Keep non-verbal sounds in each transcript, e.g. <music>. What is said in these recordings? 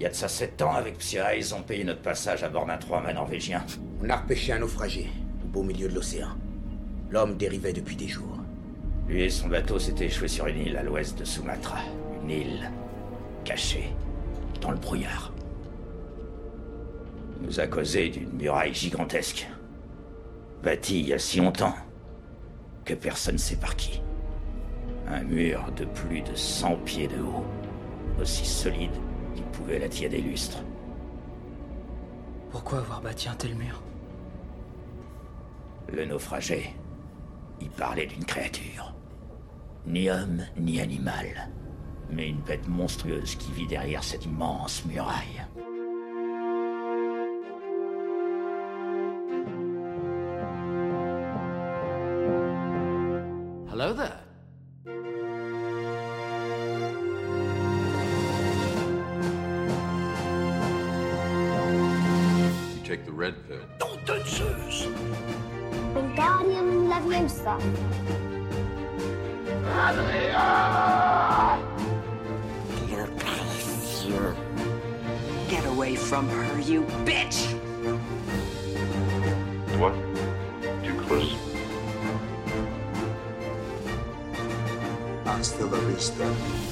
Il y a de ça sept ans, avec Psy ils ont payé notre passage à bord d'un trois-mâts norvégien. On a repêché un naufragé, au beau milieu de l'océan. L'homme dérivait depuis des jours. Lui et son bateau s'étaient échoués sur une île à l'ouest de Sumatra. Une île cachée dans le brouillard. Il nous a causé d'une muraille gigantesque, bâtie il y a si longtemps que personne ne sait par qui. Un mur de plus de 100 pieds de haut, aussi solide qu'il pouvait l'attirer des lustres. Pourquoi avoir bâti un tel mur? Le naufragé, il parlait d'une créature. Ni homme, ni animal, mais une bête monstrueuse qui vit derrière cette immense muraille. Hello there. From her, you bitch! What? Too close? Hasta la vista,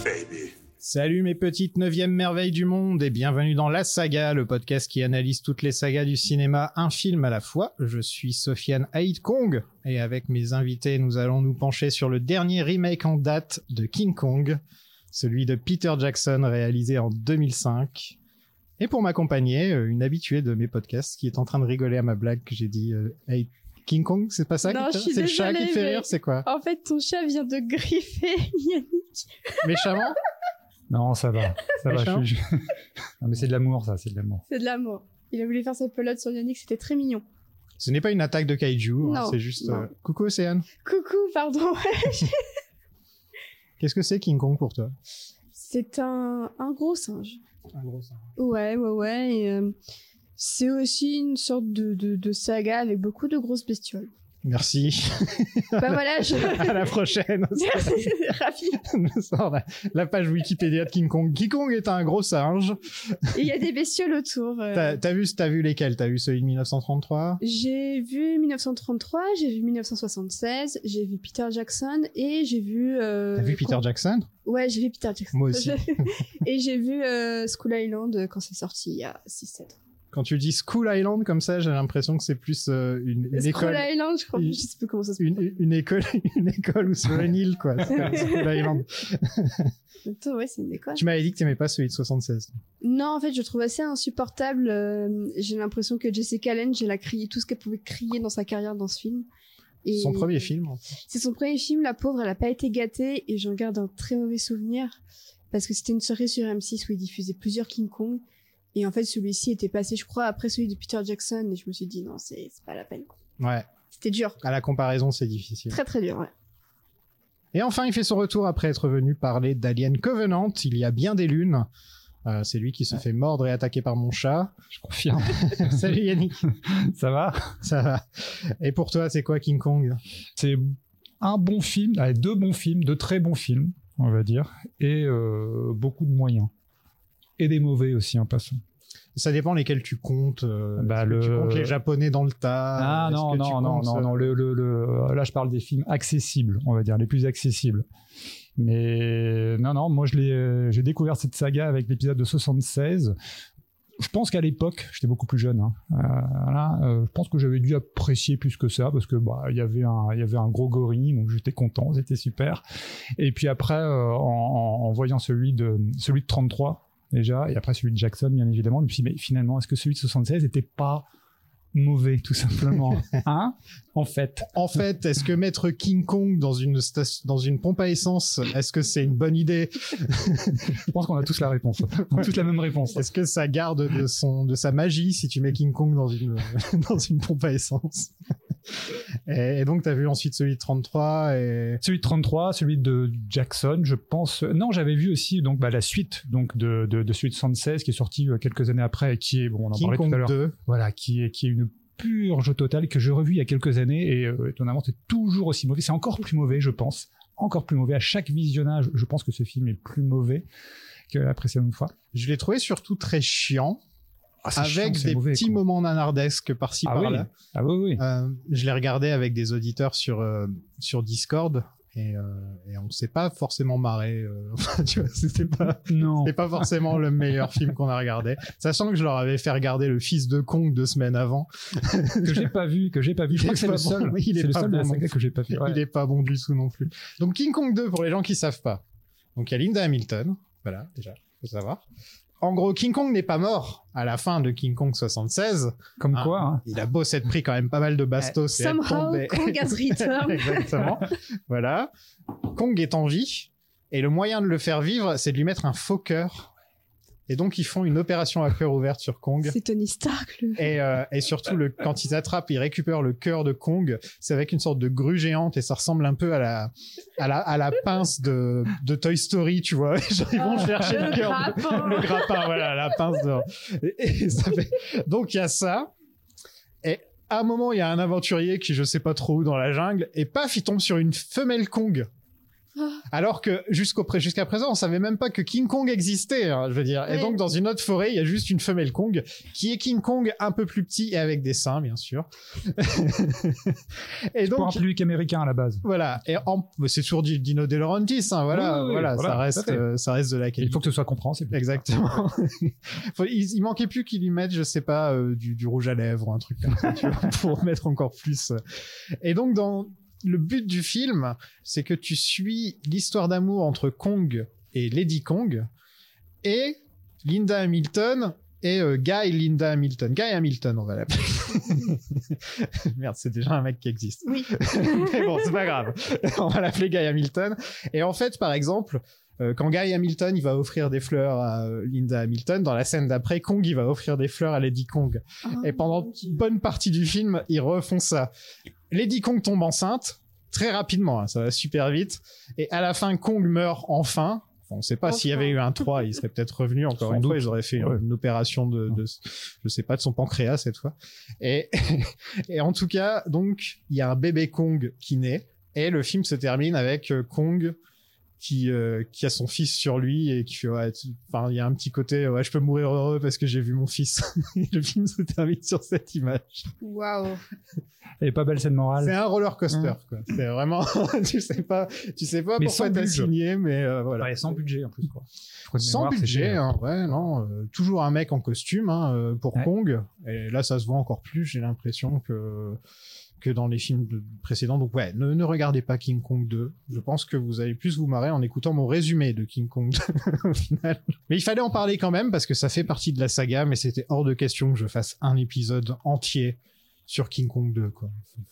baby. Salut mes petites neuvièmes merveilles du monde et bienvenue dans La Saga, le podcast qui analyse toutes les sagas du cinéma, un film à la fois. Je suis Sofiane Haït Kong et avec mes invités, nous allons nous pencher sur le dernier remake en date de King Kong, celui de Peter Jackson réalisé en 2005. Et pour m'accompagner, euh, une habituée de mes podcasts qui est en train de rigoler à ma blague que j'ai dit euh, Hey, King Kong, c'est pas ça Non, je suis C'est le chat qui fait rire, c'est quoi En fait, ton chat vient de griffer <laughs> Yannick. Méchamment Non, ça va. Ça va, je suis... <laughs> Non, mais c'est de l'amour, ça, c'est de l'amour. C'est de l'amour. Il a voulu faire sa pelote sur Yannick, c'était très mignon. Ce n'est pas une attaque de kaiju, hein, Non, c'est juste... euh, Coucou Océane, Coucou, pardon. <laughs> qu'est-ce que c'est King Kong pour toi? C'est un, un gros singe. Ouais, ouais, ouais. euh, c'est aussi une sorte de saga avec beaucoup de grosses bestioles. Merci. bah voilà, je... <laughs> à la prochaine. <laughs> Merci, sort la, page Wikipédia de King Kong. King Kong est un gros singe. Il y a des bestioles autour. euh. T'as t'as vu, t'as vu lesquels T'as vu celui de 1933 J'ai vu 1933, j'ai vu 1976, j'ai vu Peter Jackson et j'ai vu... euh, T'as vu Peter Jackson? Ouais, j'ai vu Peter Jackson. Moi aussi. <laughs> et j'ai vu euh, School Island quand c'est sorti il y a 6-7 ans. Quand tu dis School Island comme ça, j'ai l'impression que c'est plus euh, une, une School école. Island, je crois, une- je sais plus comment ça se Une, une école, <laughs> une école ou sur <laughs> une île, quoi. School <laughs> Island. Attends, ouais, c'est une école. Tu m'avais dit que t'aimais pas celui de 76. Non, en fait, je trouve assez insupportable. euh, j'ai l'impression que Jessica Lange, elle a crié tout ce qu'elle pouvait crier dans sa carrière dans ce film. Et Son premier film. C'est son premier film, la pauvre, elle a pas été gâtée et j'en garde un très mauvais souvenir parce que c'était une soirée sur M6 où il diffusait plusieurs King Kong et en fait celui-ci était passé, je crois, après celui de Peter Jackson et je me suis dit non, c'est pas la peine. Ouais. C'était dur, À la comparaison, c'est difficile. très très dur. Ouais. Et enfin, il fait son retour après être venu parler d'Alien Covenant. Il y a bien des lunes. Euh, c'est lui qui se fait mordre et attaquer par mon chat. Je confirme. <laughs> Salut Yannick. <laughs> ça va Ça va. Et pour toi, c'est quoi King Kong? C'est un bon film, allez, deux bons films, deux très bons films, on va dire, et euh, beaucoup de moyens. Et des mauvais aussi, en passant. Ça dépend lesquels tu comptes. euh, Bah, que Tu le- comptes les japonais dans le tas? Ah non, non, non, non, euh, non, le, le, le- là je parle des films accessibles, on va dire, les plus accessibles. Mais non, non, moi euh, j'ai découvert cette saga avec l'épisode de 76. Je pense qu'à l'époque, j'étais beaucoup plus jeune. Hein, euh, voilà, euh, je pense que j'avais dû apprécier plus que ça parce que bah il y avait un, il y avait un gros gorille, donc j'étais content, c'était super. Et puis après, en, en- en voyant celui de celui de 33 déjà, et après celui de Jackson, bien évidemment, je me suis dit mais finalement, est-ce que celui de 76 était pas mauvais tout simplement <laughs> hein en fait. En fait, est-ce que mettre King Kong dans une station, dans une pompe à essence, est-ce que c'est une bonne idée <laughs> je pense qu'on a tous la réponse. On a tous la même réponse. Est-ce que ça garde de son, de sa magie si tu mets King Kong dans une, <laughs> dans une pompe à essence? Et, et donc, t'as vu ensuite celui de 33 et celui de 33 celui de Jackson je pense. Non j'avais vu aussi donc bah, la suite donc de, de, de celui de 76 qui est sorti euh, quelques années après et qui est bon on en King parlait tout à l'heure 2. voilà qui est qui est une purge totale que j'ai revu il y a quelques années et euh, étonnamment c'est toujours aussi mauvais. C'est encore plus mauvais je pense. Encore plus mauvais. À chaque visionnage je pense que ce film est plus mauvais que la précédente fois. Je l'ai trouvé surtout très chiant, Ah, avec chiant, des mauvais, petits quoi. moments nanardesques par-ci Ah oui. par-là. Ah oui, oui. Euh, je l'ai regardé avec des auditeurs sur euh, sur Discord et, euh, et on s'est pas forcément marré. euh, <laughs> enfin, tu vois, c'était pas Non. c'était pas forcément le meilleur film qu'on a regardé. Sachant que je leur avais fait regarder le Fils de Kong deux semaines avant. <laughs> que j'ai pas vu, que j'ai pas vu. Je crois que c'est le bon. seul. Oui, il est c'est le pas seul de la bon saga non que j'ai pas vu. Ouais. Il est pas bon du tout non plus. Donc King Kong 2 pour les gens qui savent pas. Donc il y a Linda Hamilton, voilà déjà, faut savoir. En gros, King Kong n'est pas mort à la fin de King Kong 76. Comme Ah. quoi, hein. Il a beau s'être pris quand même pas mal de bastos et être Somehow, tombé. Kong has <laughs> returned. Exactement. voilà. Kong est en vie et le moyen de le faire vivre, c'est de lui mettre un faux cœur. Et donc ils font une opération à cœur ouverte sur Kong. C'est Tony Stark. Le... Et, euh, et surtout, le, quand ils attrapent, ils récupèrent le cœur de Kong. C'est avec une sorte de grue géante et ça ressemble un peu à la, à la, à la pince de, de Toy Story, tu vois. <laughs> Ils vont Oh, chercher le, le cœur, grappin. le grappin, voilà, la pince de. Et, et ça fait- Donc il y a ça. Et à un moment, il y a un aventurier qui je sais pas trop où dans la jungle et paf, il tombe sur une femelle Kong. Ah. Alors que jusqu'au pré- jusqu'à présent, on savait même pas que King Kong existait, hein, je veux dire. Et donc dans une autre forêt, il y a juste une femelle Kong qui est King Kong un peu plus petit et avec des seins, bien sûr. <laughs> et pour un donc public américain à la base. voilà. Et en... c'est toujours du Dino De Laurentiis, hein, voilà, Oui, oui, oui, voilà, voilà, ça reste, euh, ça reste de la Il qualité. faut que ce soit compréhensible. Exactement. <laughs> Il, il manquait plus qu'il lui mette, je sais pas, euh, du, du rouge à lèvres ou un truc comme ça, tu vois, <laughs> pour mettre encore plus. euh. Et donc, dans le but du film, c'est que tu suis l'histoire d'amour entre Kong et Lady Kong et Linda Hamilton et euh, Guy Linda Hamilton. Guy Hamilton, on va l'appeler. <laughs> Merde, c'est déjà un mec qui existe. Oui. <laughs> Mais bon, c'est pas grave. On va l'appeler Guy Hamilton. Et en fait, par exemple, euh, quand Guy Hamilton il va offrir des fleurs à euh, Linda Hamilton, dans la scène d'après, Kong il va offrir des fleurs à Lady Kong. Et pendant une bonne partie du film, ils refont ça. Lady Kong tombe enceinte très rapidement, hein, ça va super vite. Et à la fin, Kong meurt enfin. On sait pas s'il y avait eu un 3, il serait peut-être revenu encore Sans une fois, doute. ils auraient fait Ouais. une opération de, de, je sais pas, de son pancréas cette fois. Et, <laughs> et en tout cas, donc, il y a un bébé Kong qui naît. Et le film se termine avec euh, Kong qui euh, qui a son fils sur lui et qui fait ouais enfin il y a un petit côté ouais je peux mourir heureux parce que j'ai vu mon fils <laughs> le film se termine sur cette image Waouh. Et pas belle scène c'est morale. un roller coaster quoi c'est vraiment <laughs> tu sais pas tu sais pas Mais pourquoi sans t'as budget. signé mais euh, voilà Ouais, sans budget en plus quoi. Sans mémoire, budget hein, ouais non euh, toujours un mec en costume hein, pour Ouais. Kong et là ça se voit encore plus j'ai l'impression que que dans les films de- précédents donc ouais ne, ne regardez pas King Kong 2 je pense que vous allez plus vous marrer en écoutant mon résumé de King Kong 2 <laughs> au final mais il fallait en parler quand même parce que ça fait partie de la saga mais c'était hors de question que je fasse un épisode entier sur King Kong 2 quoi faut,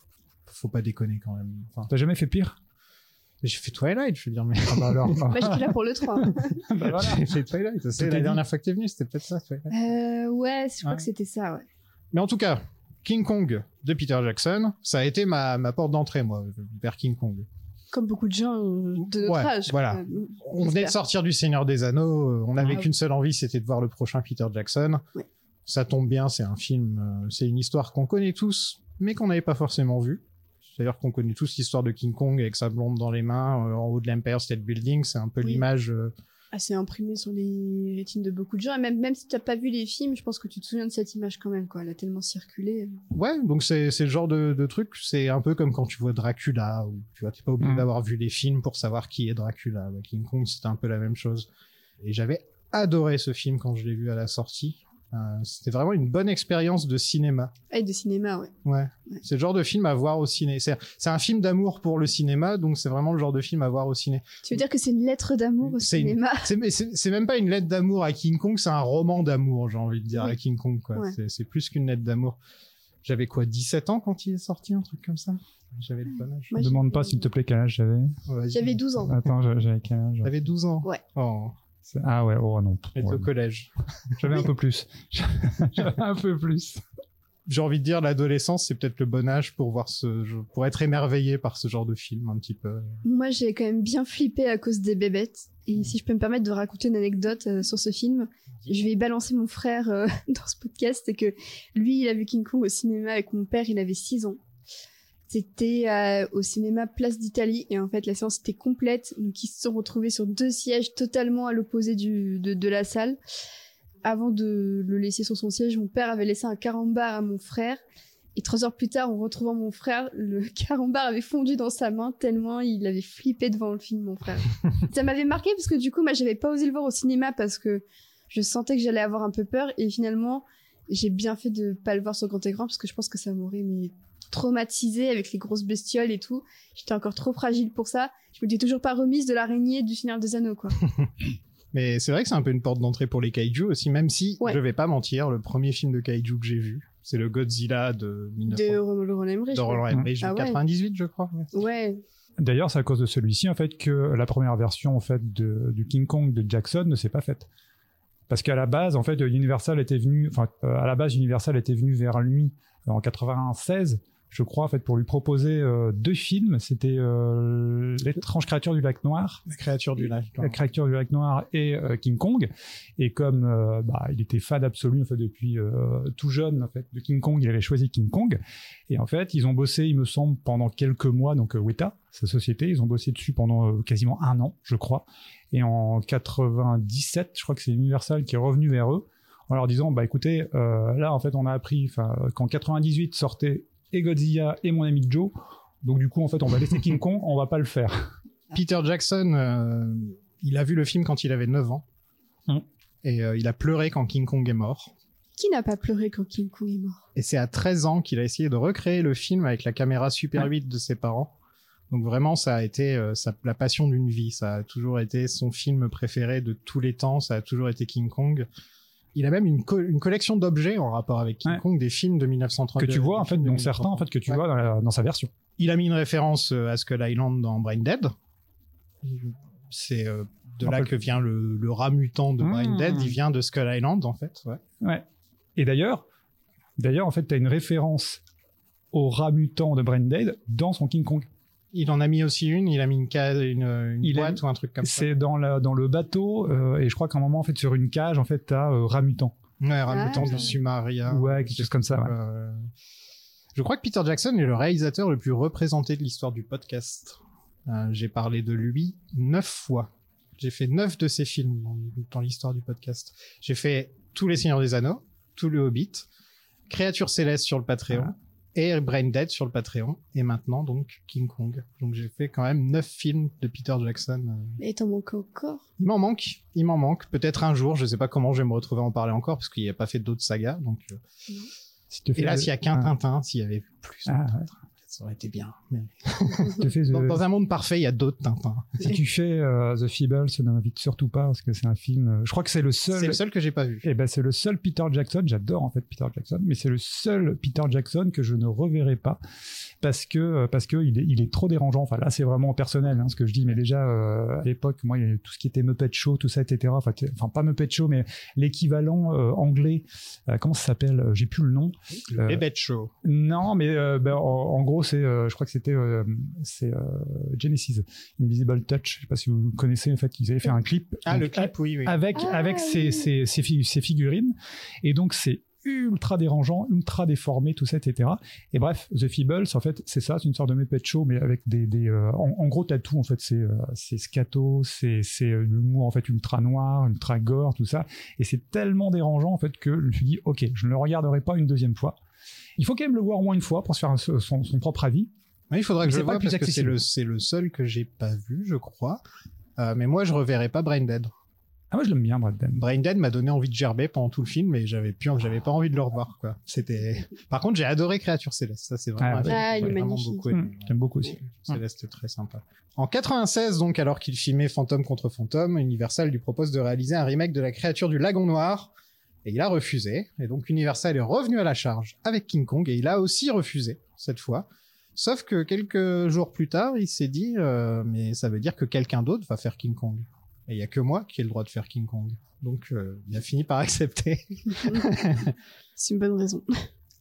faut pas déconner quand même enfin, T'as jamais fait pire? j'ai fait Twilight je veux dire mais Ah bah alors. Bah, j'étais là pour le 3. <laughs> bah voilà. <laughs> j'ai fait Twilight c'est la dernière fois que t'es venu c'était peut-être ça Twilight Euh, ouais, je crois Ouais. que c'était ça, ouais. Mais en tout cas, King Kong de Peter Jackson, ça a été ma, ma porte d'entrée, moi, vers King Kong. Comme beaucoup de gens euh, de notre Ouais, âge. voilà. On venait de sortir du Seigneur des Anneaux, euh, on n'avait Ah oui. qu'une seule envie, c'était de voir le prochain Peter Jackson. Ça tombe bien, c'est un film, euh, c'est une histoire qu'on connaît tous, mais qu'on n'avait pas forcément vue. C'est-à-dire qu'on connaît tous l'histoire de King Kong avec sa blonde dans les mains, en haut de l'Empire State Building, c'est un peu Oui. l'image... euh, assez imprimé sur les rétines de beaucoup de gens. Et même, même si tu n'as pas vu les films, je pense que tu te souviens de cette image quand même. Quoi. Elle a tellement circulé. Ouais, donc c'est c'est le genre de, de truc, c'est un peu comme quand tu vois Dracula, ou tu vois, t'es pas obligé Mm. d'avoir vu les films pour savoir qui est Dracula. Bah, King Kong, c'était un peu la même chose. Et j'avais adoré ce film quand je l'ai vu à la sortie. Euh, c'était vraiment une bonne expérience de cinéma. Ah, et de cinéma, ouais. Ouais. Ouais. C'est le genre de film à voir au ciné. C'est c'est un film d'amour pour le cinéma, donc c'est vraiment le genre de film à voir au ciné. Tu veux dire que c'est une lettre d'amour au C'est une- cinéma? <laughs> C'est mais c'est c'est même pas une lettre d'amour à King Kong, c'est un roman d'amour, j'ai envie de dire, Oui. à King Kong. quoi. Ouais. C'est- C'est plus qu'une lettre d'amour. J'avais quoi, 17 ans quand il est sorti, un truc comme ça? J'avais le bon âge. Moi, Ne demande j'avais- pas s'il te plaît quel âge j'avais. J'avais 12 ans. Attends, j'a- j'avais quel âge? T'avais 12 ans? Ouais. Oh, Ah ouais, oh non. Ouais. au collège. J'avais un peu plus. <laughs> J'avais un peu plus. J'ai envie de dire, l'adolescence, c'est peut-être le bon âge pour voir ce, pour être émerveillé par ce genre de film, un petit peu. Moi, j'ai quand même bien flippé à cause des bébêtes. Et si je peux me permettre de raconter une anecdote euh, sur ce film, je vais balancer mon frère euh, <laughs> dans ce podcast. C'est que lui, il a vu King Kong au cinéma avec mon père, il avait 6 ans. C'était euh, au cinéma Place d'Italie et en fait la séance était complète, donc ils se sont retrouvés sur deux sièges totalement à l'opposé de, de la salle. Avant de le laisser sur son siège, mon père avait laissé un carambar à mon frère et trois heures plus tard, en retrouvant mon frère, le <laughs> carambar avait fondu dans sa main tellement il avait flippé devant le film, mon frère. <laughs> ça m'avait marqué parce que du coup, moi, j'avais pas osé le voir au cinéma parce que je sentais que j'allais avoir un peu peur et finalement, j'ai bien fait de pas le voir sur grand écran parce que je pense que ça m'aurait mais traumatisé avec les grosses bestioles et tout. J'étais encore trop fragile pour ça. Je me dis toujours pas remise de l'araignée du Seigneur des Anneaux, quoi. <laughs> Mais c'est vrai que c'est un peu une porte d'entrée pour les kaiju aussi, même si, Ouais. je vais pas mentir, le premier film de kaiju que j'ai vu, c'est le Godzilla de 1900. de Roland Emmerich. de Roland Emmerich, Ah de ouais. 98, je crois. ouais. Ouais. D'ailleurs, c'est à cause de celui-ci en fait que la première version en fait de, du King Kong de Jackson ne s'est pas faite. Parce qu'à la base, en fait, Universal était venu, enfin, euh, à la base, Universal était venu vers lui en 96, je crois, en fait, pour lui proposer euh, deux films. C'était euh, l'étrange créature du lac noir, La créature du lac. la créature du lac noir et euh, King Kong. Et comme euh, bah, il était fan absolu en fait depuis euh, tout jeune en fait de King Kong, il avait choisi King Kong. Et en fait, ils ont bossé, il me semble, pendant quelques mois. Donc Weta, sa société, ils ont bossé dessus pendant quasiment un an, je crois. Et en 97, je crois que c'est Universal qui est revenu vers eux en leur disant bah écoutez, euh, là en fait on a appris, qu'en 98 sortait et Godzilla et mon ami Joe. Donc du coup en fait on va laisser King Kong, on va pas le faire. <laughs> Peter Jackson, euh, il a vu le film quand il avait 9 ans. Hmm. Et euh, il a pleuré quand King Kong est mort. Qui n'a pas pleuré quand King Kong est mort? Et c'est à 13 ans qu'il a essayé de recréer le film avec la caméra Super Ouais. 8 de ses parents. Donc vraiment, ça a été euh, sa- la passion d'une vie. Ça a toujours été son film préféré de tous les temps. Ça a toujours été King Kong. Il a même une, co- une collection d'objets en rapport avec King Ouais. Kong, des films de 1930. que tu vois en fait, dont certains en fait que tu Ouais. vois dans, la- dans sa version. Il a mis une référence euh, à Skull Island dans Brain Dead. C'est euh, de En là que vient le, le rat mutant de Brain Mmh. Dead. Il vient de Skull Island, en fait. Ouais. Ouais. Et d'ailleurs, d'ailleurs en fait, tu as une référence au rat mutant de Branded dans son King Kong. Il en a mis aussi une. Il a mis une, ca- une, une Il a boîte ou un truc comme ça. C'est dans, la, dans le bateau, euh, et je crois qu'à un moment, en fait, sur une cage, en fait, t'as euh, rat mutant. Ouais, rat mutant Ah. de Sumaria. Ouais, quelque chose comme ça. ouais. Euh, Je crois que Peter Jackson est le réalisateur le plus représenté de l'histoire du podcast. Euh, J'ai parlé de lui neuf fois. J'ai fait neuf de ses films dans, dans l'histoire du podcast. J'ai fait tous les Seigneurs des Anneaux, tout le Hobbit, Créature Céleste sur le Patreon Ah. Et Brain Dead sur le Patreon et maintenant donc King Kong. Donc j'ai fait quand même neuf films de Peter Jackson. euh. Mais t'en manques encore? Il m'en manque, il m'en manque. Peut-être un jour, je sais pas comment je vais me retrouver à en parler encore parce qu'il n'y a pas fait d'autres sagas. Donc euh, Si tu et là, s'il y a qu'un ah, Tintin, s'il y avait plus, Ah, ouais. Ça aurait été bien. Mais <laughs> fais dans, un monde parfait, il y a d'autres Tintins. <laughs> si tu fais euh, The Feebles, ne m'invite surtout pas parce que c'est un film. euh, je crois que c'est le seul. C'est le seul que j'ai pas vu. Eh ben, c'est le seul Peter Jackson. J'adore en fait Peter Jackson, mais c'est le seul Peter Jackson que je ne reverrai pas parce que euh, parce que il est, il est trop dérangeant. Enfin là, c'est vraiment personnel hein, ce que je dis, mais déjà euh, à l'époque, moi, il y avait tout ce qui était Muppet Show, tout ça, etc. Enfin, pas Muppet Show, mais l'équivalent euh, anglais. euh, comment ça s'appelle J'ai plus le nom. Le Euh, Show. Non, mais euh, ben, en, en gros, c'est, euh, je crois que c'était, euh, c'est euh, Genesis, Invisible Touch. Je sais pas si vous connaissez. En fait, ils avaient fait un clip. Ah, donc, le clip, oui, oui. avec Ah, avec ces, oui. ces, fi- ces figurines et donc c'est ultra dérangeant ultra déformé tout ça etc et bref The Feebles en fait c'est ça c'est une sorte de Muppet Show mais avec des, des euh, en, en gros t'as tout en fait c'est euh, c'est scato c'est c'est euh, l'humour en fait ultra noir ultra gore tout ça. Et c'est tellement dérangeant en fait que je me suis dit ok je ne le regarderai pas une deuxième fois. Il faut quand même le voir au moins une fois pour se faire un- son, son propre avis. Oui, il faudra Mais que je le voie parce que c'est le, c'est le seul que j'ai pas vu, je crois. Euh, mais moi, je reverrai pas Brain Dead. Ah moi je l'aime bien Brad Pitt. Brain Dead m'a donné envie de gerber pendant tout le film, mais j'avais plus, j'avais pas envie de le revoir, quoi. C'était. Par contre, j'ai adoré Créature Céleste. Ça, c'est vraiment. Ah, film Ah, il est magnifique. beaucoup. Hum, j'aime beaucoup aussi Céleste est très sympa. En 96, donc, alors qu'il filmait Fantôme contre Fantôme, Universal lui propose de réaliser un remake de la créature du Lagon Noir. Et il a refusé. Et donc, Universal est revenu à la charge avec King Kong. Et il a aussi refusé, cette fois. Sauf que quelques jours plus tard, il s'est dit, euh, mais ça veut dire que quelqu'un d'autre va faire King Kong. Et il y a que moi qui ai le droit de faire King Kong. Donc, euh, il a fini par <laughs> accepter. <laughs> C'est une bonne raison.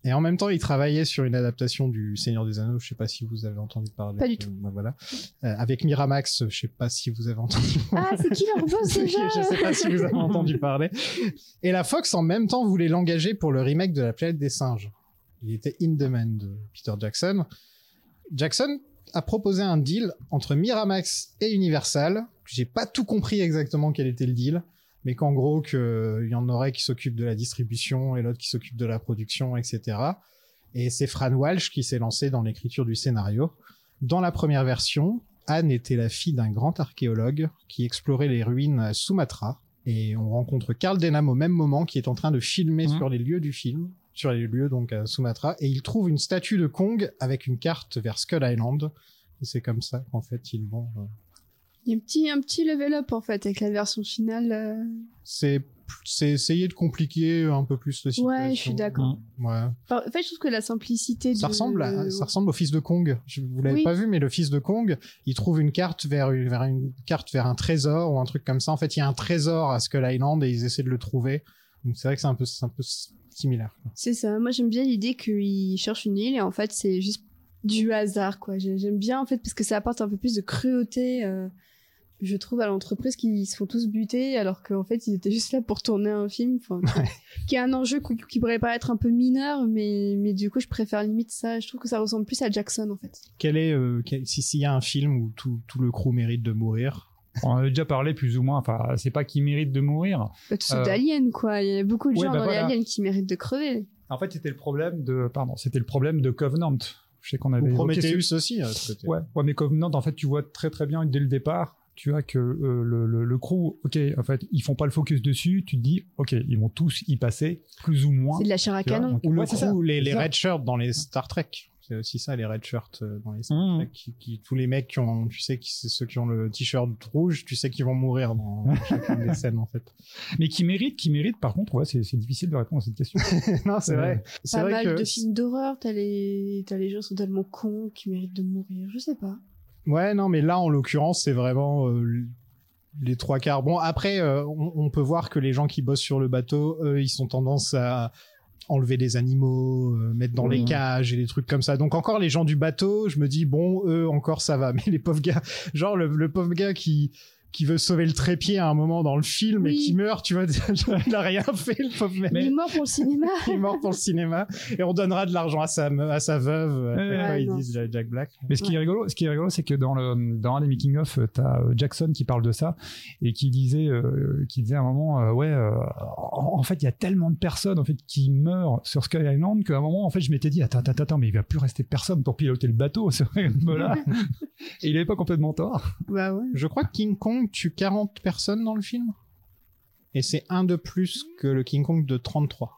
Et en même temps, il travaillait sur une adaptation du Seigneur des Anneaux. Je sais pas si vous avez entendu parler. Pas du Euh, tout. bah voilà. Euh, avec Miramax, je sais pas si vous avez entendu. <laughs> Ah, c'est qui leur boss déjà je sais pas si vous avez entendu parler. Et la Fox, en même temps, voulait l'engager pour le remake de La planète des singes. Il était in demand de Peter Jackson. Jackson a proposé un deal entre Miramax et Universal. J'ai pas tout compris exactement quel était le deal, mais qu'en gros qu'il y en aurait qui s'occupent de la distribution et l'autre qui s'occupe de la production, etc. Et c'est Fran Walsh qui s'est lancé dans l'écriture du scénario. Dans la première version, Anne était la fille d'un grand archéologue qui explorait les ruines à Sumatra. Et on rencontre Carl Denham au même moment qui est en train de filmer Mhm. sur les lieux du film, sur les lieux donc à Sumatra, et il trouve une statue de Kong avec une carte vers Skull Island. Et c'est comme ça qu'en fait ils vont. euh, Il y a un petit, un petit level up en fait avec la version finale. euh. C'est c'est essayer de compliquer un peu plus le situation. Ouais, je suis d'accord. Ouais. Enfin, en fait, je trouve que la simplicité Ça de- ressemble, à- ça ressemble au fils de Kong. Je, vous l'avez Oui. pas vu, mais le fils de Kong, il trouve une carte vers une, vers une carte vers un trésor ou un truc comme ça. En fait, il y a un trésor à Skull Island et ils essaient de le trouver. Donc c'est vrai que c'est un peu, un similaire. C'est ça. Moi, j'aime bien l'idée qu'il cherche une île et en fait, c'est juste du hasard, quoi. J'ai- J'aime bien, en fait, parce que ça apporte un peu plus de cruauté, euh, je trouve, à l'entreprise qui se font tous buter alors qu'en fait, ils étaient juste là pour tourner un film, enfin, <laughs> qui est un enjeu qui, pourrait paraître un peu mineur, mais, mais du coup, je préfère limite ça. Je trouve que ça ressemble plus à Jackson, en fait. Quel est, euh, quel- si s'il y a un film où tout, tout le crew mérite de mourir, On en a déjà parlé plus ou moins. Enfin, c'est pas qu'il mérite de mourir. Bah, tout Euh, d'Alien, quoi. Il y a beaucoup de ouais, gens bah dans voilà. les Aliens qui méritent de crever. En fait, c'était le problème de, pardon, c'était le problème de Covenant. Je sais qu'on avait ou Prometheus ce- aussi, à ce côté. Ouais, ouais, mais Covenant, en fait, tu vois très très bien dès le départ, tu vois que euh, le, le, le crew, ok, en fait, ils font pas le focus dessus, tu te dis, ok, ils vont tous y passer, plus ou moins. C'est de la chair à canon. Ou le Ouais, crew, les, les red shirts dans les Star Trek. C'est aussi ça, les red shirts euh, dans les Mmh. Trek. Qui, qui- tous les mecs qui ont, tu sais, qui, c'est ceux qui ont le t-shirt rouge, tu sais qu'ils vont mourir dans <laughs> chacune des scènes, en fait. Mais qui mérite, qui mérite, par contre, ouais, c'est difficile de répondre à cette question. <laughs> non, c'est Euh, vrai. C'est Pas vrai mal que. de films d'horreur, t'as les... t'as les gens qui sont tellement cons qui méritent de mourir, je sais pas. Ouais, non, mais là, en l'occurrence, c'est vraiment euh, les trois quarts. Bon, après, euh, on, on peut voir que les gens qui bossent sur le bateau, eux, ils sont tendance à enlever des animaux, euh, mettre dans les cages et des trucs comme ça. Donc encore les gens du bateau, je me dis bon, eux encore ça va, <laughs> mais les pauvres gars, genre le, le pauvre gars qui qui veut sauver le trépied à un moment dans le film et qui meurt, tu vois, <laughs> il a rien fait le pauvre mec. Il est mort pour le cinéma. <laughs> Il est mort pour le cinéma et on donnera de l'argent à sa à sa veuve. Ils disent Jack Black. Mais ce qui est rigolo, ce qui est rigolo, c'est que dans le dans un des making of, t'as euh, Jackson qui parle de ça et qui disait euh, qui disait à un moment, euh, ouais, euh, en en fait, il y a tellement de personnes en fait qui meurent sur Sky Island qu'à un moment, en fait, je m'étais dit, attends, attends, attends, mais il va plus rester personne pour piloter le bateau sur <laughs> là Et il avait pas complètement tort. bah ouais. Je crois que King Kong tue 40 personnes dans le film. Et c'est un de plus que le King Kong de 33.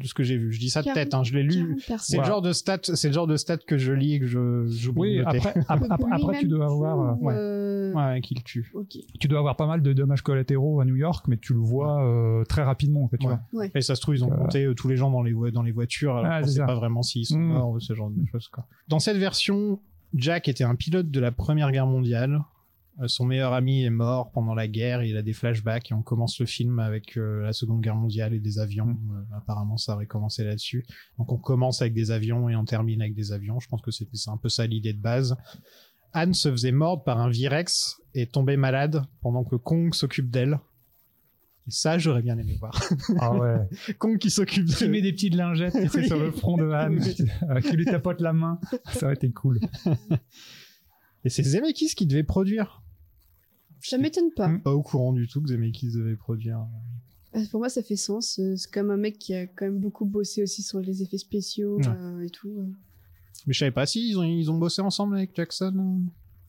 De ce que j'ai vu. Je dis ça de 40, tête, hein, je l'ai lu. 40 C'est le genre de stat, c'est le genre de stat que je lis et que je, j'oublie Oui, après, ap- <laughs> ap- après, tu dois avoir, euh, Ouais. Euh, Ouais, qu'il tue. Tu dois avoir pas mal de dommages collatéraux à New York, mais tu le vois euh, très rapidement, en fait, tu Ouais. vois. Et ça se trouve, ils ont Euh, compté euh, tous les gens dans les, vo- dans les voitures, alors Ah, c'est sait ça. pas vraiment s'ils sont Mm. morts ou ce genre de choses, quoi. Dans cette version, Jack était un pilote de la Première Guerre mondiale. Euh, Son meilleur ami est mort pendant la guerre, il a des flashbacks et on commence le film avec euh, la Seconde Guerre mondiale et des avions. Euh, apparemment, ça aurait commencé là-dessus. Donc on commence avec des avions et on termine avec des avions. Je pense que c'était c'est un peu ça l'idée de base. Anne se faisait mordre par un Virex et tombait malade pendant que Kong s'occupe d'elle. Et ça, j'aurais bien aimé voir. <laughs> Ah ouais. <laughs> Kong qui s'occupe qui de... met des petites lingettes Oui. sur le front de Anne, qui lui tapote la main. Ça aurait été cool. <laughs> Et c'est Zemeckis qui devait produire. Ça m'étonne pas. Pas au courant du tout que Zemeckis devait produire. Euh, Pour moi, ça fait sens. Euh, C'est comme un mec qui a quand même beaucoup bossé aussi sur les effets spéciaux Ouais. euh, et tout. euh. Mais je savais pas si ils ont, ils ont bossé ensemble avec Jackson.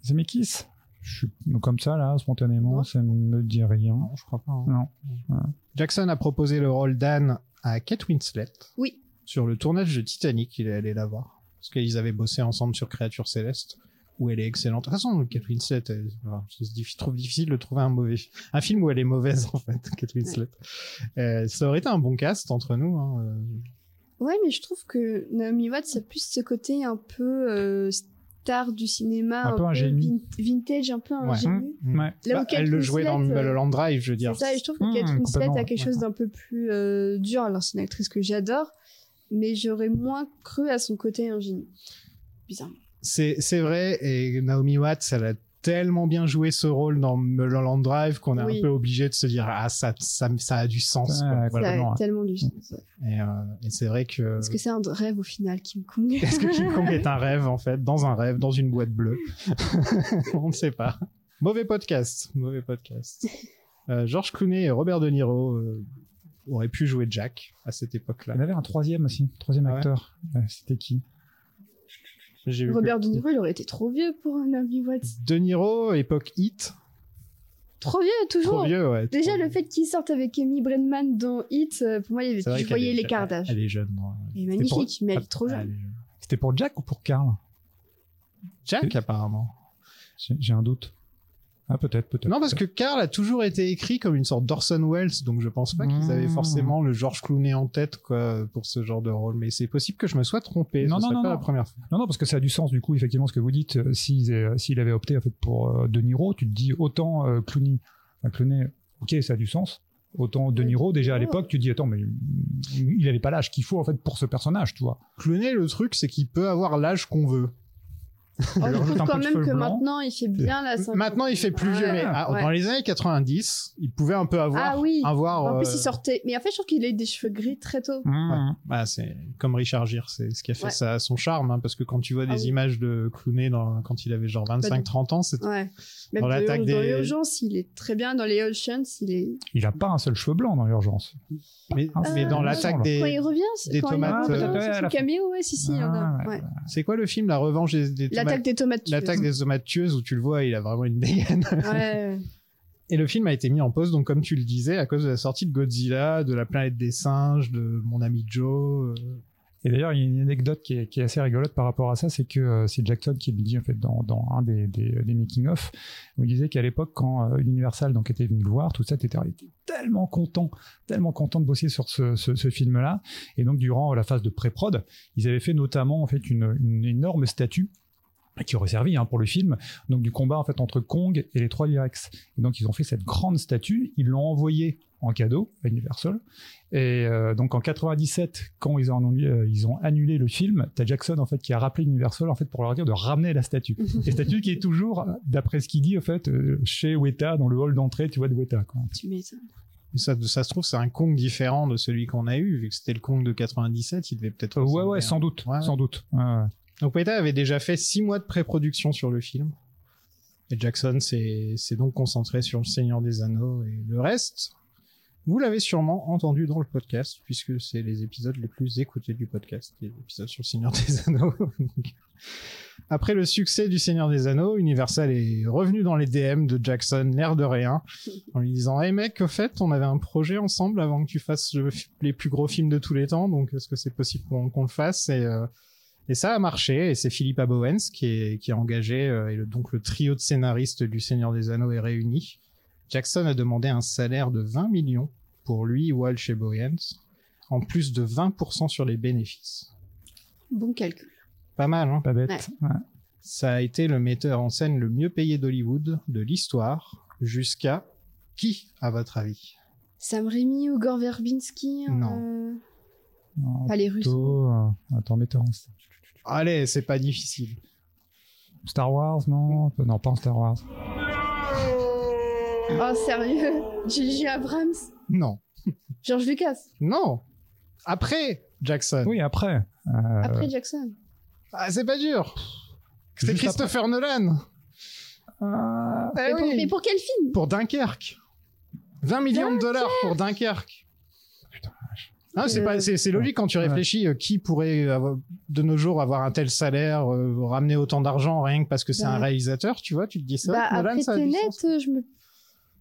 Zemeckis je suis comme ça, là, spontanément, Non. ça ne me dit rien. Non, je crois pas. hein. Non. Jackson a proposé le rôle d'Anne à Kate Winslet Oui. sur le tournage de Titanic. Il est allé la voir. Parce qu'ils avaient bossé ensemble sur Créature Céleste, où elle est excellente. De toute façon, Kate Winslet, je trouve difficile de trouver un mauvais, un film où elle est mauvaise, <laughs> en fait, Kate Winslet. Euh, ça aurait été un bon cast entre nous, hein. euh, Ouais, mais je trouve que Naomi Watts a plus ce côté un peu euh, star du cinéma, Un peu ingénu. vin- vintage, un peu Ouais. ingénu. Ouais. Là où Bah, Kate elle le jouait dans Winslet, euh, Mulholland Drive, je veux dire. C'est ça, et je trouve que Mmh, Kate Winslet complètement, a quelque chose ouais. d'un peu plus euh, dur. Alors, c'est une actrice que j'adore, mais j'aurais moins cru à son côté ingénu. Bizarrement. C'est, c'est vrai, et Naomi Watts, elle a tellement bien joué ce rôle dans Mulholland Drive qu'on est Oui. un peu obligé de se dire ah ça ça, ça a du sens. Voilà. Ça a non, tellement du sens. ouais. Et, euh, et c'est vrai que Est-ce que c'est un rêve au final, Kim Kong <laughs> est-ce que King Kong est un rêve en fait, dans un rêve, dans une boîte bleue <laughs> On ne sait pas. Mauvais podcast, mauvais podcast. <laughs> Euh, George Clooney et Robert De Niro euh, auraient pu jouer Jack à cette époque-là. Il y en avait un troisième aussi, troisième Ah ouais? acteur. Euh, C'était qui? Robert De Niro, il aurait été trop vieux pour un Naomi Watts. De Niro, époque Hit. Trop vieux, toujours. Trop vieux, ouais. Déjà, trop le vieux. fait qu'il sorte avec Amy Brennan dans Hit, euh, pour moi, il je voyais l'écart d'âge. Elle est jeune. Elle est pour- magnifique, mais elle est trop Ah, jeune. est jeune. C'était pour Jack ou pour Carl Jack, apparemment. J'ai un doute. Ah, peut-être, peut-être. Non, parce que Carl a toujours été écrit comme une sorte d'Orson Welles, donc je pense pas qu'ils avaient Mmh. forcément le George Clooney en tête, quoi, pour ce genre de rôle. Mais c'est possible que je me sois trompé. Non, Ce non, serait non, pas non. la première fois. Non, non, parce que ça a du sens, du coup, effectivement, ce que vous dites. euh, S'il euh, s'il avait opté, en fait, pour euh, De Niro, tu te dis autant euh, Clooney, enfin, Clooney, ok, ça a du sens. Autant De Niro, déjà à l'époque, tu te dis, attends, mais il avait pas l'âge qu'il faut, en fait, pour ce personnage, tu vois. Clooney, le truc, c'est qu'il peut avoir l'âge qu'on veut. <laughs> Oh, je rajoute trouve quand même que maintenant, il fait bien la cinquantaine. Maintenant, il fait plus vieux, mais ah, Ouais. dans les années 90, il pouvait un peu avoir. Ah oui. avoir En plus, euh, il sortait. Mais en fait, je trouve qu'il a eu des cheveux gris très tôt. Ouais. Bah, c'est comme Richard Gere, c'est ce qui a fait Ouais. ça, son charme, hein, parce que quand tu vois des Ah oui. images de Clooney dans, quand il avait genre Bah, 25-30 ans, c'est Ouais. Même Dans dans, l'attaque dans des- l'urgence, il est très bien. Dans les Oceans, il est. Il a pas un seul cheveu blanc dans l'urgence. mais, Ah, mais Euh, dans l'attaque Quand il des. revient, c'est- des quand tomates, il revient euh, caméo, ouais, si, si, il y en a. Ah. C'est quoi le film La revanche des, des tomates L'attaque des tomates. tueuses. L'attaque des tomates tueuses où tu le vois, il a vraiment une dégaine. Ouais. <laughs> Et le film a été mis en pause, donc comme tu le disais, à cause de la sortie de Godzilla, de la planète des singes, de mon ami Joe. euh, Et d'ailleurs, il y a une anecdote qui est, qui est assez rigolote par rapport à ça, c'est que euh, c'est Jackson qui le dit en fait dans, dans un des, des, des making-of, où il disait qu'à l'époque, quand euh, Universal donc était venu le voir, tout ça, était, tellement content, tellement content de bosser sur ce, ce, ce film-là. Et donc, durant la phase de pré-prod, ils avaient fait notamment en fait une, une énorme statue qui aurait servi hein, pour le film, donc du combat en fait entre Kong et les trois. Et donc ils ont fait cette grande statue, ils l'ont envoyée en cadeau à Universal. Et euh, donc en 97, quand ils ont, annulé, euh, ils ont annulé le film, t'as Jackson en fait qui a rappelé Universal en fait pour leur dire de ramener la statue. <laughs> Et statue qui est toujours, d'après ce qu'il dit en fait, euh, chez Weta dans le hall d'entrée, tu vois de Weta. Quoi. Tu m'étonnes. et ça, ça se trouve, c'est un Kong différent de celui qu'on a eu, vu que c'était le Kong de 97, il devait peut-être. Euh, ouais ouais, sans doute, Ouais. sans doute. Ouais, ouais. Donc Weta avait déjà fait six mois de pré-production sur le film. Et Jackson s'est donc concentré sur le Seigneur des Anneaux et le reste. Vous l'avez sûrement entendu dans le podcast, puisque c'est les épisodes les plus écoutés du podcast, les épisodes sur le Seigneur des <laughs> Anneaux. Après le succès du Seigneur des Anneaux, Universal est revenu dans les DM de Jackson, l'air de rien, en lui disant Hey mec, au fait, on avait un projet ensemble avant que tu fasses le- les plus gros films de tous les temps, donc est-ce que c'est possible qu'on qu'on le fasse? Et, euh, et ça a marché, et c'est Philippe Abowens qui est, qui est engagé, euh, et le- donc le trio de scénaristes du Seigneur des Anneaux est réuni. Jackson a demandé un salaire de 20 millions pour lui, Walsh et Bowens, en plus de 20% sur les bénéfices. Bon calcul. Pas mal, hein Pas bête. Ouais. Ça a été le metteur en scène le mieux payé d'Hollywood de l'histoire, jusqu'à qui, à votre avis? Sam Raimi ou Gore Verbinski Non. euh, Non, Pas les Russes. euh, attends, metteurs en scène. Allez, c'est pas difficile. Star Wars, non Non, pas en Star Wars. Oh, sérieux? J.J. Abrams? Non. George Lucas? Non Après Jackson. Oui, après. Euh, Après Jackson Ah, c'est pas dur C'était Juste Christopher Nolan ah, Eh mais, pour, oui. mais pour quel film? Pour Dunkerque. 20 millions de dollars pour Dunkerque. Ah, c'est pas, c'est, c'est logique quand tu réfléchis. euh, qui pourrait avoir- de nos jours avoir un tel salaire, euh, ramener autant d'argent rien que parce que c'est Bah. un réalisateur, tu vois, tu te dis ça. Bah, Nolan, après ça Tenet, je me.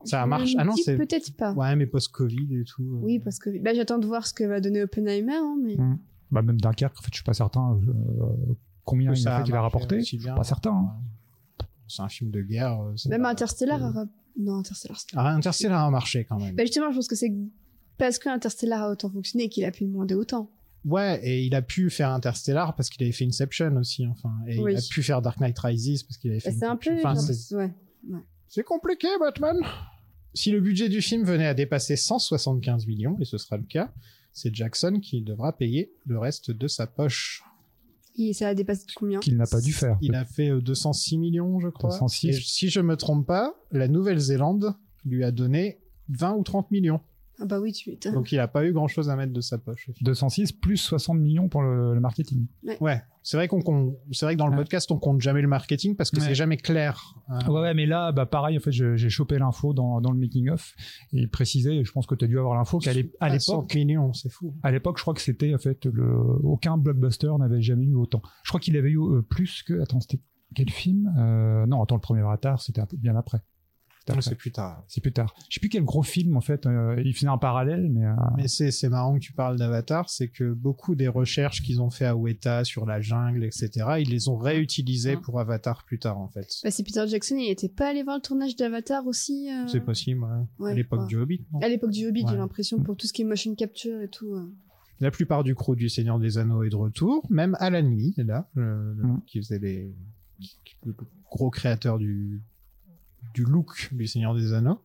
Ça je marche. me Ah non, c'est- Peut-être pas. Ouais, mais post-Covid et tout. euh. Oui, parce que bah, j'attends de voir ce que va donner Oppenheimer. hein, mais... Mm. Bah, même Dunkerque, en fait, je suis pas certain euh, combien il, a fait qu'il a rapporté. Je suis pas certain. hein. C'est un film de guerre. Même pas- Interstellar a. Non, Interstellar. Ah, Interstellar a marché quand même. Bah, justement, je pense que c'est parce que Interstellar a autant fonctionné qu'il a pu demander autant. Ouais, et il a pu faire Interstellar parce qu'il avait fait Inception aussi, enfin. Et Oui. il a pu faire Dark Knight Rises parce qu'il avait fait. Bah, c'est un peu. Enfin, c'est- ouais. Compliqué, Batman. Si le budget du film venait à dépasser 175 millions, et ce sera le cas, c'est Jackson qui devra payer le reste de sa poche. Et ça a dépassé de combien? Qu'il n'a pas dû faire. Il a fait euh, 206 millions, je crois. 206. Et si je me trompe pas, la Nouvelle-Zélande lui a donné 20 ou 30 millions. Ah bah oui, tu m'étonnes. Donc il a pas eu grand chose à mettre de sa poche. 206 plus 60 millions pour le, le marketing. Ouais, c'est vrai qu'on qu'on- c'est vrai que dans le Ouais. podcast on compte jamais le marketing parce que Ouais. c'est jamais clair. Euh, Ouais, ouais, mais là, bah, pareil, en fait, je- j'ai chopé l'info dans, dans le making-of et il précisait, je pense que tu as dû avoir l'info, qu'à l'é- à l'époque, 60 millions, c'est fou. à l'époque, je crois que c'était, en fait, le, aucun blockbuster n'avait jamais eu autant. Je crois qu'il avait eu euh, plus que, attends, c'était quel film? Euh, Non, attends, le premier Avatar, c'était un peu bien après. C'est plus tard. C'est plus tard. Je sais plus quel gros film, en fait, euh, il faisait un parallèle, mais, euh, Mais c'est c'est marrant que tu parles d'Avatar, c'est que beaucoup des recherches qu'ils ont fait à Weta sur la jungle, etc., ils les ont réutilisées Ah. pour Avatar plus tard en fait. Bah, c'est Peter Jackson, il était pas allé voir le tournage d'Avatar aussi euh, C'est possible, ouais. ouais, à l'époque ouais. du Hobbit. non À l'époque du Hobbit, Ouais. j'ai l'impression, pour tout ce qui est motion capture et tout. euh. La plupart du crew du Seigneur des Anneaux est de retour, même Alan Lee est là, le- le- Mm. qui faisait les qui- qui- le gros créateur du du look du Seigneur des Anneaux.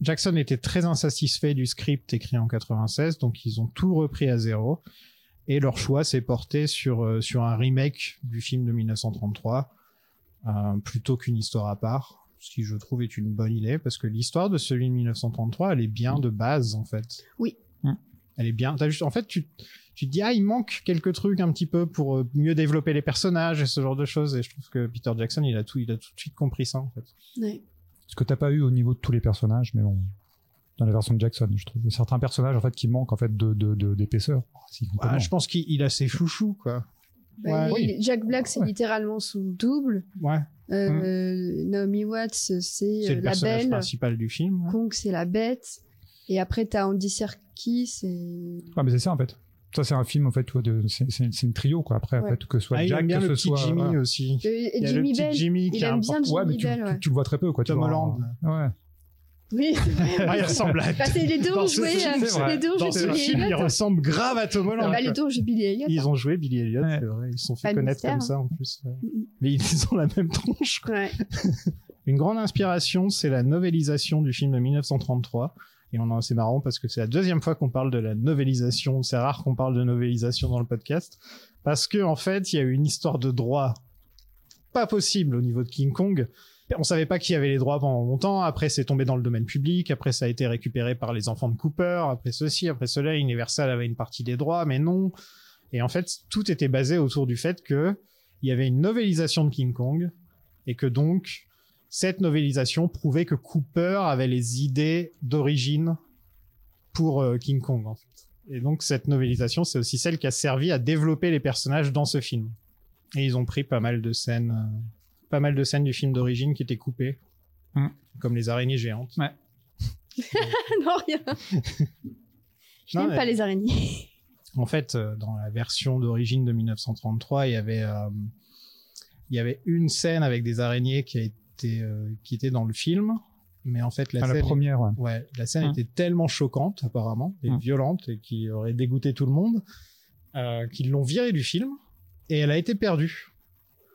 Jackson était très insatisfait du script écrit en 96, donc ils ont tout repris à zéro. Et leur choix s'est porté sur, euh, sur un remake du film de 1933, euh, plutôt qu'une histoire à part, ce qui je trouve est une bonne idée, parce que l'histoire de celui de 1933, elle est bien de base, en fait. Oui. Mm. Elle est bien. T'as juste, en fait, tu, tu te dis, ah, il manque quelques trucs un petit peu pour euh, mieux développer les personnages et ce genre de choses, et je trouve que Peter Jackson, il a tout, il a tout de suite compris ça, en fait. Ouais. Ce que t'as pas eu au niveau de tous les personnages, mais bon, dans la version de Jackson, je trouve. Il y a certains personnages, en fait, qui manquent, en fait, de, de, de- d'épaisseur. Si, Ah, je pense qu'il il a ses chouchous, quoi. Bah, Ouais. il- il- Jack Black, c'est Ouais. littéralement son double. Ouais. Euh, Naomi Watts, c'est C'est euh, le la personnage belle. principal du film. ouais. Kong, c'est la bête. Et après, t'as Andy Serkis et... Ah, mais c'est ça, en fait. Ça, c'est un film, en fait, tu de, c'est, une trio, quoi. Après, en Ouais. fait, que ce soit Ah, Jack, que le ce soit. Jimmy voilà. aussi. Euh, et Il y a le Jimmy petit Bell. Jimmy qui Il a aime un bien porte- Ouais, mais Jimmy tu, Bell, tu- ouais. tu le vois très peu, quoi. tu Tom vois. Holland. Ouais. Oui. <laughs> Ah, il ressemble à. Bah, les deux ont joué. Les deux ont joué Billy Elliot. ressemble grave à Tom Holland. Bah, les deux ont joué Billy Elliot. Ils ont joué Billy Elliot, Ouais. c'est vrai. Ils se sont fait Pas connaître comme hein. ça en plus. ouais. Mm, Mais ils ont la même tronche. Ouais. <laughs> Une grande inspiration, c'est la novélisation du film de 1933. Et on c'est marrant parce que c'est la deuxième fois qu'on parle de la novélisation. C'est rare qu'on parle de novélisation dans le podcast. Parce que, en fait, il y a eu une histoire de droit pas possible au niveau de King Kong. On savait pas qui avait les droits pendant longtemps. Après, c'est tombé dans le domaine public. Après, ça a été récupéré par les enfants de Cooper. Après ceci, après cela, Universal avait une partie des droits, mais non. Et en fait, tout était basé autour du fait que il y avait une novélisation de King Kong et que donc cette novélisation prouvait que Cooper avait les idées d'origine pour euh, King Kong en fait. Et donc cette novélisation, c'est aussi celle qui a servi à développer les personnages dans ce film. Et ils ont pris pas mal de scènes, euh, pas mal de scènes du film d'origine qui étaient coupées, Hmm. comme les araignées géantes. <laughs> non, rien. <laughs> Je n'aime mais- pas les araignées. En fait, euh, dans la version d'origine de 1933, il y avait, euh, il y avait une scène avec des araignées qui a été, euh, qui était dans le film, mais en fait la Ah, la scène, première, ouais. ouais, la scène Hum. était tellement choquante apparemment et Hum. violente et qui aurait dégoûté tout le monde, euh, qu'ils l'ont virée du film et elle a été perdue.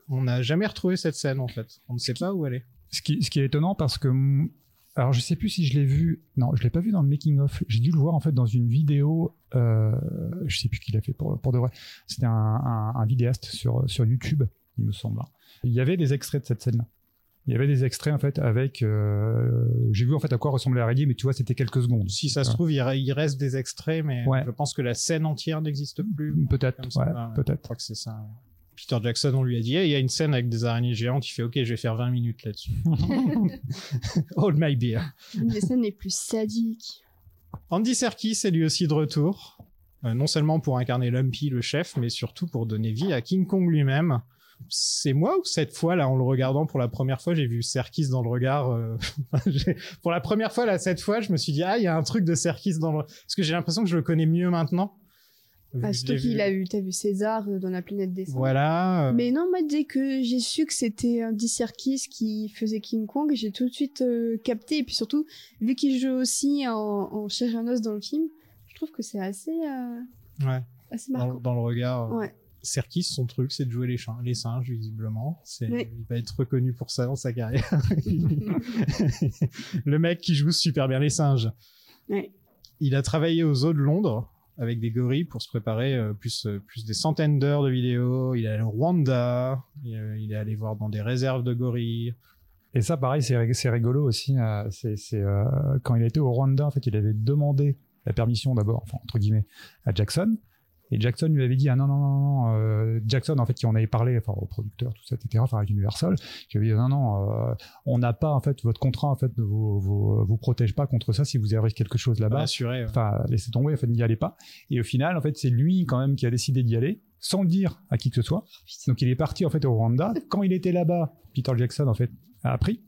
On n'a jamais retrouvé cette scène en fait. On ne sait pas où elle est. Ce qui, ce qui est étonnant parce que. mm, Alors, je sais plus si je l'ai vu. Non, je l'ai pas vu dans le making-of. J'ai dû le voir, en fait, dans une vidéo. Euh, je sais plus qui l'a fait pour, pour de vrai. C'était un, un, un vidéaste sur, sur YouTube, il me semble. Il y avait des extraits de cette scène-là. Il y avait des extraits, en fait, avec. euh, J'ai vu, en fait, à quoi ressemblait l'araignée, mais tu vois, c'était quelques secondes. Si ça se trouve, il, re- il reste des extraits, mais Ouais. je pense que la scène entière n'existe plus. Peut-être, ça, ouais, ouais. Je peut-être. crois que c'est ça. Peter Jackson, on lui a dit, Hey, il y a une scène avec des araignées géantes. Il fait, OK, je vais faire 20 minutes là-dessus. <laughs> Hold my beer. Une des scènes les plus sadiques. Andy Serkis est lui aussi de retour. Euh, non seulement pour incarner Lumpy, le chef, mais surtout pour donner vie à King Kong lui-même. C'est moi ou cette fois, là, en le regardant pour la première fois, j'ai vu Serkis dans le regard. euh, <laughs> pour la première fois, là, cette fois, je me suis dit, ah, il y a un truc de Serkis dans le. Parce que j'ai l'impression que je le connais mieux maintenant. Ah, surtout qu'il vu- a eu, t'as vu César euh, dans la planète des singes. Voilà. euh, Mais non, moi, dès que j'ai su que c'était Andy Serkis qui faisait King Kong, j'ai tout de suite euh, capté. Et puis surtout, vu qu'il joue aussi en, en chair et en os dans le film, je trouve que c'est assez, ouais. assez Dans, marquant. dans le regard. Ouais. Serkis, son truc, c'est de jouer les, singes, visiblement. Oui. Il va être reconnu pour ça dans sa carrière. <laughs> le mec qui joue super bien les singes. Il a travaillé aux Zoo de Londres avec des gorilles pour se préparer euh, plus euh, plus des centaines d'heures de vidéos. Il est allé au Rwanda, il, euh, il est allé voir dans des réserves de gorilles. Et ça, pareil, c'est rig- c'est rigolo aussi. euh, c'est euh, quand il était au Rwanda, en fait, il avait demandé la permission d'abord, enfin, entre guillemets, à Jackson. Et Jackson lui avait dit ah non non non non euh, Jackson en fait qui en avait parlé enfin au producteur tout ça etc enfin avec Universal qui avait dit non non euh, on n'a pas en fait votre contrat en fait ne vous, vous vous protège pas contre ça si vous arrive quelque chose là-bas. Assuré. ouais. enfin laissez tomber enfin n'y allez pas. Et au final en fait c'est lui quand même qui a décidé d'y aller sans le dire à qui que ce soit. Donc il est parti en fait au Rwanda. Quand il était là-bas Peter Jackson en fait a appris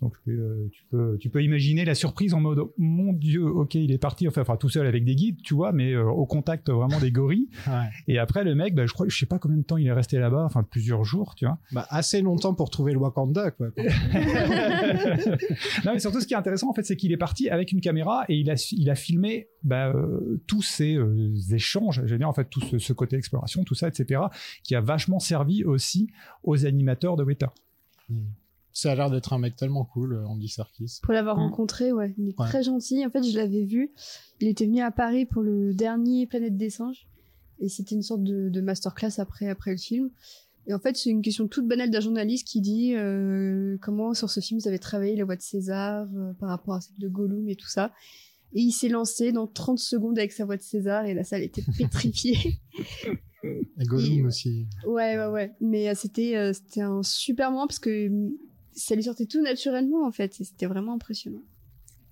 donc euh, tu peux tu peux imaginer la surprise en mode mon dieu ok il est parti enfin, enfin tout seul avec des guides tu vois mais euh, au contact vraiment des gorilles <laughs> Ouais. et après le mec bah, je crois je sais pas combien de temps il est resté là-bas enfin plusieurs jours tu vois Bah, assez longtemps pour trouver le Wakanda, quoi. <laughs> non, mais surtout, ce qui est intéressant, en fait, c'est qu'il est parti avec une caméra et il a, il a filmé bah, euh, tous ces euh, échanges, je veux dire, en fait, tout ce, ce côté exploration, tout ça, etc., qui a vachement servi aussi aux animateurs de Weta. Ça a l'air d'être un mec tellement cool, euh, Andy Serkis. Pour l'avoir Mm. rencontré, ouais, il est Ouais. très gentil. En fait, je l'avais vu. Il était venu à Paris pour le dernier Planète des singes. Et c'était une sorte de, de masterclass après, après le film. Et en fait, c'est une question toute banale d'un journaliste qui dit euh, comment sur ce film vous avez travaillé la voix de César euh, par rapport à celle de Gollum et tout ça. Et il s'est lancé dans 30 secondes avec sa voix de César et la salle était <laughs> pétrifiée. Et Gollum Et- aussi. Ouais, ouais, ouais. Mais euh, c'était euh, c'était un super moment parce que ça lui sortait tout naturellement en fait. Et c'était vraiment impressionnant.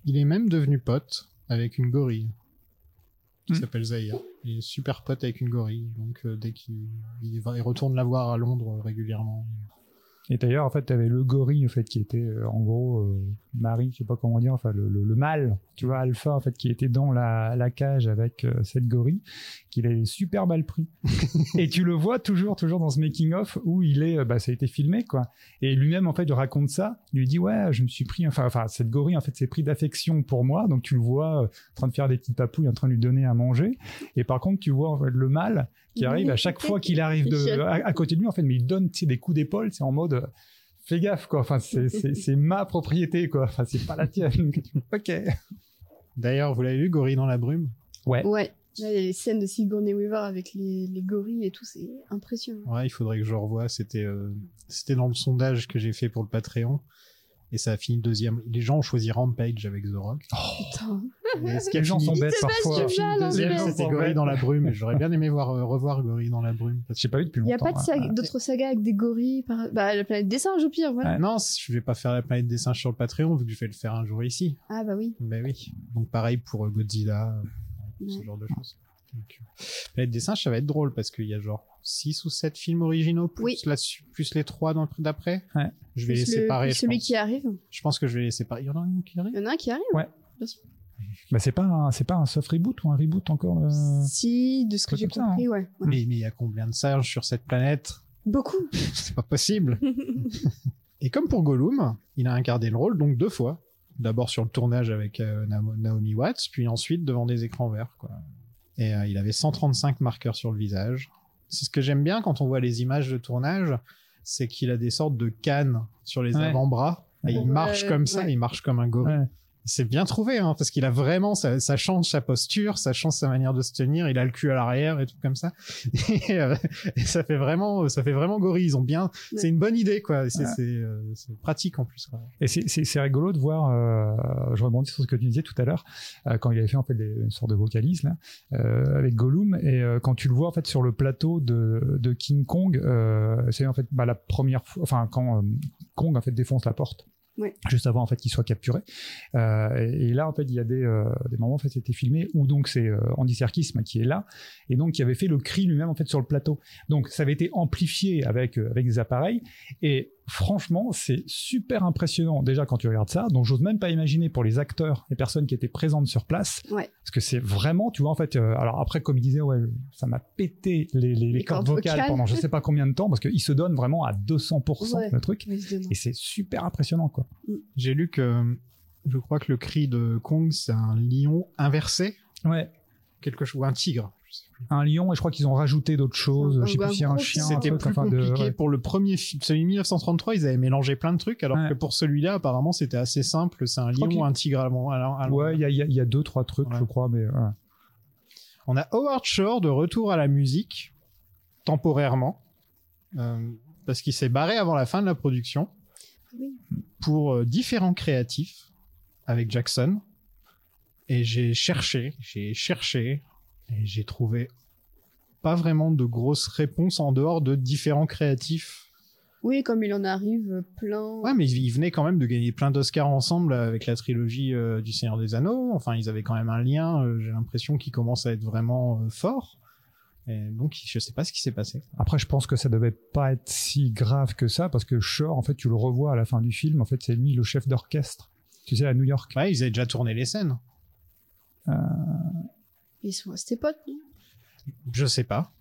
Il est même devenu pote avec une gorille qui Hmm. s'appelle Zahir. Il est super pote avec une gorille, donc euh, dès qu'il il va, il retourne la voir à Londres euh, régulièrement. Et d'ailleurs, en fait, tu avais le gorille, en fait, qui était, euh, en gros, euh, Marie, je sais pas comment dire, enfin, le, le, le mâle, tu vois, Alpha, en fait, qui était dans la, la cage avec euh, cette gorille, qu'il avait super mal pris. <laughs> et tu le vois toujours, toujours dans ce making-of où il est, euh, bah, ça a été filmé, quoi. Et lui-même, en fait, il raconte ça. Il lui dit, ouais, je me suis pris, enfin, enfin, cette gorille, en fait, s'est pris d'affection pour moi. Donc, tu le vois euh, en train de faire des petites papouilles, en train de lui donner à manger. Et par contre, tu vois, en fait, le mâle qui arrive à chaque fois qu'il arrive de, à, à côté de lui, en fait, mais il donne, des coups d'épaule, c'est en mode, euh, fais gaffe, quoi. Enfin, c'est, <laughs> c'est, c'est ma propriété, quoi. Enfin, c'est pas la tienne. <laughs> ok. D'ailleurs, vous l'avez vu, Gorille dans la brume? Ouais. Là, il y a les scènes de Sigourney Weaver avec les, les gorilles et tout, c'est impressionnant. Ouais, il faudrait que je revoie. C'était euh, c'était dans le sondage que j'ai fait pour le Patreon. Et ça a fini deuxième. Les gens ont choisi Rampage avec The Rock. Putain. Et ce Les gens sont bêtes C'est pas parfois. deuxième, c'était Gorille dans la brume. J'aurais bien aimé voir, euh, revoir Gorille dans la brume. parce J'ai pas vu depuis Il longtemps. n'y a pas de saga- d'autres sagas avec des gorilles par... Bah, la planète des singes au pire, voilà. que- Non, je vais pas faire la planète des singes sur le Patreon vu que je vais le faire un jour ici. Ah bah oui. Ben oui. Donc pareil pour euh, Godzilla, euh, ce genre de choses. Donc, Planète des singes, ça va être drôle parce qu'il y a genre 6 ou 7 films originaux plus, Oui. la plus les 3 dans le d'après. Ouais. Je vais les Plus le- séparer. plus Je celui pense. qui arrive. je pense que je vais les séparer. Il y en a un qui arrive? Il y en a un qui arrive. Ouais. Bien sûr. Bah, c'est pas un, c'est pas un soft reboot ou un reboot encore. euh, Si, de ce que j'ai ça, compris, ouais. ouais. Mais mais il y a combien de singes sur cette planète? Beaucoup. <laughs> C'est pas possible. <laughs> Et comme pour Gollum, il a incarné le rôle donc deux fois. D'abord sur le tournage avec euh, Naomi Watts, puis ensuite devant des écrans verts. Quoi. Et euh, il avait 135 marqueurs sur le visage. C'est ce que j'aime bien quand on voit les images de tournage, c'est qu'il a des sortes de cannes sur les Ouais. avant-bras. Et il marche comme ça, ouais. il marche comme un gorille. C'est bien trouvé, hein, parce qu'il a vraiment, ça, ça change sa posture, ça change sa manière de se tenir, il a le cul à l'arrière et tout comme ça. <laughs> Et, euh, et ça fait vraiment, ça fait vraiment gorille. Ils ont bien, Ouais. c'est une bonne idée, quoi. C'est Ouais. c'est, euh, c'est pratique en plus. Quoi. Et c'est, c'est, c'est rigolo de voir, euh, je rebondis sur ce que tu disais tout à l'heure, euh, quand il avait fait en fait des, une sorte de vocalise là, euh, avec Gollum, et euh, quand tu le vois en fait sur le plateau de, de King Kong, euh, c'est en fait bah, la première fois, enfin quand euh, Kong en fait défonce la porte. Ouais. Juste avant en fait qu'il soit capturé, euh, et, là en fait il y a des, euh, des moments en fait c'était filmé où donc c'est euh, Andy Serkis qui est là et donc qui avait fait le cri lui-même en fait sur le plateau. Donc ça avait été amplifié avec euh, avec des appareils et franchement, c'est super impressionnant déjà quand tu regardes ça. Donc, j'ose même pas imaginer pour les acteurs, les personnes qui étaient présentes sur place, Ouais. parce que c'est vraiment, tu vois, en fait. euh, alors après, comme il disait, ouais, ça m'a pété les, les, les Les cordes cordes vocales, vocales. pendant je sais pas combien de temps, parce qu'il se donne vraiment à 200% Ouais. le truc, évidemment. et c'est super impressionnant, quoi. J'ai lu que, je crois que le cri de Kong, c'est un lion inversé, Ouais. quelque chose, ou un tigre. Un lion, et je crois qu'ils ont rajouté d'autres choses. Un- je sais un plus y a un chien. un C'était truc, plus de- compliqué pour le premier film. Celui de 1933, ils avaient mélangé plein de trucs, alors Ouais. que pour celui-là, apparemment, c'était assez simple. C'est un lion, qu'il- un tigre allemand. Ouais, il y a, y a- y a deux, trois trucs, Ouais. je crois, mais ouais. On a Howard Shore de retour à la musique, temporairement, euh, parce qu'il s'est barré avant la fin de la production Oui. pour euh, différents créatifs avec Jackson. Et j'ai cherché, j'ai cherché, et j'ai trouvé pas vraiment de grosses réponses en dehors de différents créatifs Oui, comme il en arrive plein. Ouais, mais ils venaient quand même de gagner plein d'Oscars ensemble avec la trilogie euh, du Seigneur des Anneaux. Enfin, ils avaient quand même un lien, euh, j'ai l'impression, qui commence à être vraiment euh, fort. Et donc, je sais pas ce qui s'est passé. Après, je pense que ça devait pas être si grave que ça, parce que Shore, en fait, tu le revois à la fin du film, en fait, c'est lui le chef d'orchestre, tu sais, à New York. Ouais, ils avaient déjà tourné les scènes. Ils sont restés potes, non? Je sais pas.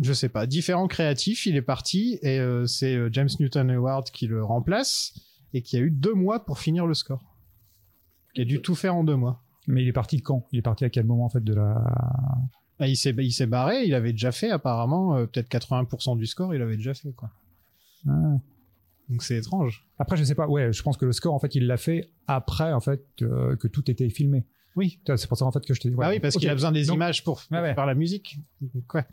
Je sais pas. Différents créatifs, il est parti et euh, c'est euh, James Newton Howard qui le remplace et qui a eu deux mois pour finir le score. Qui a dû tout faire en deux mois. Mais il est parti quand? Il est parti à quel moment, en fait, de la... Bah, il s'est il s'est barré, il avait déjà fait apparemment euh, peut-être 80% du score, il avait déjà fait quoi. Ah. Donc c'est étrange. Après, je sais pas, ouais, je pense que le score, en fait, il l'a fait après, en fait, que tout était filmé. Oui. C'est pour ça, en fait, que je te dis... ouais, ah oui, parce qu'il a besoin des Donc, images pour ouais. faire la musique. Donc, ouais.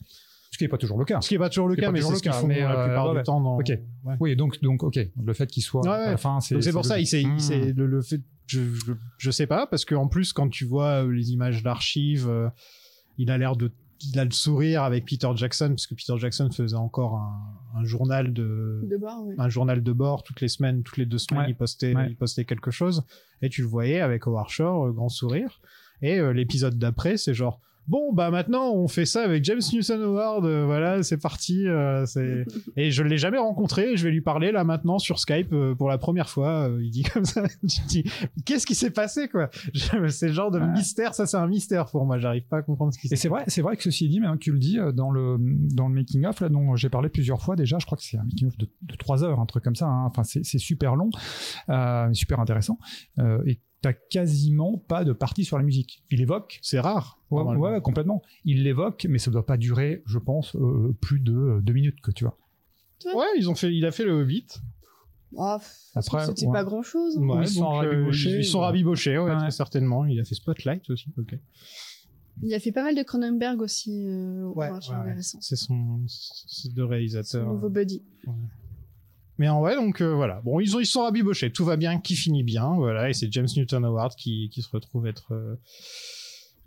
Ce qui n'est pas toujours le cas. Ce qui est pas toujours le cas, mais c'est ce qu'ils font mais, la euh, plupart ouais, du ouais. temps. Dans... Ok. Ouais. Oui, donc, donc, ok. Le fait qu'il soit Ouais, à la fin, c'est... C'est pour ça, il Mmh. le, le fait, je, je, je sais pas, parce que en plus quand tu vois euh, les images d'archives, euh, il a l'air de, il a le sourire avec Peter Jackson, parce que Peter Jackson faisait encore un, un journal de, De bord, un journal de bord toutes les semaines, toutes les deux semaines, Ouais. il postait, Ouais. il postait quelque chose, et tu le voyais avec Howard Shore, euh, grand sourire, et euh, l'épisode d'après, c'est genre. Bon bah maintenant on fait ça avec James Newton Howard, euh, voilà c'est parti, euh, c'est <laughs> et je l'ai jamais rencontré, je vais lui parler là maintenant sur Skype euh, pour la première fois. il dit comme ça, <laughs> qu'est-ce qui s'est passé quoi? C'est le genre de Ouais. mystère, ça c'est un mystère pour moi. J'arrive pas à comprendre ce qui Et s'est c'est vrai, c'est vrai que ceci dit, mais hein, tu le dis dans le dans le making of là dont j'ai parlé plusieurs fois déjà, je crois que c'est un making of de, de 3 heures, un truc comme ça. hein. Enfin, c'est super long, super intéressant. Et t'as quasiment pas de partie sur la musique. Il évoque, C'est rare. ouais, complètement. Il l'évoque, mais ça doit pas durer, je pense, euh, plus de euh, deux minutes que tu vois. Ouais, ils ont fait, il a fait le Hobbit. Ah, Après, c'était ouais. pas grand chose. Ouais, ils sont euh, rabibochés, ils sont ouais. rabibochés, ouais, Ouais. très certainement. Il a fait Spotlight aussi. Ok. Il a fait pas mal de Cronenberg aussi. Euh, Ouais, c'est son, Son réalisateurs. nouveau buddy. Mais en vrai, donc euh, voilà. Bon, ils ont ils sont rabibochés. Tout va bien, qui finit bien, voilà. Et c'est James Newton Howard qui qui se retrouve être euh,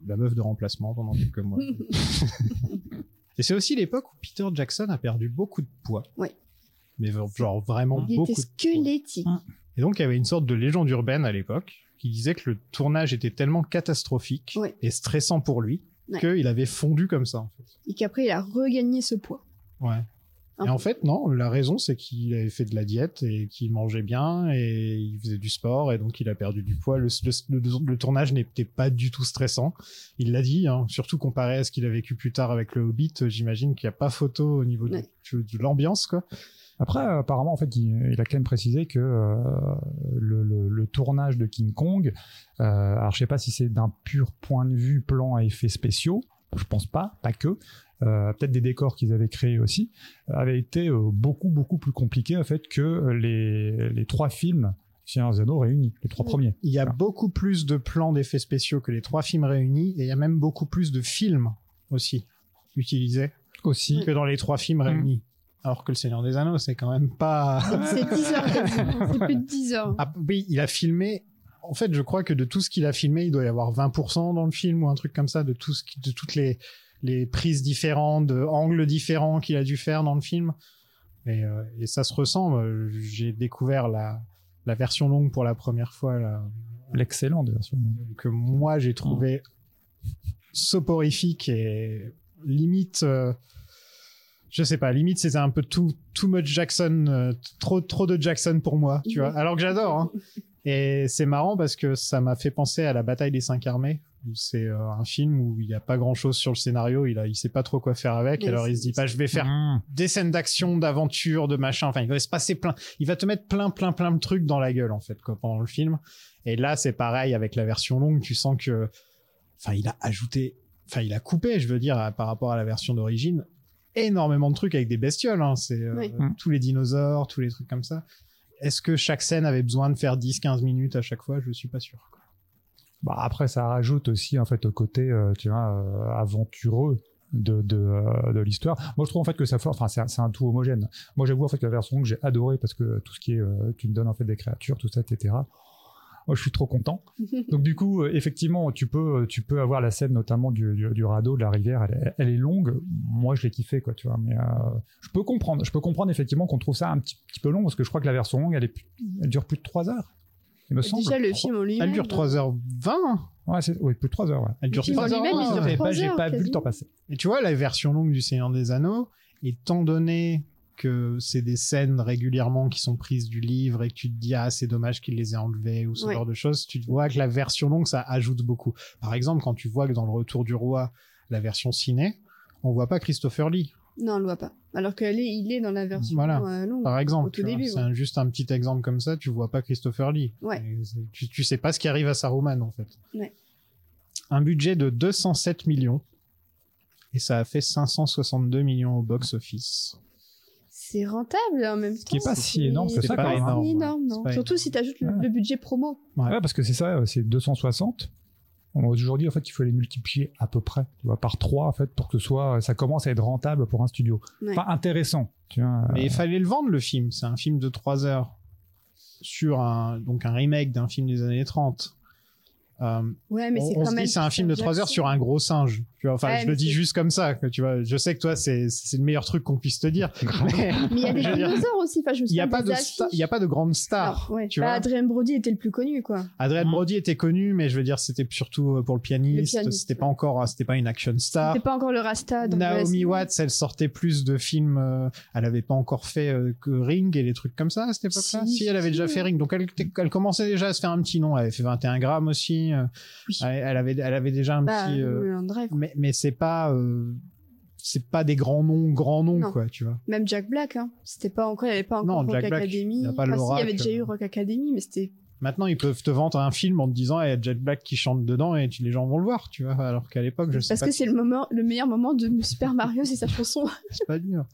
la meuf de remplacement pendant quelques mois. <laughs> et c'est aussi l'époque où Peter Jackson a perdu beaucoup de poids. Ouais. Mais genre vraiment Il beaucoup était de poids. squelettique. Et donc il y avait une sorte de légende urbaine à l'époque qui disait que le tournage était tellement catastrophique et stressant pour lui Ouais. qu'il avait fondu comme ça en fait. Et qu'après, il a regagné ce poids. Ouais. Et en fait, non, la raison, c'est qu'il avait fait de la diète et qu'il mangeait bien et il faisait du sport et donc il a perdu du poids. Le, le- le- le tournage n'était pas du tout stressant. Il l'a dit, hein, surtout comparé à ce qu'il a vécu plus tard avec le Hobbit, j'imagine qu'il n'y a pas photo au niveau de, Ouais. de- de l'ambiance, quoi. Après, apparemment, en fait, il, il a quand même précisé que euh, le, le- le tournage de King Kong, euh, alors je sais pas si c'est d'un pur point de vue plan à effets spéciaux, je pense pas, pas que, euh, peut-être des décors qu'ils avaient créés aussi, euh, avait été euh, beaucoup beaucoup plus compliqué en fait que les, les trois films Seigneur des Anneaux réunis, les trois premiers. Il y a Voilà. beaucoup plus de plans d'effets spéciaux que les trois films réunis et il y a même beaucoup plus de films aussi utilisés Aussi, que dans les trois films réunis. Alors que le Seigneur des Anneaux, c'est quand même pas... C'est 10 heures. <laughs> C'est plus de 10 heures. Ah, oui, il a filmé. En fait, je crois que de tout ce qu'il a filmé, il doit y avoir 20% dans le film ou un truc comme ça, de tout ce qui- de toutes les les prises différentes, de angles différents qu'il a dû faire dans le film. Et, euh, et ça se ressent. Euh, J'ai découvert la la version longue pour la première fois l'excellente version. que moi j'ai trouvé soporifique et limite euh, je sais pas limite c'était un peu too too much Jackson euh, trop trop de Jackson pour moi tu vois alors que j'adore hein. <laughs> et c'est marrant parce que ça m'a fait penser à la bataille des cinq armées où c'est euh, un film où il y a pas grand chose sur le scénario il il sait pas trop quoi faire avec Mais alors il se dit pas je vais faire Mmh. des scènes d'action, d'aventure, de machin. Enfin, il va se passer plein. Il va te mettre plein, plein, plein de trucs dans la gueule en fait quoi, pendant le film. Et là, c'est pareil avec la version longue. Tu sens que, enfin, il a ajouté, enfin, il a coupé, je veux dire, par rapport à la version d'origine, énormément de trucs avec des bestioles. Hein. C'est euh, Oui. Mm. tous les dinosaures, tous les trucs comme ça. Est-ce que chaque scène avait besoin de faire 10-15 minutes à chaque fois? Je suis pas sûr. Bah, après, ça rajoute aussi en fait au côté, euh, tu vois, euh, aventureux euh, de l'histoire. Moi, je trouve en fait que ça, enfin, c'est un, un tout homogène. Moi, j'avoue en fait que la version que j'ai adoré parce que tout ce qui est, tu me donnes fait des créatures, tout ça, etc. Moi, je suis trop content. <laughs> Donc du coup, euh, effectivement, tu peux, tu peux avoir la scène notamment du, du, du radeau, de la rivière. Elle, est- elle est longue. Moi, je l'ai kiffé, quoi, tu vois. Mais euh, je peux comprendre. Je peux comprendre effectivement qu'on trouve ça un petit, petit peu long parce que je crois que la version longue, elle, est, elle dure plus de 3 heures. Il me semble. Déjà, le film en lui-même. Elle dure 3h20. Ouais, c'est, oui, plus de 3 heures. Ouais. Elle dure film en 3 lui-même, il dure Et trois bah, j'ai heures, pas vu le temps passer. Et tu vois, la version longue du Seigneur des Anneaux, étant donné que c'est des scènes régulièrement qui sont prises du livre et que tu te dis ah c'est dommage qu'il les ait enlevées ou ce Ouais. genre de choses, tu vois que la version longue ça ajoute beaucoup. Par exemple, quand tu vois que dans le Retour du Roi, la version ciné, on voit pas Christopher Lee. Non, on le voit pas. Alors qu'il est, il est dans la version Voilà. euh, longue. Par exemple, c'est ouais. juste un petit exemple comme ça, tu vois pas Christopher Lee. Ouais. Tu, tu sais pas ce qui arrive à Saruman en fait. Ouais. Un budget de 207 millions et ça a fait 562 millions au box-office. C'est rentable en même temps. qui est pas si énorme que C'est ça, pas quand même, énorme. Non. pas Surtout si tu ajoutes le, Ouais. le budget promo. Ouais. Ouais, parce que c'est ça, c'est 260. Aujourd'hui, en fait, il faut les multiplier à peu près, tu vois, par 3, en fait, pour que ce soit, ça commence à être rentable pour un studio. Ouais. Enfin, intéressant, tu vois. Mais il fallait le vendre le film. C'est un film de 3 heures sur un donc un remake d'un film des années 30. Euh, Ouais, mais on c'est on quand se même. dit c'est un film de 3 heures sur un gros singe. Tu vois, enfin, Ouais, je le dis juste comme ça. Que, tu vois, je sais que toi c'est c'est le meilleur truc qu'on puisse te dire. Mais il y a des dinosaures aussi. Enfin, je me il y a pas de il y a affiches. pas de grande star. Alors, ouais. tu Bah, vois. Adrien Brody était le plus connu, quoi. Adrien Mm. Brody était connu, mais je veux dire c'était surtout pour le pianiste. Pianiste, C'était pas encore, c'était pas une action star. C'était pas encore le Rasta. donc Naomi Watts, elle sortait plus de films. euh, elle avait pas encore fait euh, que Ring et les trucs comme ça à cette époque-là? Si, Si, elle avait si, déjà ouais. fait Ring, donc elle, commençait déjà à se faire un petit nom. Elle avait fait 21 grammes aussi. euh, Oui. elle, elle avait, elle avait déjà un Bah, petit. euh, Mulholland Drive. mais mais c'est pas, euh, c'est pas des grands noms, grands noms Non. quoi, tu vois. Même Jack Black, hein. C'était pas encore, il y avait pas encore Non, Rock Jack Black, Academy. il y a pas Enfin, si, il y avait déjà eu Rock Academy, mais c'était. Maintenant, ils peuvent te vendre un film en te disant, hey, Jet Black qui chante dedans et tu, les gens vont le voir, tu vois. Alors qu'à l'époque, je sais Parce pas, que c'est le moment, le meilleur moment de Super Mario, c'est sa chanson. <laughs> c'est pas dur.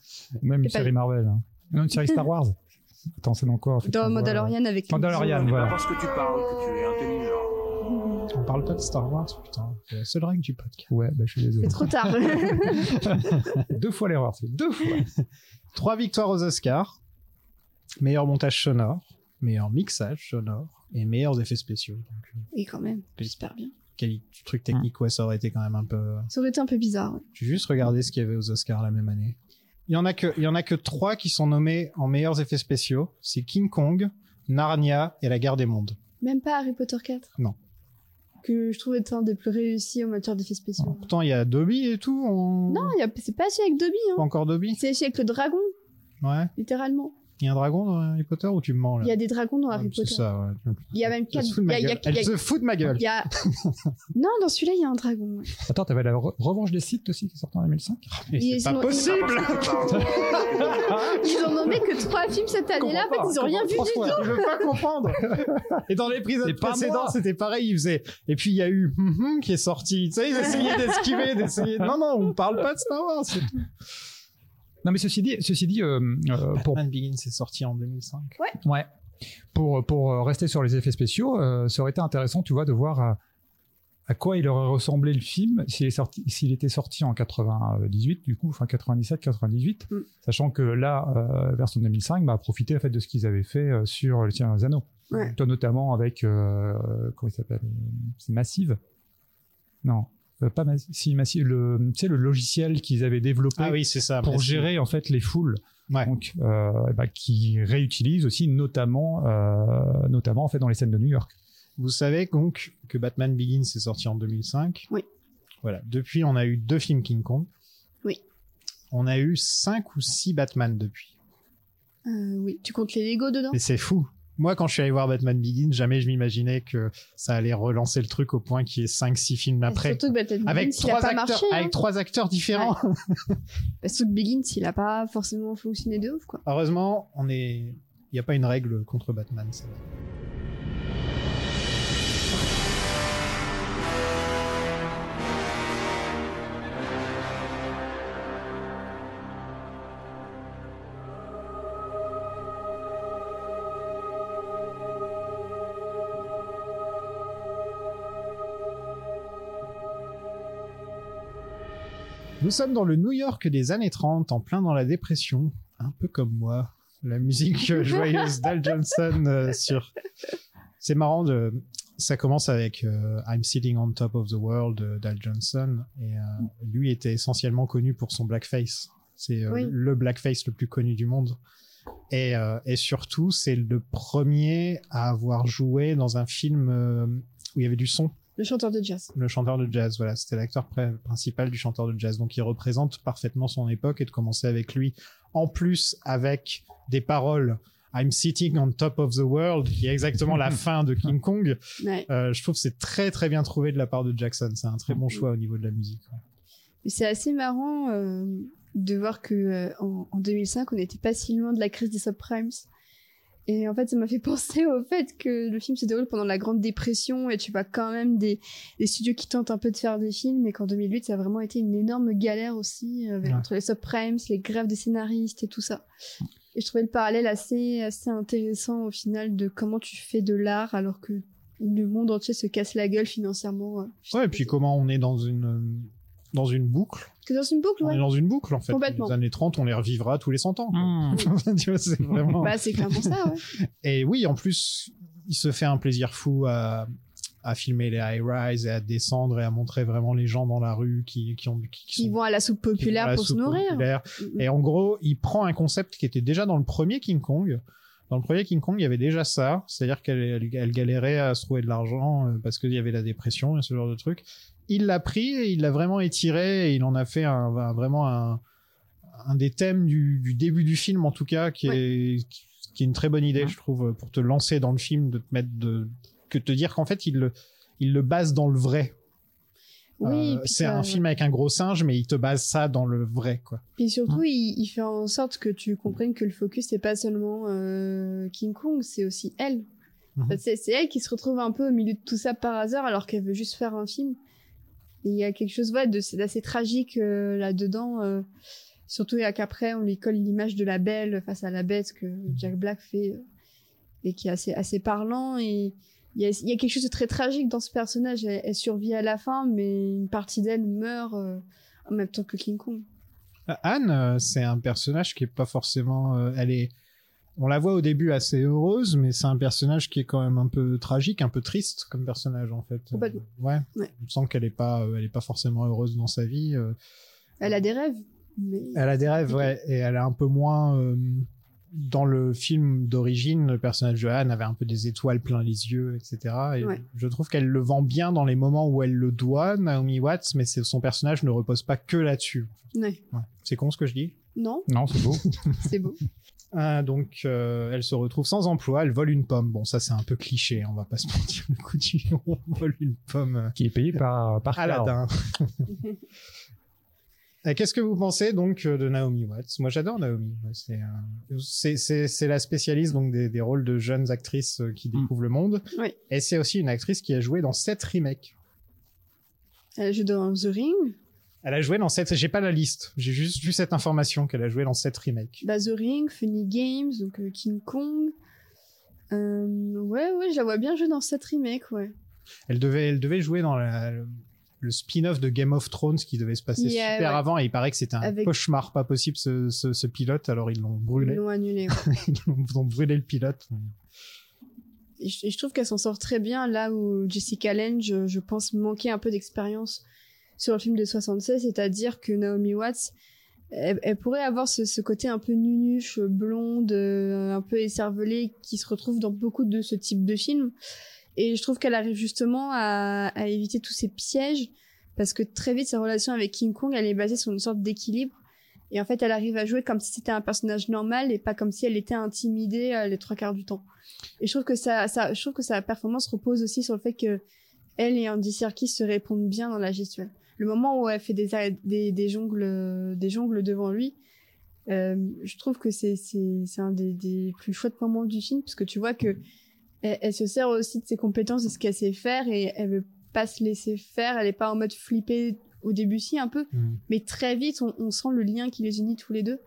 Ou même une série Marvel. hein. Non, une série Star Wars. <laughs> Attends, c'est dans quoi en fait, on Dans voit- Mandalorian avec. Mandalorian, voilà. parce que tu parles que tu es intelligent. Parle pas de Star Wars, putain. C'est la seule règle du podcast. Ouais, bah, je suis désolé. C'est trop tard. <laughs> deux fois l'erreur, c'est deux fois. <laughs> Trois victoires aux Oscars. Meilleur montage sonore, meilleur mixage sonore et meilleurs effets spéciaux. Donc, euh, oui, quand même. J'espère bien. quel truc technique, ouais, ça aurait été quand même un peu. Ça aurait été un peu bizarre. ouais. J'ai juste regardé ce qu'il y avait aux Oscars la même année. Il y en a que, il y en a que trois qui sont nommés en meilleurs effets spéciaux. C'est King Kong, Narnia et La Guerre des Mondes. Même pas Harry Potter 4. Non. Que je trouve être un des plus réussis en matière d'effets spéciaux. Pourtant, il y a Dobby et tout. en- Non, il y a- c'est pas celui avec Dobby. Pas Hein. encore Dobby. C'est celui avec le dragon, Ouais. littéralement. Il y a un dragon dans Harry Potter ou tu me mens là Il y a des dragons dans Ah, Harry C'est Potter. ça, ouais. Il y a même Elle quatre. se fout de il y ma a-. Elle il y a- se fout de ma gueule. il y a- <laughs> Non, dans celui-là, il y a un dragon. ouais. Attends, t'avais la re- revanche des sites aussi qui est sortie en 2005 Mais Ils c'est pas possible Ils ont nommé que trois films cette année-là. En fait, ils ont rien vu du tout. Je veux pas comprendre. Et dans l'épisode C'est pas précédent, moi. c'était pareil, ils faisaient. Et puis il y a eu hum hum qui est sorti. Tu sais, ils essayaient d'esquiver, d'essayer. Non, non, on parle pas de Star Wars. Non, mais ceci dit, ceci dit euh, euh, pour, Batman Begins c'est sorti en 2005. ouais, pour, pour euh, rester sur les effets spéciaux, euh, ça aurait été intéressant, tu vois, de voir à, à quoi il aurait ressemblé le film s'il est sorti, s'il était sorti en 98, du coup, enfin 97, 98, Mm. sachant que là, euh, version 2005, bah, a profité en fait de ce qu'ils avaient fait euh, sur le Seigneur des Anneaux, Ouais. Toi, notamment avec euh, comment il s'appelle, c'est Massive, non. Euh, pas Massive, si Massive, le, tu sais, le logiciel qu'ils avaient développé Ah oui, c'est ça. pour gérer en fait les foules Ouais. donc euh, eh ben, qui réutilise aussi notamment euh, notamment en fait dans les scènes de New York Vous savez donc que Batman Begins est sorti en 2005. Oui. Voilà. Depuis, on a eu deux films King Kong. Oui. On a eu cinq ou six Batman depuis. Euh, oui, tu comptes les Lego dedans? Mais c'est fou. Moi, quand je suis allé voir Batman Begins, jamais je m'imaginais que ça allait relancer le truc au point qu'il y ait 5-6 films après. Surtout que Batman Avec Begins, il a pas acteurs, marché. hein. avec trois acteurs différents. <laughs> Parce que Begins, il a pas forcément fonctionné de ouf, quoi. Heureusement, on est, il n'y a pas une règle contre Batman. Nous sommes dans le New York des années 30, en plein dans la dépression, un peu comme moi. La musique <laughs> joyeuse d'Al Johnson euh, sur. C'est marrant de. Ça commence avec euh, I'm Sitting on Top of the World euh, d'Al Johnson et euh, lui était essentiellement connu pour son blackface. C'est Oui. le blackface le plus connu du monde. Et, et surtout, c'est le premier à avoir joué dans un film où il y avait du son Le chanteur de jazz. le chanteur de jazz, voilà, c'était l'acteur pr- principal du chanteur de jazz. Donc il représente parfaitement son époque et de commencer avec lui, en plus avec des paroles I'm sitting on top of the world, qui est exactement la <laughs> fin de King Kong. Ouais. Euh, je trouve que c'est très très bien trouvé de la part de Jackson. C'est un très bon choix au niveau de la musique. ouais. C'est assez marrant euh, de voir que euh, en, en 2005, on n'était pas si loin de la crise des subprimes. Et en fait, ça m'a fait <laughs> penser au fait que le film se déroule pendant la Grande Dépression et tu vois quand même des, des studios qui tentent un peu de faire des films et qu'en 2008, ça a vraiment été une énorme galère aussi avec- Ouais. entre les subprimes, les grèves des scénaristes et tout ça. Et je trouvais le parallèle assez, assez intéressant au final de comment tu fais de l'art alors que le monde entier se casse la gueule financièrement. euh. Ouais, et puis comment on est dans une dans une boucle. Que dans une boucle, On ouais. est dans une boucle en fait. Complètement. Les années 30, on les revivra tous les 100 ans. Mmh. <laughs> vois, c'est vraiment. Bah, c'est clairement ça, ouais. <laughs> Et oui, en plus, il se fait un plaisir fou à, à filmer les high-rise et à descendre et à montrer vraiment les gens dans la rue qui, qui ont qui, qui sont- vont à la soupe populaire la pour se nourrir. populaire. Et en gros, il prend un concept qui était déjà dans le premier King Kong. Dans le premier King Kong, il y avait déjà ça, c'est-à-dire qu'elle elle, elle galérait à se trouver de l'argent euh, parce qu'il y avait la dépression et ce genre de truc. Il l'a pris et il l'a vraiment étiré et il en a fait un, un- vraiment un, un des thèmes du, du début du film en tout cas qui est qui est une très bonne idée, je trouve, pour te lancer dans le film, de te mettre de que te dire qu'en fait il le il le base dans le vrai. Oui, Euh, c'est un film avec un gros singe, mais il te base ça dans le vrai, quoi. Et Hein. surtout, il, il fait en sorte que tu comprennes que le focus, c'est pas seulement euh, King Kong, c'est aussi elle. Mhm. C'est elle qui se retrouve un peu au milieu de tout ça par hasard, alors qu'elle veut juste faire un film. Il y a quelque chose d'assez tragique euh, là-dedans. euh, surtout qu'après, on lui colle l'image de la belle face à la bête que Jack Black fait, euh, et qui est assez, assez parlant. Et il y, a, il y a quelque chose de très tragique dans ce personnage. Elle, elle survit à la fin, mais une partie d'elle meurt en même temps que King Kong. Anne, c'est un personnage qui est pas forcément. elle est. On la voit au début assez heureuse, mais c'est un personnage qui est quand même un peu tragique, un peu triste comme personnage en fait. Complètement. Euh, ouais. Ouais. On sent qu'elle est pas, euh, elle est pas forcément heureuse dans sa vie. euh. Elle a des rêves, mais Elle a des rêves, ouais, et elle est un peu moins. euh, dans le film d'origine, le personnage de Anne avait un peu des étoiles plein les yeux, etc. Et Ouais. je trouve qu'elle le vend bien dans les moments où elle le doit, Naomi Watts, mais c'est- son personnage ne repose pas que là-dessus. Ouais. Ouais. C'est con ce que je dis? Non, Non, c'est beau. <laughs> c'est beau. Ah, donc, euh, elle se retrouve sans emploi, elle vole une pomme. Bon, ça, c'est un peu cliché, on va pas se mentir. Le coup du on vole une pomme. euh, Qui est payé par, par Carl. Aladdin. <laughs> Et Qu'est-ce que vous pensez donc euh, de Naomi Watts? Moi, j'adore Naomi. C'est euh, c'est- c'est c'est la spécialiste donc des, des rôles de jeunes actrices euh, qui découvrent le monde. Oui. Et c'est aussi une actrice qui a joué dans sept remakes. Elle joue dans The Ring. Elle a joué dans sept. J'ai pas la liste. J'ai juste vu cette information qu'elle a joué dans sept remakes. Bah, The Ring, Funny Games, donc euh, King Kong. Euh, ouais, ouais, je la vois bien jouer dans cette remake, ouais. Elle devait, elle devait jouer dans la- le spin-off de Game of Thrones qui devait se passer Yeah, super ouais. avant et il paraît que c'était un Avec- cauchemar pas possible ce, ce- ce pilote alors ils l'ont brûlé Ils l'ont annulé. ouais. <laughs> ils ont brûlé le pilote Et je, et je trouve qu'elle s'en sort très bien là où Jessica Lange, je, je pense, manquait un peu d'expérience sur le film de 76, c'est-à-dire que Naomi Watts, elle, pourrait avoir ce, ce côté un peu nunuche, blonde, euh, un peu écervelée, qui se retrouve dans beaucoup de ce type de films. Et je trouve qu'elle arrive justement à, à éviter tous ces pièges, parce que très vite, sa relation avec King Kong, elle est basée sur une sorte d'équilibre. Et en fait, elle arrive à jouer comme si c'était un personnage normal et pas comme si elle était intimidée euh, les trois quarts du temps. Et je trouve que ça, ça, je trouve que sa performance repose aussi sur le fait que elle et Andy Serkis se répondent bien dans la gestuelle. Le moment où elle fait des, des, des jongles, des jongles devant lui, euh, je trouve que c'est, un des, des plus chouettes moments du film parce que tu vois que elle, elle se sert aussi de ses compétences, de ce qu'elle sait faire et elle veut pas se laisser faire. Elle est pas en mode flippé au début si un peu, Mm. mais très vite on, on sent le lien qui les unit tous les deux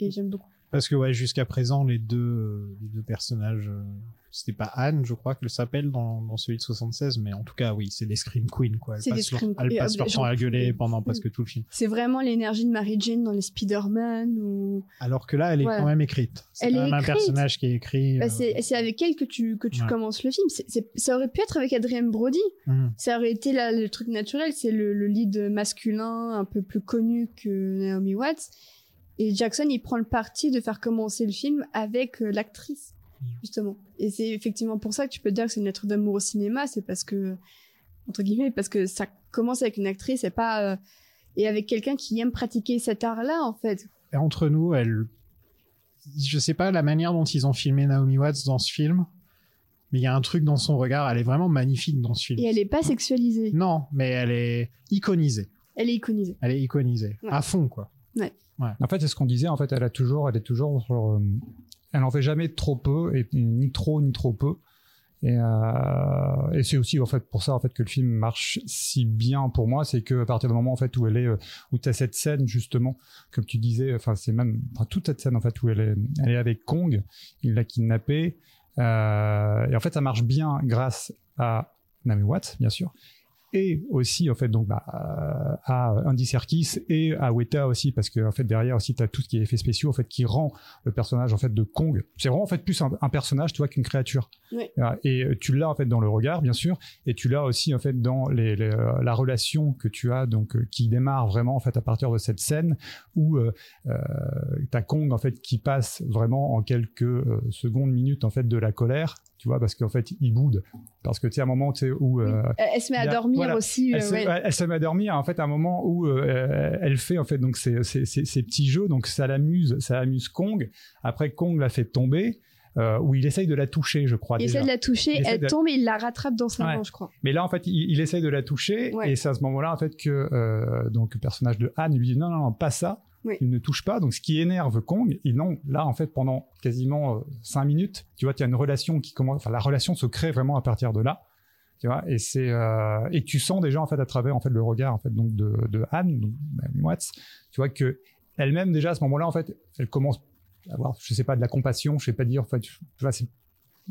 et j'aime beaucoup. parce que ouais jusqu'à présent les deux euh, les deux personnages euh, c'était pas Anne, je crois qu'elle s'appelle dans, dans celui de 76, mais en tout cas, oui, c'est des Scream Queens, quoi. C'est des passent leur- passent Et, leur temps à gueuler pendant presque tout le film. C'est vraiment l'énergie de Mary Jane dans les Spider-Man ou. Alors que là, elle est Ouais. quand même écrite. C'est Elle quand même un personnage qui est écrit. Bah, euh, c'est avec elle que tu, que tu Ouais. commences le film. Ça aurait pu être avec Adrien Brody. hum. Ça aurait été là, le truc naturel. C'est le, le lead masculin un peu plus connu que Naomi Watts. Et Jackson, il prend le parti de faire commencer le film avec euh, l'actrice, justement. Et c'est effectivement pour ça que tu peux dire que c'est une lettre d'amour au cinéma. C'est parce que, entre guillemets, parce que ça commence avec une actrice et pas. euh, et avec quelqu'un qui aime pratiquer cet art-là, en fait. Et entre nous, elle. Je sais pas la manière dont ils ont filmé Naomi Watts dans ce film, mais il y a un truc dans son regard. Elle est vraiment magnifique dans ce film. Et elle est pas sexualisée. Non, mais elle est iconisée. Elle est iconisée. Elle est iconisée. Ouais. À fond, quoi. Ouais. En fait, c'est ce qu'on disait. En fait, elle a toujours, elle est toujours sur, euh, elle en fait jamais trop peu et ni trop ni trop peu. Et, euh, et c'est aussi en fait pour ça en fait que le film marche si bien pour moi, c'est que à partir du moment en fait où elle est, euh, où tu as cette scène justement, comme tu disais, enfin c'est même, toute cette scène en fait où elle est, elle est avec Kong, il l'a kidnappée, euh, et en fait ça marche bien grâce à Naomi Watts bien sûr, et aussi en fait donc bah, euh, à Andy Serkis et à Weta aussi parce que en fait derrière aussi tu as tout ce qui est effets spéciaux en fait qui rend le personnage en fait de Kong c'est vraiment en fait plus un, un personnage tu vois qu'une créature. Voilà. et euh, tu l'as en fait dans le regard bien sûr et tu l'as aussi en fait dans les, les, euh, la relation que tu as donc euh, qui démarre vraiment en fait à partir de cette scène où euh, euh, t'as Kong en fait qui passe vraiment en quelques euh, secondes minutes en fait de la colère tu vois parce qu'en fait il boude parce que tu sais à un moment où euh, Elle, elle se met à a- dormir voilà. aussi. elle, euh, se, ouais. ouais, elle se met à dormir en fait à un moment où euh, elle fait en fait donc ces, ces, ces, ces petits jeux donc ça l'amuse ça amuse Kong après Kong la fait tomber euh, où il essaye de la toucher je crois Il déjà essaie de la toucher, elle de- tombe et il la rattrape dans sa Ouais. main, je crois. mais là en fait il, il essaye de la toucher Ouais. et c'est à ce moment là en fait que euh, donc le personnage de Anne lui dit non non non pas ça Il ne touche pas donc ce qui énerve Kong et non là en fait pendant quasiment euh, cinq minutes tu vois tu as une relation qui commence enfin la relation se crée vraiment à partir de là tu vois et c'est euh, et tu sens déjà en fait à travers en fait le regard en fait donc de, de Anne donc Watts tu vois que elle-même déjà à ce moment-là en fait elle commence à avoir je sais pas de la compassion je sais pas dire en fait tu vois c'est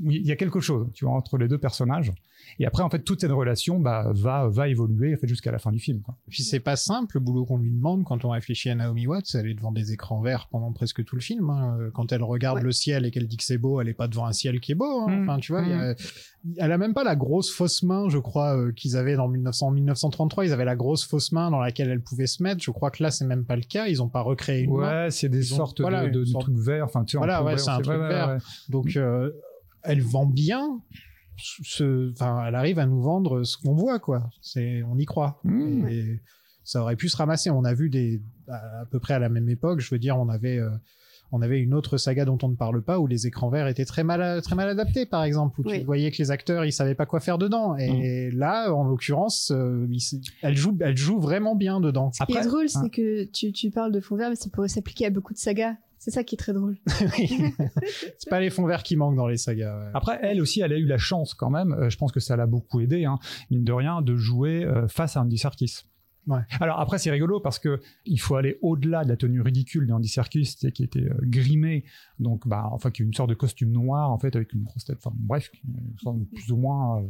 il y a quelque chose, tu vois, entre les deux personnages. Et après, en fait, toute cette relation bah, va, va évoluer en fait, jusqu'à la fin du film. Quoi. Puis c'est pas simple le boulot qu'on lui demande quand on réfléchit à Naomi Watts. Elle est devant des écrans verts pendant presque tout le film. hein. Quand elle regarde Ouais. le ciel et qu'elle dit que c'est beau, elle est pas devant un ciel qui est beau. hein. Mm. Enfin, tu vois, a- elle a même pas la grosse fausse main, je crois, euh, qu'ils avaient dans 1900, 1933. Ils avaient la grosse fausse main dans laquelle elle pouvait se mettre. Je crois que là, c'est même pas le cas. Ils ont pas recréé une main. Ouais, c'est des Ils ont- sortes voilà, de, trucs verts. Enfin, tu Voilà, ouais, c'est un truc vert. ouais, ouais. Donc, euh, elle vend bien. Ce, enfin, elle arrive à nous vendre ce qu'on voit, quoi. C'est, on y croit. Mm. Et ça aurait pu se ramasser. On a vu des, à, à peu près à la même époque, je veux dire, on avait, euh, on avait une autre saga dont on ne parle pas où les écrans verts étaient très mal, très mal adaptés, par exemple, où Oui. tu voyais que les acteurs, ils savaient pas quoi faire dedans. Et là, en l'occurrence, euh, elle joue, elle joue vraiment bien dedans. Ce qui est drôle, hein. c'est que tu, tu parles de fond vert, mais ça pourrait s'appliquer à beaucoup de sagas. C'est ça qui est très drôle. <laughs> <laughs> c'est pas les fonds verts qui manquent dans les sagas. ouais. Après, elle aussi, elle a eu la chance quand même, euh, je pense que ça l'a beaucoup aidé, hein, mine de rien, de jouer euh, face à Andy Serkis. Ouais. Alors après, c'est rigolo parce que il faut aller au-delà de la tenue ridicule d'Andy Serkis, qui était euh, grimé, donc bah, enfin qui est une sorte de costume noir en fait avec une grosse tête, enfin bref, qui ressemble plus ou moins, euh,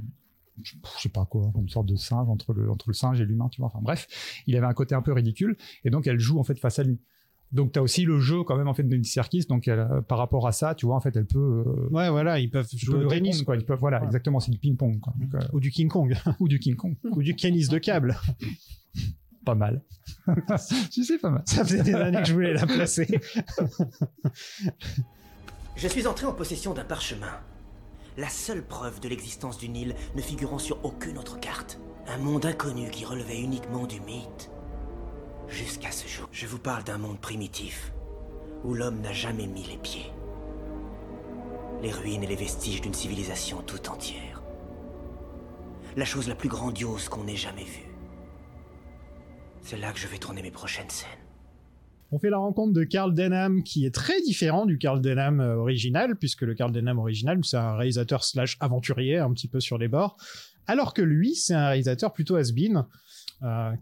je je sais pas quoi, une sorte de singe entre le entre le singe et l'humain, tu vois. Enfin bref, il avait un côté un peu ridicule et donc elle joue en fait face à lui. Donc tu as aussi le jeu quand même en fait d'Andy Serkis, donc elle, euh, par rapport à ça, tu vois, en fait, elle peut euh, Ouais, voilà, ils peuvent jouer au le tennis, quoi. Ils peuvent, voilà, Ouais. exactement, c'est du ping-pong, quoi. Donc, euh, ou du King Kong, <laughs> ou du King Kong. ou du tennis de câble. <laughs> Pas mal. <laughs> si, c'est pas mal. Ça faisait des années que je voulais la placer. Je suis entré en possession d'un parchemin. La seule preuve de l'existence d'une île ne figurant sur aucune autre carte. Un monde inconnu qui relevait uniquement du mythe. Jusqu'à ce jour, je vous parle d'un monde primitif, où l'homme n'a jamais mis les pieds. Les ruines et les vestiges d'une civilisation tout entière. La chose la plus grandiose qu'on ait jamais vue. C'est là que je vais tourner mes prochaines scènes. On fait la rencontre de Carl Denham, qui est très différent du Carl Denham euh, original, puisque le Carl Denham original, c'est un réalisateur slash aventurier, un petit peu sur les bords, alors que lui, c'est un réalisateur plutôt has-been,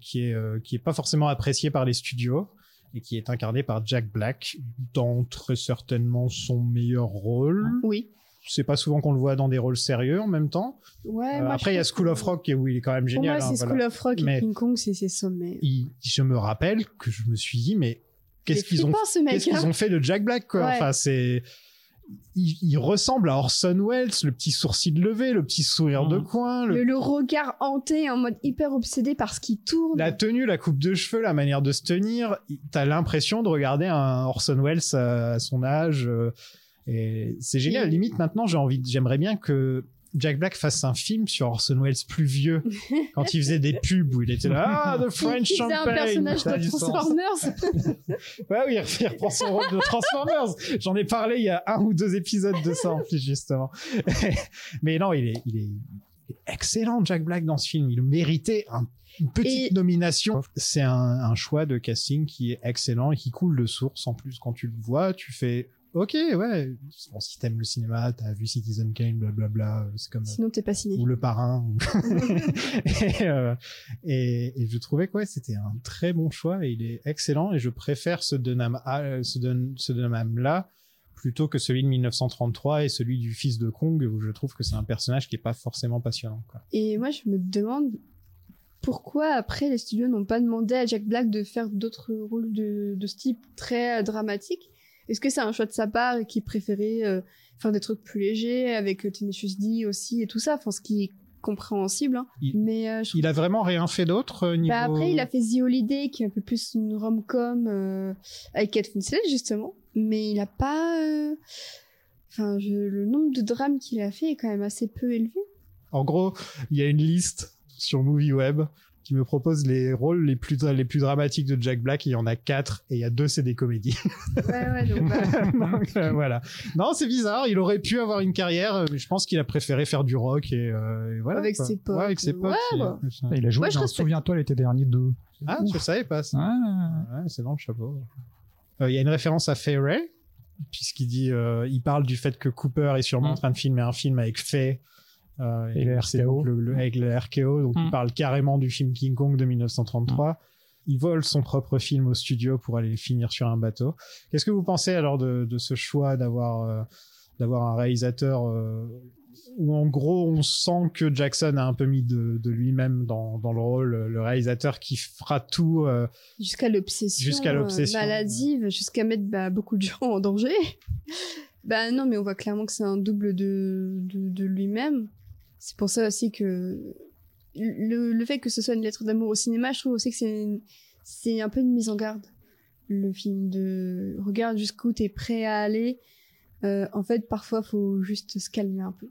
qui est euh, qui est pas forcément apprécié par les studios et qui est incarné par Jack Black dans très certainement son meilleur rôle. Oui. c'est pas souvent qu'on le voit dans des rôles sérieux en même temps. Ouais, Euh, moi, après, il y a School of Rock où il est quand même Pour génial. moi, hein, c'est voilà. School of Rock Mais- et King Kong, c'est ses sommets. Il- je me rappelle que je me suis dit, mais qu'est-ce Il est qu'ils ont, hein. ont fait de Jack Black, quoi? Ouais. Enfin, c'est, il, il ressemble à Orson Welles, le petit sourcil levé, le petit sourire de coin, le- Le, le regard hanté en mode hyper obsédé par ce qui tourne. la tenue, la coupe de cheveux, la manière de se tenir. T'as l'impression de regarder un Orson Welles à, à son âge. euh, et c'est génial. Et- Limite, maintenant, j'ai envie, j'aimerais bien que Jack Black fasse un film sur Orson Welles plus vieux, <laughs> quand il faisait des pubs où il était là, ah, the French Il faisait un champagne. personnage de. Transformers. <laughs> Ouais, oui, il reprend son rôle de Transformers. J'en ai parlé il y a un ou deux épisodes de ça en plus justement. <laughs> Mais non, il est, il est il est excellent Jack Black dans ce film. Il méritait un- une petite Et- nomination. C'est un, un choix de casting qui est excellent et qui coule de source. En plus, quand tu le vois, tu fais. Ok, ouais. Bon, si t'aimes le cinéma, t'as vu Citizen Kane, blablabla. C'est comme Sinon, t'es pas ciné. ou le parrain. ou- <laughs> <laughs> et, euh, et, et je trouvais que ouais, c'était un très bon choix et il est excellent et je préfère ce Dunham, ah, ce Dun- ce Dunham là plutôt que celui de 1933 et celui du fils de Kong où je trouve que c'est un personnage qui est pas forcément passionnant. Quoi. Et moi, je me demande pourquoi après les studios n'ont pas demandé à Jack Black de faire d'autres rôles de, de ce type très euh, dramatiques. Est-ce que c'est un choix de sa part et qu'il préférait euh, faire des trucs plus légers avec euh, Tenacious D aussi et tout ça, enfin ce qui est compréhensible. hein. Il- Mais euh, Il a vraiment rien fait d'autre euh, niveau. Bah après, il a fait The Holiday, qui est un peu plus une rom-com avec Kate Winslet, justement. Mais il a pas... Enfin, je- le nombre de drames qu'il a fait est quand même assez peu élevé. En gros, il y a une liste sur MovieWeb qui me propose les rôles les plus les plus dramatiques de Jack Black. Il y en a quatre et il y a deux c'est des comédies. <laughs> Ouais, ouais, donc voilà. <laughs> Donc, euh, voilà. Non, c'est bizarre. Il aurait pu avoir une carrière, euh, mais je pense qu'il a préféré faire du rock et, euh, et voilà. Avec quoi. ses potes. Ouais, avec ses potes. Ouais, il- bah. Il a joué Ouais. Souviens-toi l'été dernier 2. Ah, je savais pas ça. Ouais. Ouais, c'est dans le chapeau. Euh, Il y a une référence à Fay Ray, puisqu'il dit, euh, il parle du fait que Cooper est sûrement en train de filmer un film avec Fay. Euh, Et le c'est RKO. le- le- avec le RKO, donc il Mm. parle carrément du film King Kong de 1933. Il vole son propre film au studio pour aller le finir sur un bateau. Qu'est-ce que vous pensez alors de, de ce choix d'avoir euh, d'avoir un réalisateur euh, où en gros on sent que Jackson a un peu mis de, de lui-même dans, dans le rôle, le réalisateur qui fera tout. euh, Jusqu'à l'obsession, Jusqu'à euh, l'obsession, maladive, jusqu'à mettre bah, beaucoup de gens en danger. <laughs> bah non, mais on voit clairement que c'est un double de, de, de lui-même. C'est pour ça aussi que le, fait que ce soit une lettre d'amour au cinéma, je trouve aussi que c'est un peu une mise en garde. Le film de regarde jusqu'où t'es prêt à aller. Euh, en fait, parfois, faut juste se calmer un peu.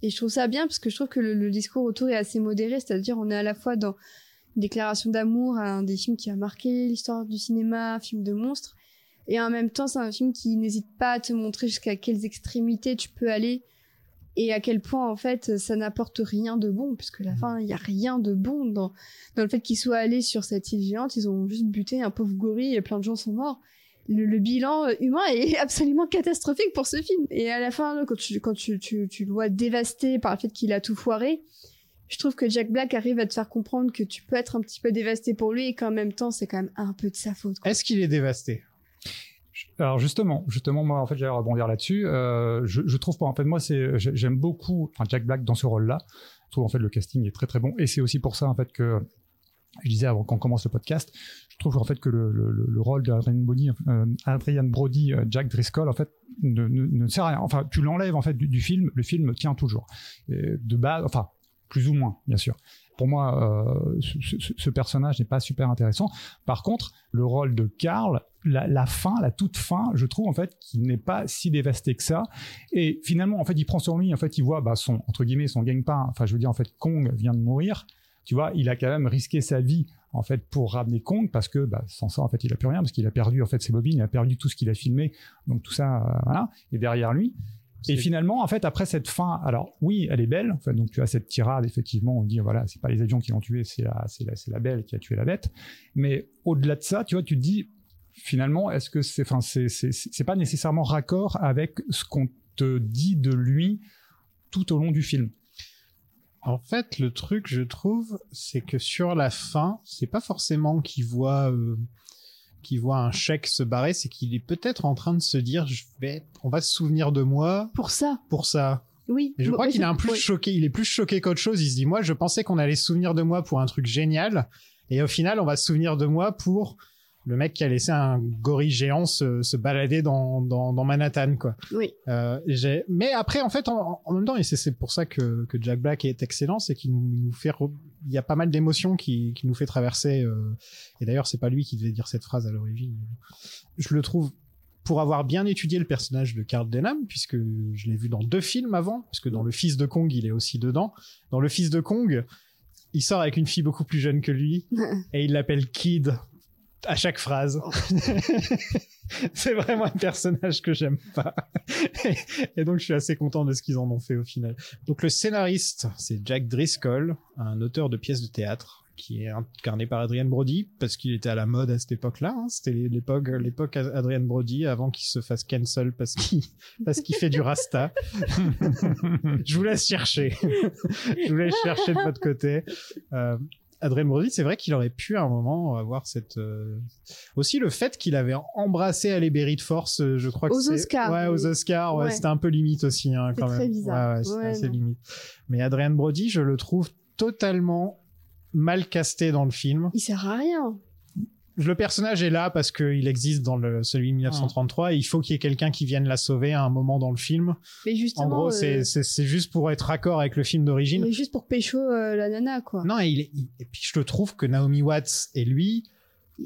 Et je trouve ça bien parce que je trouve que le, le discours autour est assez modéré, c'est-à-dire on est à la fois dans une déclaration d'amour à un des films qui a marqué l'histoire du cinéma, un film de monstre, et en même temps c'est un film qui n'hésite pas à te montrer jusqu'à quelles extrémités tu peux aller et à quel point en fait ça n'apporte rien de bon, puisque à la fin il y a rien de bon dans dans le fait qu'ils soient allés sur cette île géante, ils ont juste buté un pauvre gorille et plein de gens sont morts. Le, le bilan euh, humain est <laughs> absolument catastrophique pour ce film. Et à la fin, quand tu, quand tu, tu, tu le vois dévasté par le fait qu'il a tout foiré, je trouve que Jack Black arrive à te faire comprendre que tu peux être un petit peu dévasté pour lui et qu'en même temps, c'est quand même un peu de sa faute. Est-ce qu'il est dévasté? Alors justement, justement, moi en fait j'allais rebondir là-dessus. Euh, je, je trouve pas en fait moi c'est j'ai- j'aime beaucoup Jack Black dans ce rôle-là. Je trouve en fait le casting est très très bon et c'est aussi pour ça en fait que je disais avant qu'on commence le podcast, je trouve en fait que le, le, le- le rôle d'Adrian Brody, euh, Adrian Brody, euh, Jack Driscoll en fait ne, ne, ne sert à rien. Enfin tu l'enlèves en fait du, film, le film tient toujours. Et de base, enfin plus ou moins bien sûr. Pour moi, euh, ce, ce- ce personnage n'est pas super intéressant. Par contre, le rôle de Carl, la, la fin, la toute fin, je trouve en fait qu'il n'est pas si dévasté que ça. Et finalement, en fait, il prend sur lui, en fait, il voit bah, son entre guillemets son gagne-pain. Enfin, je veux dire, en fait, Kong vient de mourir. Tu vois, il a quand même risqué sa vie en fait pour ramener Kong parce que bah, sans ça, en fait, il a plus rien parce qu'il a perdu en fait ses bobines, il a perdu tout ce qu'il a filmé. Donc tout ça, euh, voilà. Et derrière lui. Et finalement, en fait, après cette fin, alors oui, elle est belle. En fait, donc tu as cette tirade, effectivement, on dit voilà, c'est pas les avions qui l'ont tué, c'est la, c'est la, c'est la belle qui a tué la bête. Mais au-delà de ça, tu vois, tu te dis finalement, est-ce que c'est, enfin, c'est, c'est, c'est c'est pas nécessairement raccord avec ce qu'on te dit de lui tout au long du film? En fait, le truc, je trouve, c'est que sur la fin, c'est pas forcément qu'il voit euh, qui voit un chèque se barrer, c'est qu'il est peut-être en train de se dire, je vais, on va se souvenir de moi Pour ça. pour ça. Oui. Et je crois qu'il est c'est- un plus oui. choqué, il est plus choqué qu'autre chose. Il se dit, moi, je pensais qu'on allait se souvenir de moi pour un truc génial, et au final, on va se souvenir de moi pour le mec qui a laissé un gorille géant se, se balader dans, dans, dans Manhattan, quoi. Oui. Euh, mais après, en fait, en, en même temps, et c'est c'est pour ça que, que Jack Black est excellent, c'est qu'il nous, nous fait, re- il y a pas mal d'émotions qui, qui nous fait traverser. euh, et d'ailleurs, c'est pas lui qui devait dire cette phrase à l'origine. Je le trouve pour avoir bien étudié le personnage de Carl Denham, puisque je l'ai vu dans deux films avant, parce que dans Le Fils de Kong, il est aussi dedans. Dans Le Fils de Kong, il sort avec une fille beaucoup plus jeune que lui, <laughs> et il l'appelle Kid à chaque phrase. <laughs> c'est vraiment un personnage que j'aime pas. et donc je suis assez content de ce qu'ils en ont fait au final. Donc le scénariste, c'est Jack Driscoll, un auteur de pièces de théâtre qui est incarné par Adrian Brody parce qu'il était à la mode à cette époque-là. hein. C'était l'époque, l'époque Adrian Brody avant qu'il se fasse cancel parce qu'il parce qu'il fait du rasta. <laughs> Je vous laisse chercher. Je vous laisse chercher de votre côté. Euh, Adrien Brody, c'est vrai qu'il aurait pu à un moment avoir cette euh, aussi le fait qu'il avait embrassé Halle Berry de force, euh, je crois que Aux Oscars, ouais aux. Oscars, ouais, Ouais. c'était un peu limite aussi hein, C'est quand très même. bizarre. Ouais, ouais, assez limite. Mais Adrien Brody, je le trouve totalement mal casté dans le film. Il sert à rien. Le personnage est là parce qu'il existe dans le celui de 1933 et il faut qu'il y ait quelqu'un qui vienne la sauver à un moment dans le film. Mais justement. En gros, euh, c'est juste pour être raccord avec le film d'origine. est juste pour pécho euh, la nana, quoi. Non, et, il est- il- et puis je le trouve que Naomi Watts et lui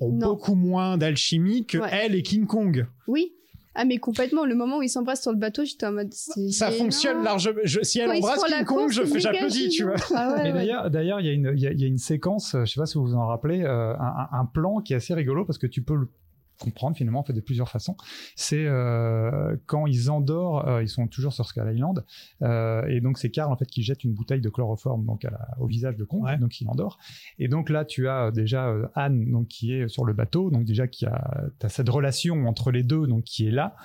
ont Non. beaucoup moins d'alchimie que Ouais. elle et King Kong. Oui. Ah, mais complètement. Le moment où ils s'embrassent sur le bateau, j'étais en mode. c'est Ça gênant. fonctionne largement. Je- si elle Quand embrasse King Kong, j'applaudis, tu vois. Ah ouais, Mais ouais. d'ailleurs, d'ailleurs, il y a une, il y a, il y a une séquence, je sais pas si vous vous en rappelez, euh, un, un- un plan qui est assez rigolo parce que tu peux le comprendre finalement en fait de plusieurs façons. C'est euh, quand ils endorment, euh, ils sont toujours sur Skull Island, euh, et donc c'est Carl en fait qui jette une bouteille de chloroforme donc à la- au visage de Kong, donc il endort. Et donc là tu as euh, déjà Anne donc qui est sur le bateau, donc déjà qui a t'as cette relation entre les deux donc qui est là.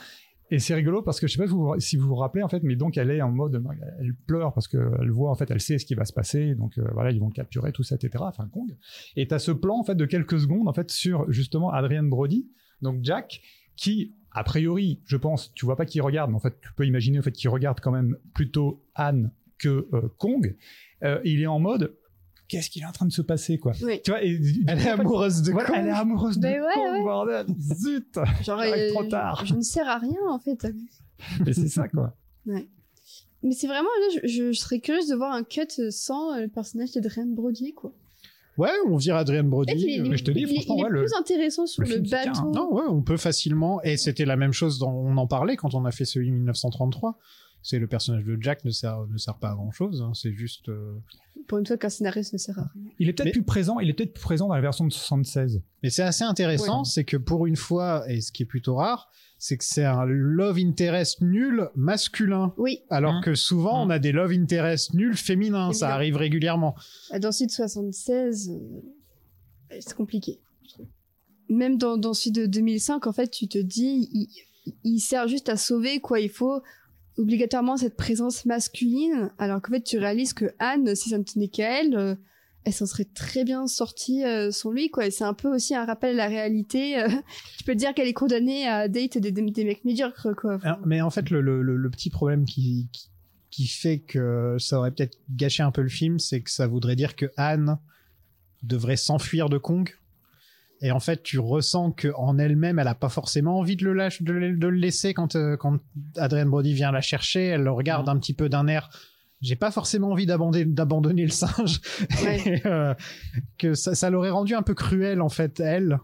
Et c'est rigolo parce que je sais pas si vous, si vous vous rappelez en fait, mais donc elle est en mode, elle pleure parce qu'elle voit en fait, elle sait ce qui va se passer, donc euh, voilà ils vont capturer tout ça, etc. Enfin Kong. Et t'as ce plan en fait de quelques secondes en fait sur justement Adrian Brody, donc Jack, qui a priori, je pense, tu vois pas qui regarde, mais en fait tu peux imaginer en fait qu'il regarde quand même plutôt Anne que euh, Kong. Euh, il est en mode qu'est-ce qu'il est en train de se passer quoi Oui. tu vois et, du Elle est amoureuse de voilà, Kong. elle est amoureuse de ouais, Kong ouais. bordel zut Genre, J'arrive euh, trop tard Je ne sers à rien, en fait. mais c'est ça quoi Ouais. Mais c'est vraiment, là, je, je- je serais curieuse de voir un cut sans euh, le personnage d'Adrien Brody, quoi. Ouais, on vire Adrien Brody. Il est- euh, mais je te dis, il est- franchement, il est ouais, le- plus intéressant sur le le, tient, bateau. Non, ouais, on peut facilement. Et c'était la même chose, dans, on en parlait quand on a fait celui de 1933. C'est le personnage de Jack ne sert, ne sert pas à grand chose. C'est juste. euh, Pour une fois qu'un scénariste ne sert à rien. il est peut-être Mais- plus présent il est peut-être plus présent dans la version de 76 Mais c'est assez intéressant, Ouais. c'est que pour une fois, et ce qui est plutôt rare, c'est que c'est un love interest nul masculin. Oui, Alors Mmh. que souvent, on a des love interest nuls féminins. Ça arrive régulièrement. dans celui de 76, euh, c'est compliqué. Même dans, dans celui de 2005, en fait, tu te dis, il, il sert juste à sauver, quoi. Il faut obligatoirement cette présence masculine, alors qu'en fait, tu réalises que Anne, si ça ne tenait qu'à elle, euh, elle s'en serait très bien sortie euh, sans lui, quoi. Et c'est un peu aussi un rappel à la réalité. euh, <laughs> tu peux te dire qu'elle est condamnée à date des, mecs médiocres, quoi. Mais en fait, le, petit problème qui, qui fait que ça aurait peut-être gâché un peu le film, c'est que ça voudrait dire que Anne devrait s'enfuir de Kong. Et en fait, tu ressens que en elle-même, elle a pas forcément envie de le, lâche- de le, de le laisser quand, euh, quand Adrian Brody vient la chercher. Elle le regarde un petit peu d'un air. J'ai pas forcément envie d'abandonner, le singe. <laughs> Ouais. Et, euh, que ça, ça l'aurait rendu un peu cruel, en fait, elle,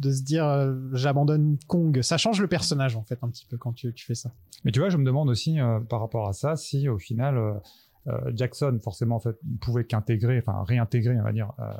de se dire euh, j'abandonne Kong. Ça change le personnage, en fait, un petit peu quand tu, tu fais ça. Mais tu vois, je me demande aussi euh, par rapport à ça si au final Jackson forcément en fait ne pouvait qu'intégrer, enfin réintégrer, on va dire euh,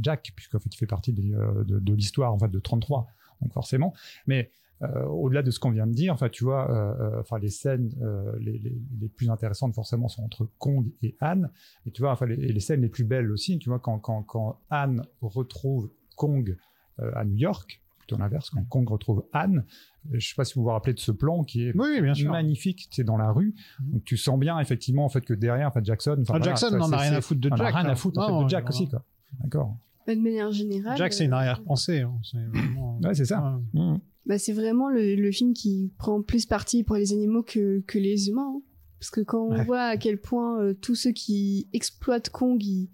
Jack, puisqu'en fait il fait partie euh, de, l'histoire en fait de 33, donc forcément. Mais euh, au-delà de ce qu'on vient de dire, enfin tu vois, euh, euh, les scènes euh, les, les, les plus intéressantes forcément sont entre Kong et Anne. Et tu vois, enfin les, les scènes les plus belles aussi, tu vois quand quand, quand Anne retrouve Kong euh, à New York. Plutôt l'inverse, quand Kong retrouve Anne, euh, je sais pas si vous vous rappelez de ce plan qui est Oui, oui, bien sûr. magnifique, c'est dans la rue. Donc tu sens bien effectivement en fait que derrière, en fait Jackson, enfin, Ah, voilà, Jackson n'en a rien à foutre de on en a Jack, rien à foutre en Non, fait, de Jack aussi quoi. D'accord. Bah, de manière générale. Jack, c'est une arrière-pensée. hein. C'est <laughs> vraiment- Ouais, c'est ça. Ouais. Mm. Bah, c'est vraiment le, le film qui prend plus parti pour les animaux que, que les humains. hein. Parce que quand on Ouais. voit à quel point euh, tous ceux qui exploitent Kong, ils,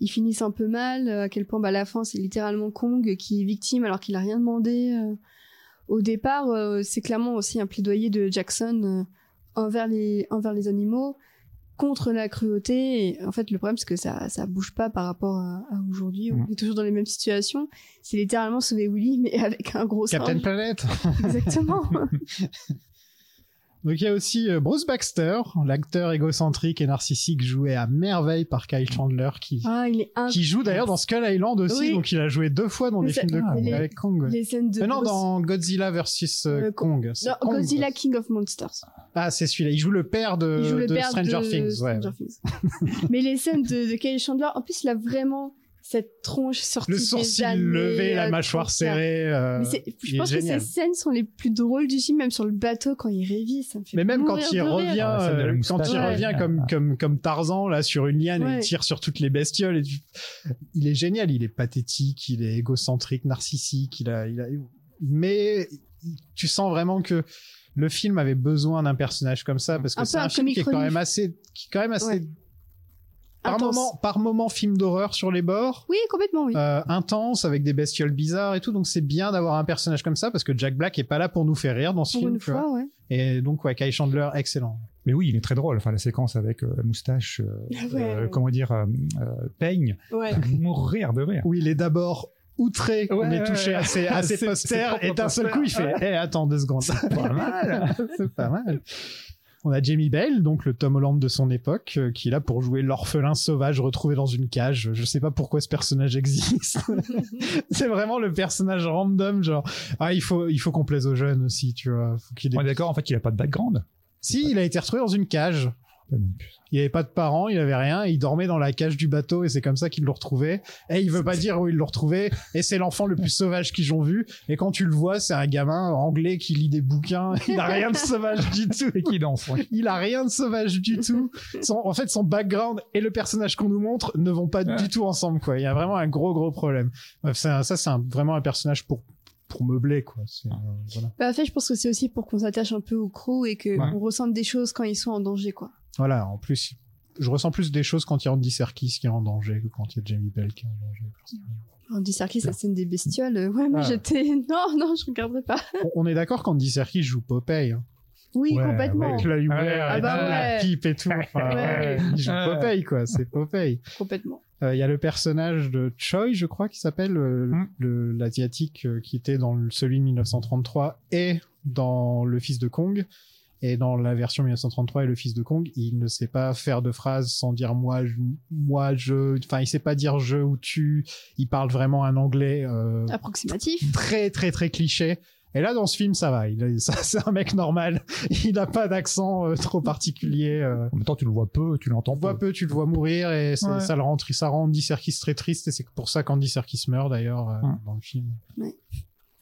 ils finissent un peu mal, euh, à quel point bah, à la fin c'est littéralement Kong qui est victime alors qu'il a rien demandé. euh. Au départ, euh, c'est clairement aussi un plaidoyer de Jackson euh, envers, les, envers les animaux, contre la cruauté. Et en fait, le problème c'est que ça, ça bouge pas par rapport à, à aujourd'hui. On Mm. est toujours dans les mêmes situations. C'est littéralement sauver Willy, mais avec un gros Captain singe. Planet. Exactement. <laughs> Donc il y a aussi euh, Bruce Baxter, l'acteur égocentrique et narcissique joué à merveille par Kyle Chandler, qui, Ah, il est qui joue d'ailleurs dans Skull Island aussi, Oui. donc il a joué deux fois dans Mais des films de Ah, Kong les- avec Kong. ouais. Les scènes de Euh, non, Bruce- dans Godzilla versus euh, Euh, Kong. Non, Kong. Godzilla King of Monsters. Ah, c'est celui-là. Il joue le père de, Il joue le de père Stranger de Things. Ouais, Stranger ouais. Things. Mais les scènes de, de Kyle Chandler, en plus, il a vraiment cette tronche sortie Le des sourcil années, levé, la euh, mâchoire serrée. euh, Mais c'est- il je est pense que ces scènes sont les plus drôles du film, même sur le bateau quand il révise. Ça me fait Mais même quand il revient, Ah, euh, quand il Ouais. revient comme, comme, comme Tarzan, là, sur une liane, et il tire sur toutes les bestioles. Et tu- Il est génial, il est pathétique, il est égocentrique, narcissique, il a, il a... mais tu sens vraiment que le film avait besoin d'un personnage comme ça, parce que c'est un un film qui est quand même assez, qui est quand même assez, Ouais. Par Intense. moment, par moment film d'horreur sur les bords. Oui, complètement, oui. euh, intense avec des bestioles bizarres et tout donc c'est bien d'avoir un personnage comme ça parce que Jack Black est pas là pour nous faire rire dans ce Pour film une fois, ouais. et donc ouais Kai Chandler excellent Mais oui, il est très drôle. Enfin, la séquence avec euh, la moustache, euh, <laughs> Ouais, euh, ouais. comment dire, euh, euh, peigne, Ouais. mourir de rire. où il est d'abord outré qu'on Ouais, ait touché ouais, à ses, à <laughs> ses C'est- posters et d'un seul coup il fait posters. Eh attends deux secondes Pas mal. c'est pas mal <laughs> on a Jamie Bell, donc le Tom Holland de son époque, euh, qui est là pour jouer l'orphelin sauvage retrouvé dans une cage. Je sais pas pourquoi ce personnage existe. <laughs> c'est vraiment le personnage random, genre ah il faut il faut qu'on plaise aux jeunes aussi, tu vois. Faut qu'il ait- On est d'accord, en fait, il a pas de background. Si, il a été retrouvé dans une cage. Il avait pas de parents, il avait rien, il dormait dans la cage du bateau et c'est comme ça qu'ils l'ont retrouvé. Et il veut pas dire où ils l'ont retrouvé. Et c'est l'enfant le plus sauvage qu'ils ont vu. Et quand tu le vois, c'est un gamin anglais qui lit des bouquins. <laughs> Il a rien de sauvage du tout. Et qui danse. ouais. Il a rien de sauvage du tout. Son- en fait, son background et le personnage qu'on nous montre ne vont pas Ouais. du tout ensemble, quoi. Il y a vraiment un gros, gros problème. Bref, ça, c'est vraiment un personnage pour, pour meubler, quoi. Euh, voilà. Bah, en fait, je pense que c'est aussi pour qu'on s'attache un peu au crew et qu'on Ouais. ressente des choses quand ils sont en danger, quoi. Voilà, en plus, je ressens plus des choses quand il y a Andy Serkis qui est en danger que quand il y a Jamie Bell qui est en danger. Andy Serkis, la scène des bestioles, euh, ouais, moi Ah. j'étais. <laughs> Non, non, je regarderai pas. On- est d'accord qu'Andy Serkis joue Popeye. Hein. Oui, Ouais, complètement. Avec l'œil ouvert, Ouais, et ah bah la ouais. pipe et tout. Enfin, Ouais. ouais, il joue. Popeye, quoi. C'est Popeye. Complètement. Euh, Il y a le personnage de Choi, je crois, qui s'appelle euh, Mm. le- l'asiatique euh, qui était dans celui de 1933 et dans Le Fils de Kong. Et dans la version 1933 et Le Fils de Kong, il ne sait pas faire de phrases sans dire moi, je, moi, je. Enfin, il sait pas dire je ou tu. Il parle vraiment un anglais euh, Approximatif. très, très, très cliché. Et là, dans ce film, ça va. Il est- <laughs> ça, c'est un mec normal. Il n'a pas d'accent euh, trop particulier. euh. En même temps, tu le vois peu, tu l'entends Tu le vois peu. tu le vois mourir et Ouais. ça le rend, ça rend Andy Serkis très triste et c'est pour ça qu'Andy Serkis meurt d'ailleurs euh, Ouais. dans le film. Ouais.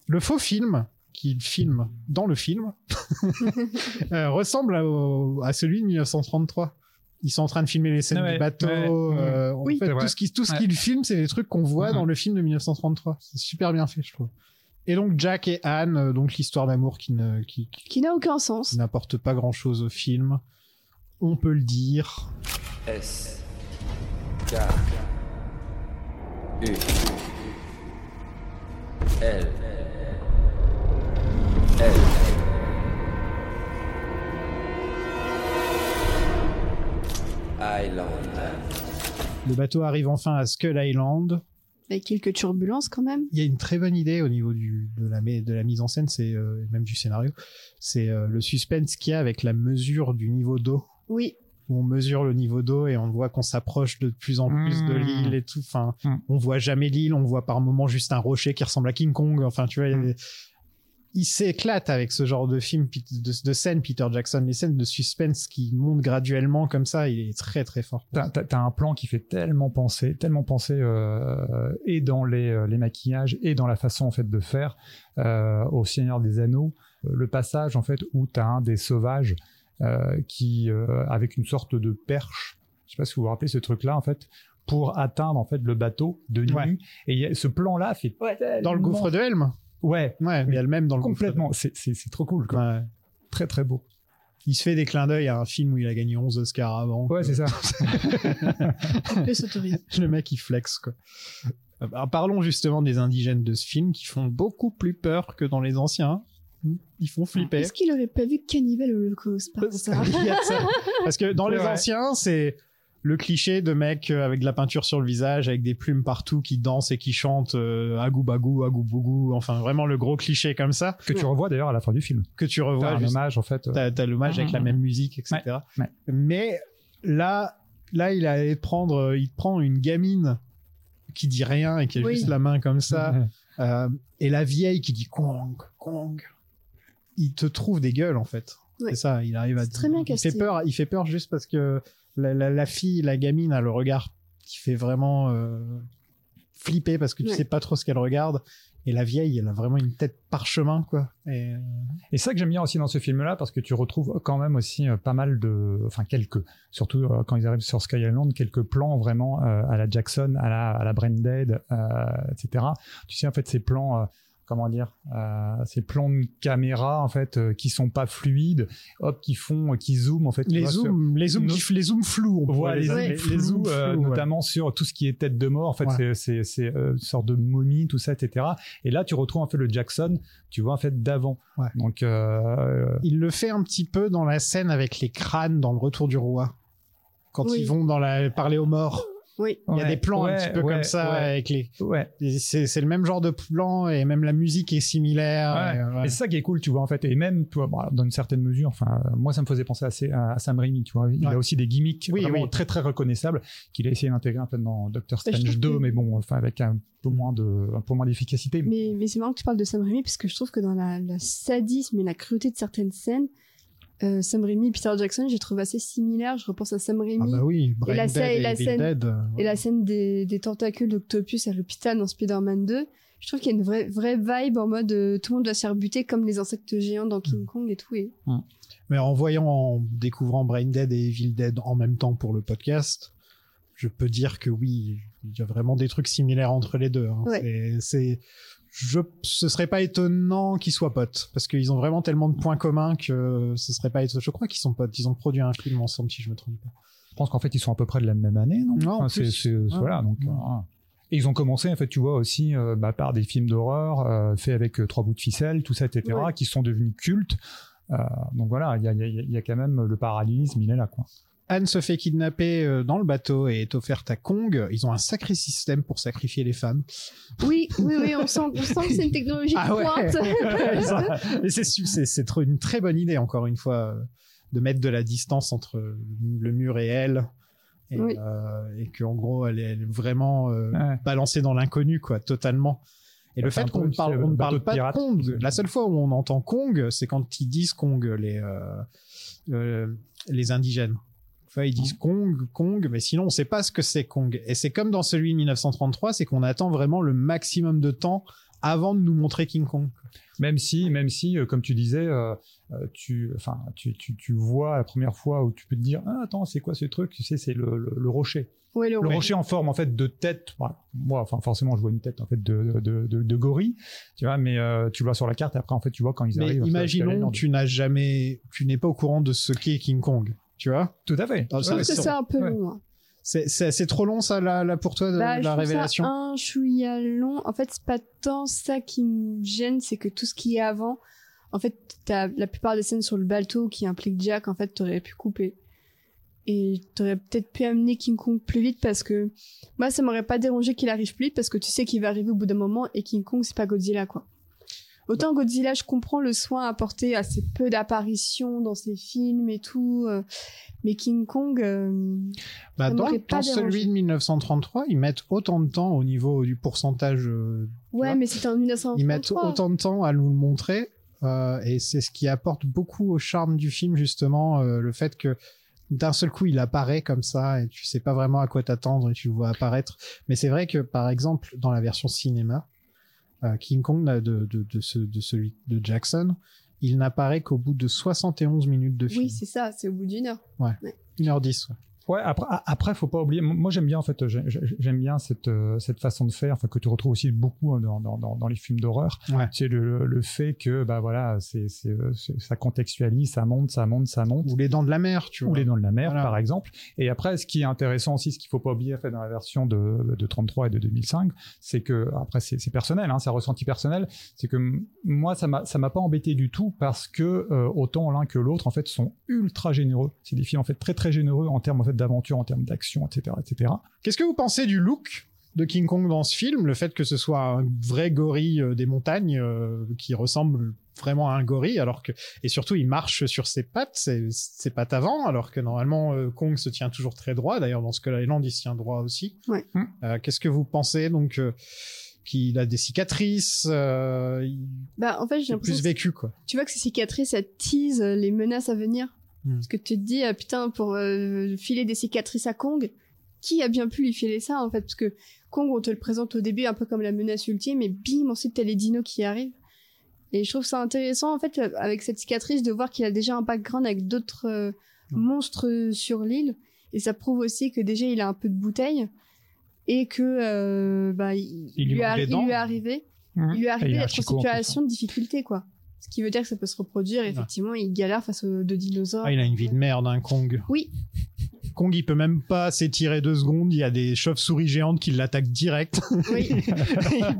Le faux film qu'il filme dans le film <laughs> <laughs> euh, ressemble à, au- à celui de 1933. Ils sont en train de filmer les scènes Ah ouais, du bateau. ouais, euh, en Oui. fait, C'est vrai. tout ce qui- tout ce Ouais. qu'il filme, c'est des trucs qu'on voit dans le film de 1933. C'est super bien fait, je trouve. Et donc Jack et Anne, euh, donc l'histoire d'amour qui ne qui, qui- Qui n'a aucun sens. qui n'apporte pas grand chose au film. On peut le dire. S. K. U. L. Le bateau arrive enfin à Skull Island. Avec quelques turbulences quand même. Il y a une très bonne idée au niveau du, de, la, de la mise en scène, c'est euh, même du scénario. C'est euh, le suspense qu'il y a avec la mesure du niveau d'eau. Oui. Où on mesure le niveau d'eau et on voit qu'on s'approche de plus en plus de Mmh. l'île et tout. Enfin, Mmh. on voit jamais l'île, on voit par moment juste un rocher qui ressemble à King Kong. Enfin, tu vois, Mmh. Il s'éclate avec ce genre de film, de, de scène, Peter Jackson. Les scènes de suspense qui montent graduellement comme ça, il est très très fort. T'as, t'as- t'as un plan qui fait tellement penser, tellement penser euh, et dans les, euh, les maquillages et dans la façon en fait de faire euh, au Seigneur des Anneaux. Euh, Le passage en fait où t'as un des sauvages euh, qui euh, avec une sorte de perche. Je sais pas si vous vous rappelez ce truc-là en fait. pour atteindre en fait le bateau de nuit. Ouais. Et il y a- ce plan-là fait Dans le gouffre de Helm Ouais, Ouais, mais il y a le même dans le complètement. C'est c'est- c'est trop cool. Quoi. Ouais. Très très beau. Il se fait des clins d'œil à un film où il a gagné 11 Oscars avant. Ouais, c'est ça. On peut s'autoriser. <laughs> Le mec, il flex, quoi. Euh, parlons justement des indigènes de ce film qui font beaucoup plus peur que dans les anciens. Ils font flipper. Est-ce qu'il aurait pas vu Cannibal Holocaust par <laughs> ça. Parce que dans les vrai. anciens, c'est le cliché de mec euh, avec de la peinture sur le visage, avec des plumes partout, qui dansent et qui chantent euh, agou bagou, agou bougou, enfin vraiment le gros cliché comme ça, Que tu revois d'ailleurs à la fin du film. que tu T'as revois un juste- hommage en fait. T'as, t'as l'hommage avec la même musique, etc. ouais. Mais là, là, il allait prendre, euh, il prend une gamine qui dit rien et qui a Oui. juste la main comme ça, euh, et la vieille qui dit Kong, Kong. Il te trouve des gueules en fait. Ouais. C'est ça, il arrive à. Très bien il casté. fait peur, il fait peur juste parce que la, la- la fille, la gamine a le regard qui fait vraiment euh, flipper parce que tu Ouais. sais pas trop ce qu'elle regarde. Et la vieille, elle a vraiment une tête parchemin quoi. Et, euh, Et ça que j'aime bien aussi dans ce film-là, parce que tu retrouves quand même aussi euh, pas mal de, enfin quelques, surtout quand ils arrivent sur Sky Island, quelques plans vraiment euh, à la Jackson, à la, à la Branded, euh, etc. Tu sais en fait ces plans, euh, comment dire, euh, ces plans de caméra en fait euh, qui sont pas fluides, hop, qui font, qui zooment en fait. les zooms, les zooms, No- qui f- les zooms flous. on Voilà, les, appeler. les zooms euh, flous, ouais. notamment sur tout ce qui est tête de mort, en fait, Ouais. c'est- c'est euh, une sorte de momie, tout ça, etc. Et là, tu retrouves en fait le Jackson, tu vois en fait d'avant. Ouais. Donc, euh, Il le fait un petit peu dans la scène avec les crânes dans le Retour du Roi. Quand Oui. ils vont dans la parler aux morts, Oui. il y a ouais, des plans un petit peu ouais, comme ça ouais, avec les. ouais. C'est le même genre de plan et même la musique est similaire. Ouais. et, euh, ouais. Et c'est ça qui est cool, tu vois, en fait. Et même, tu vois, bon, dans une certaine mesure, enfin, euh, moi, ça me faisait penser assez à, à Sam Raimi, tu vois. Il Ouais. a aussi des gimmicks Oui, vraiment oui. très, très reconnaissables qu'il a essayé d'intégrer un peu dans Doctor Bah, Strange trouve 2, que- mais bon, enfin, avec un peu moins de, un peu moins d'efficacité. Mais, mais c'est marrant que tu parles de Sam Raimi parce que je trouve que dans la, la sadisme et la cruauté de certaines scènes, euh, Sam Raimi et Peter Jackson, j'ai trouvé assez similaire. Je repense à Sam Raimi Ah bah oui, Brain Et la Dead scène- et la scène- Dead, euh, et la scène des, des tentacules d'Octopus à l'hôpital dans Spider-Man 2. Je trouve qu'il y a une vraie, vraie vibe en mode euh, tout le monde doit se faire buter comme les insectes géants dans Mm. King Kong et tout. Et... Mais en voyant, en découvrant Brain Dead et Evil Dead en même temps pour le podcast, je peux dire que oui, il y a vraiment des trucs similaires entre les deux. hein. Ouais. C'est, je, ce serait pas étonnant qu'ils soient potes parce qu'ils ont vraiment tellement de points communs que ce serait pas étonnant. Je crois qu'ils sont potes. Ils ont produit un film ensemble, si je me trompe pas. Je pense qu'en fait, ils sont à peu près de la même année, non? Non, Enfin, c'est, Ouais. voilà, donc. Ouais. euh, et ils ont commencé, en fait, tu vois, aussi euh, bah, par des films d'horreur euh, faits avec euh, trois bouts de ficelle, tout ça, etc., Ouais. qui sont devenus cultes. Euh, donc voilà, il y a, il y a- il y a quand même le parallélisme, il est là, quoi. Anne se fait kidnapper euh, dans le bateau et est offerte à Kong. Ils ont un sacré système pour sacrifier les femmes. Oui, oui, oui, on sent, on sent que c'est une technologie Ah de ouais. pointe. <laughs> Mais c'est c'est une très bonne idée encore une fois euh, de mettre de la distance entre le mur et elle et, Oui. euh, et que en gros elle est, vraiment euh, Ouais. balancée dans l'inconnu quoi totalement. Et le fait qu'on ne parle, on ne bateau parle de pas pirate. de Kong, la seule fois où on entend Kong, c'est quand ils disent Kong les euh, euh, les indigènes. Enfin, ils disent Kong, Kong, mais sinon on sait pas ce que c'est Kong. Et c'est comme dans celui de 1933, c'est qu'on attend vraiment le maximum de temps avant de nous montrer King Kong. Même si, même si, euh, comme tu disais, euh, euh, tu, enfin, tu, tu, tu vois la première fois où tu peux te dire, ah, attends, c'est quoi ce truc? Tu sais, c'est le, le, le rocher. Ouais, le Le rocher. rocher en forme en fait de tête. Voilà. Moi, enfin, forcément, je vois une tête en fait de, de, de, de gorille, tu vois, mais euh, tu le vois sur la carte et après, en fait, tu vois quand ils Mais arrivent. imaginons, tu n'as jamais, tu n'es pas au courant de ce qu'est King Kong, tu vois? Tout à fait. Je ça, trouve que c'est- c'est un peu Ouais. long. hein. C'est c'est- c'est trop long ça là, là pour toi de, Bah, je la révélation? ça un chouïa long. En fait, c'est pas tant ça qui me gêne, c'est que tout ce qui est avant, en fait, t'as la plupart des scènes sur le bateau qui impliquent Jack, en fait, t'aurais pu couper. Et t'aurais peut-être pu amener King Kong plus vite parce que moi, ça m'aurait pas dérangé qu'il arrive plus vite parce que tu sais qu'il va arriver au bout d'un moment et King Kong, c'est pas Godzilla, quoi. Autant Godzilla, je comprends le soin apporté à ces peu d'apparitions dans ses films et tout, euh, mais King Kong, euh, Bah, dans dans celui de 1933, ils mettent autant de temps au niveau du pourcentage. euh, ouais, vois, mais c'était en 1933. ils mettent autant de temps à nous le montrer, euh, et c'est ce qui apporte beaucoup au charme du film justement, euh, le fait que d'un seul coup il apparaît comme ça et tu sais pas vraiment à quoi t'attendre et tu le vois apparaître. Mais c'est vrai que par exemple dans la version cinéma, King Kong là, de, de, de, ce, de celui de Jackson, il n'apparaît qu'au bout de 71 minutes de film. Oui, c'est ça, c'est au bout d'une heure. Ouais. 1h10. ouais. Ouais, après, après, faut pas oublier. Moi, j'aime bien en fait, j'ai- j'ai- j'aime bien cette euh, cette façon de faire, enfin que tu retrouves aussi beaucoup hein, dans, dans, les films d'horreur. Ouais. C'est le, le fait que bah voilà, c'est c'est euh, c'est- ça contextualise, ça monte, ça monte, ça monte. Ou les dents de la mer, tu Ou vois. les dents de la mer, Voilà. par exemple. Et après, ce qui est intéressant aussi, ce qu'il faut pas oublier en fait, dans la version de, de 33 et de 2005, c'est que, après, c'est c'est personnel, hein, c'est ressenti personnel, c'est que moi, ça m'a ça m'a pas embêté du tout parce que euh, autant l'un que l'autre, en fait, sont ultra généreux. C'est des films, en fait, très, très généreux en termes en fait, d'aventure, en termes d'action, etc., etc. Qu'est-ce que vous pensez du look de King Kong dans ce film? Le fait que ce soit un vrai gorille euh, des montagnes euh, qui ressemble vraiment à un gorille, alors que et surtout il marche sur ses pattes, ses, ses pattes avant, alors que normalement euh, Kong se tient toujours très droit. D'ailleurs dans Skull Island il se tient droit aussi. Ouais. Euh, Qu'est-ce que vous pensez donc qu'il a des cicatrices, Bah, en fait, j'ai plus vécu quoi. tu vois que ces cicatrices, ça tease euh, les menaces à venir? Hmm. Parce que tu te dis, ah, putain, pour euh, filer des cicatrices à Kong, qui a bien pu lui filer ça, en fait? Parce que Kong, on te le présente au début un peu comme la menace ultime, et bim, ensuite t'as les dinos qui arrivent. Et je trouve ça intéressant, en fait, euh, avec cette cicatrice, de voir qu'il a déjà un background avec d'autres euh, monstres euh, sur l'île. Et ça prouve aussi que déjà, il a un peu de bouteille. Et que, euh, bah, il, Il lui lui, manque a- des il dents. lui est arrivé, Mhm. il lui est Et arrivé d'être en situation de difficulté, quoi. Ce qui veut dire que ça peut se reproduire. Effectivement, il galère face aux deux dinosaures. Ah, il a une vie de merde, un Kong. Oui. Kong, il peut même pas s'étirer deux secondes. Il y a des chauves-souris géantes qui l'attaquent direct. Oui. <laughs> il,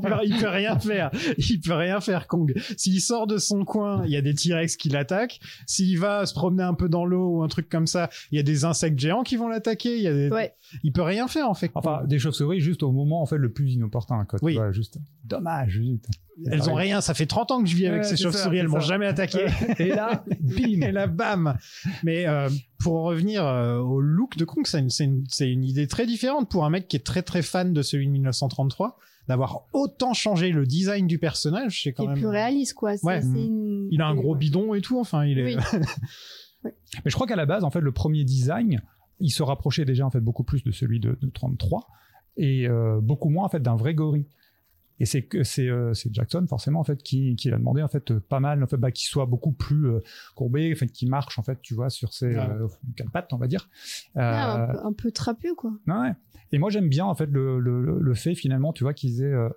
peut, il peut rien faire. Il peut rien faire, Kong. S'il sort de son coin, il y a des T-Rex qui l'attaquent. S'il va se promener un peu dans l'eau ou un truc comme ça, il y a des insectes géants qui vont l'attaquer. Il y a des... Ouais. Il peut rien faire, en fait. Enfin, des chauves-souris juste au moment en fait le plus inopportun. Quoi, Oui. vois, juste dommage. Juste. Elles ont rien. Ça fait 30 ans que je vis avec Ouais, ces chauves-souris. Elles m'ont jamais attaqué. <laughs> Et là, bim. <laughs> Et là, bam. Mais euh, pour en revenir euh, au look de Kong, c'est une, idée très différente pour un mec qui est très très fan de celui de 1933, d'avoir autant changé le design du personnage. C'est quand Et même. plus réaliste, quoi. C'est- Ouais. une- Il a un gros bidon et tout. Enfin, il est. <laughs> Oui. Mais je crois qu'à la base, en fait, le premier design, il se rapprochait déjà en fait beaucoup plus de celui de, de 33 et euh, beaucoup moins en fait d'un vrai gorille. Et c'est que c'est euh, c'est Jackson forcément en fait qui qui l'a demandé en fait euh, pas mal en fait bah, qu'il soit beaucoup plus euh, courbé, en fait qui marche en fait tu vois sur ses Ouais. euh, quatre pattes on va dire. Ouais, un, peu, un peu trapu, quoi. Ouais. Et moi j'aime bien en fait le, le, le fait finalement tu vois qu'ils aient euh,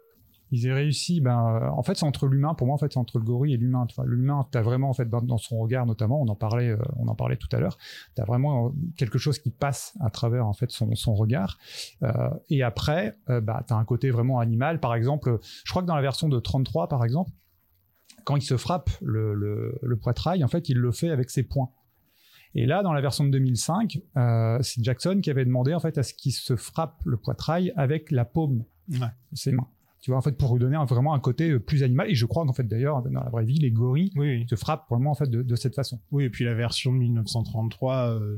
ils aient réussi ben euh, en fait c'est entre l'humain pour moi en fait c'est entre le gorille et l'humain tu vois. L'humain t'as vraiment en fait dans, son regard notamment on en parlait euh, on en parlait tout à l'heure t'as vraiment euh, quelque chose qui passe à travers en fait son, son regard. Euh, et après euh, bah t'as un côté vraiment animal. Par exemple je crois que dans la version de 33 par exemple quand il se frappe le, le, le poitrail en fait il le fait avec ses poings. Et là, dans la version de 2005, euh, c'est Jackson qui avait demandé en fait à ce qu'il se frappe le poitrail avec la paume. Ouais. de ses mains. Tu vois, en fait, pour lui donner vraiment un côté euh, plus animal. Et je crois qu'en fait, d'ailleurs, dans la vraie vie, les gorilles Oui, oui. se frappent vraiment en fait de, de cette façon. Oui, et puis la version de 1933, euh,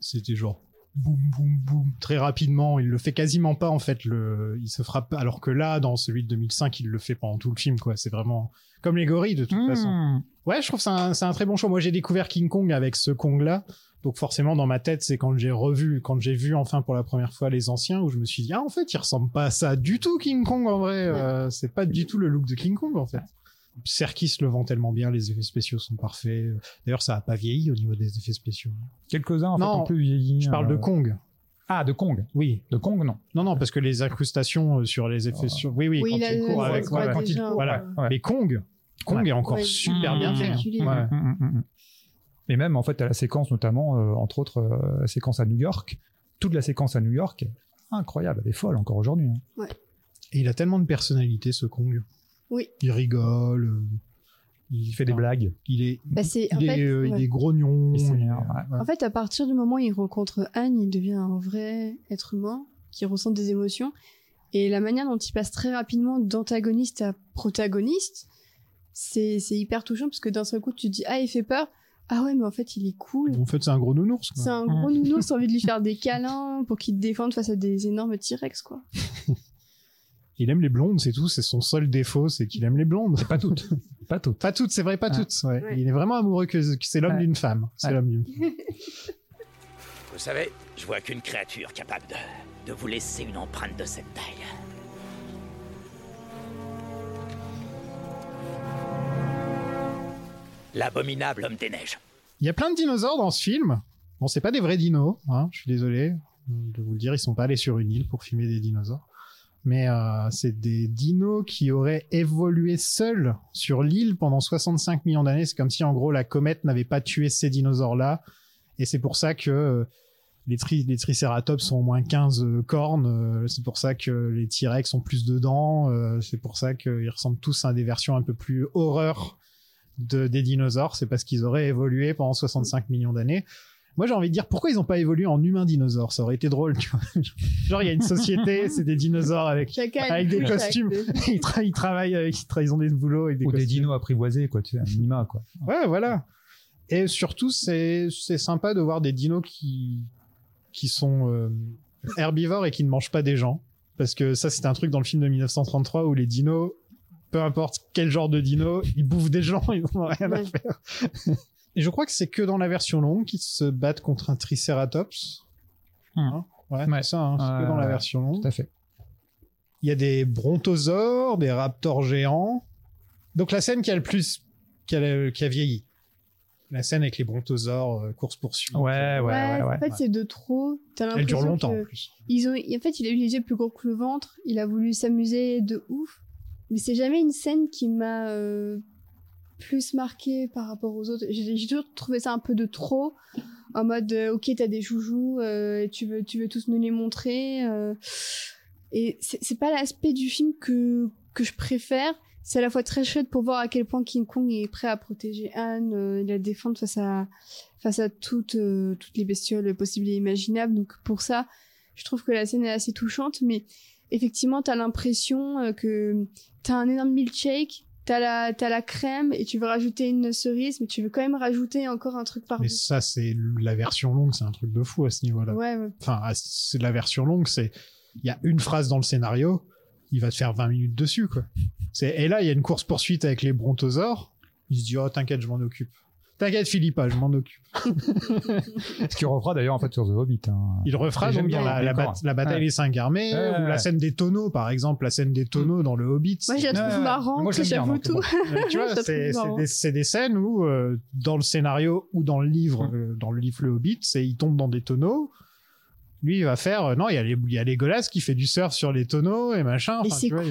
c'était genre boum boum boum très rapidement. Il le fait quasiment pas en fait. Le, il se frappe. Alors que là, dans celui de 2005, il le fait pendant tout le film. Quoi, c'est vraiment comme les gorilles de toute façon. Mmh. Ouais, je trouve que c'est un, c'est un très bon choix. Moi, j'ai découvert King Kong avec ce Kong-là. Donc forcément, dans ma tête, c'est quand j'ai revu, quand j'ai vu enfin pour la première fois les anciens, où je me suis dit, ah, en fait, il ressemble pas à ça du tout, King Kong, en vrai. Euh, c'est pas du tout le look de King Kong, en fait. Serkis le vend tellement bien, les effets spéciaux sont parfaits. D'ailleurs, ça a pas vieilli au niveau des effets spéciaux. Quelques-uns, en fait, Non, ont plus vieilli. Je parle de euh, Kong. Ah, de Kong. Oui. De Kong, non. Non, non, parce que les incrustations euh, sur les effets sur... Oui, oui, Oui, quand il court avec... ouais, quand déjà, voilà. ouais. Mais Kong, Kong Ouais. est encore Ouais, super mmh, bien fait. calculé. Ouais. Mm, mm, mm, mm. Et même, en fait, à la séquence, notamment, euh, entre autres, euh, la séquence à New York, toute la séquence à New York, incroyable, elle est folle encore aujourd'hui. hein. Et il a tellement de personnalité, ce Kong. Oui. Il rigole. euh, Il fait des blagues. Il est, Bah, il, fait, est, il ouais. est grognon. Il il est- s'énerve, ouais. En fait, à partir du moment où il rencontre Anne, il devient un vrai être humain qui ressent des émotions. Et la manière dont il passe très rapidement d'antagoniste à protagoniste, c'est c'est hyper touchant parce que d'un seul coup, tu te dis Ah, il fait peur. Ah ouais, mais en fait, il est cool. En fait, c'est un gros nounours. C'est un gros nounours, t'as envie de lui faire des <laughs> câlins pour qu'il te défende face à des énormes T-Rex, quoi. <laughs> Il aime les blondes, c'est tout. C'est son seul défaut, c'est qu'il aime les blondes. Pas toutes. <laughs> Pas toutes. Pas toutes, c'est vrai, pas Ouais. toutes. ouais. Ouais. Il est vraiment amoureux que, que c'est l'homme Ouais. d'une femme. C'est Ouais. l'homme d'une. Vous savez, je vois qu'une créature capable de, de vous laisser une empreinte de cette taille. L'abominable homme des neiges. Il y a plein de dinosaures dans ce film. Bon, c'est pas des vrais dinos, hein, je suis désolé de vous le dire, ils sont pas allés sur une île pour filmer des dinosaures. Mais euh, c'est des dinos qui auraient évolué seuls sur l'île pendant 65 millions d'années. C'est comme si en gros la comète n'avait pas tué ces dinosaures-là. Et c'est pour ça que euh, les, tri les tricératops ont au moins 15 euh, cornes. c'est pour ça que les T-Rex ont plus de dents. c'est pour ça qu'ils ressemblent tous à des versions un peu plus horreur de, des dinosaures. C'est parce qu'ils auraient évolué pendant 65 millions d'années. Moi, j'ai envie de dire pourquoi ils n'ont pas évolué en humain dinosaure. Ça aurait été drôle, tu vois. <laughs> Genre, il y a une société, c'est des dinosaures avec, avec des costumes. des- <laughs> ils, tra- ils travaillent, avec- ils, tra- ils ont des boulots avec des Ou des costumes. dinos apprivoisés, quoi, tu sais, un minima, quoi. Ouais, voilà. Et surtout, c'est c'est sympa de voir des dinos qui qui sont euh, herbivores et qui ne mangent pas des gens. Parce que ça, c'était un truc dans le film de 1933 où les dinos, peu importe quel genre de dino, ils bouffent des gens, <laughs> ils n'ont rien à faire. Et je crois que c'est que dans la version longue qu'ils se battent contre un Triceratops. Hmm. Hein ouais, Ouais. c'est ça, hein, c'est que dans la ouais, version longue. Tout à fait. Il y a des brontosaures, des raptors géants. Donc la scène qui a le plus, qui a, qui a vieilli. La scène avec les brontosaures, euh, course poursuite. Ouais, ouais, ouais, ouais. En fait, c'est de trop. Elle dure longtemps que en plus. Ils ont, en fait, il a eu les yeux plus gros que le ventre. Il a voulu s'amuser de ouf. Mais c'est jamais une scène qui m'a euh, plus marqué par rapport aux autres. J'ai toujours trouvé ça un peu de trop. En mode, euh, ok, t'as des joujoux, euh, tu veux, tu veux tous nous les montrer. euh. et c'est pas l'aspect du film que que je préfère. C'est à la fois très chouette pour voir à quel point King Kong est prêt à protéger Anne, euh, la défendre face à face à toutes euh, toutes les bestioles possibles et imaginables. Donc pour ça, je trouve que la scène est assez touchante, mais effectivement, t'as l'impression euh, que t'as un énorme milkshake, t'as la, la crème et tu veux rajouter une cerise, mais tu veux quand même rajouter encore un truc Mais par-dessus. ça, c'est la version longue, c'est un truc de fou à ce niveau-là. Ouais, ouais. Enfin, c'est la version longue, c'est il y a une phrase dans le scénario, il va te faire 20 minutes dessus, quoi. C'est et là, il y a une course poursuite avec les brontosaures. Il se dit oh t'inquiète, je m'en occupe. T'inquiète Philippa, je m'en occupe. <laughs> Ce qu'il refera d'ailleurs en fait sur The Hobbit. hein. Il refera dans bien la, la, encore. bat- la bataille Ouais. des cinq armées Ouais, ou la scène des tonneaux par exemple, la scène des tonneaux dans le Hobbit. Moi, je la trouve marrante, moi, j'avoue tout. bon. Tu <laughs> vois, c'est des, scènes où, euh, dans le scénario ou dans le livre, Mm. euh, dans le livre Le Hobbit, c'est il tombe dans des tonneaux. Lui, il va faire. euh, non, il y a les, il y a Legolas qui fait du surf sur les tonneaux et machin. Et enfin, c'est cool.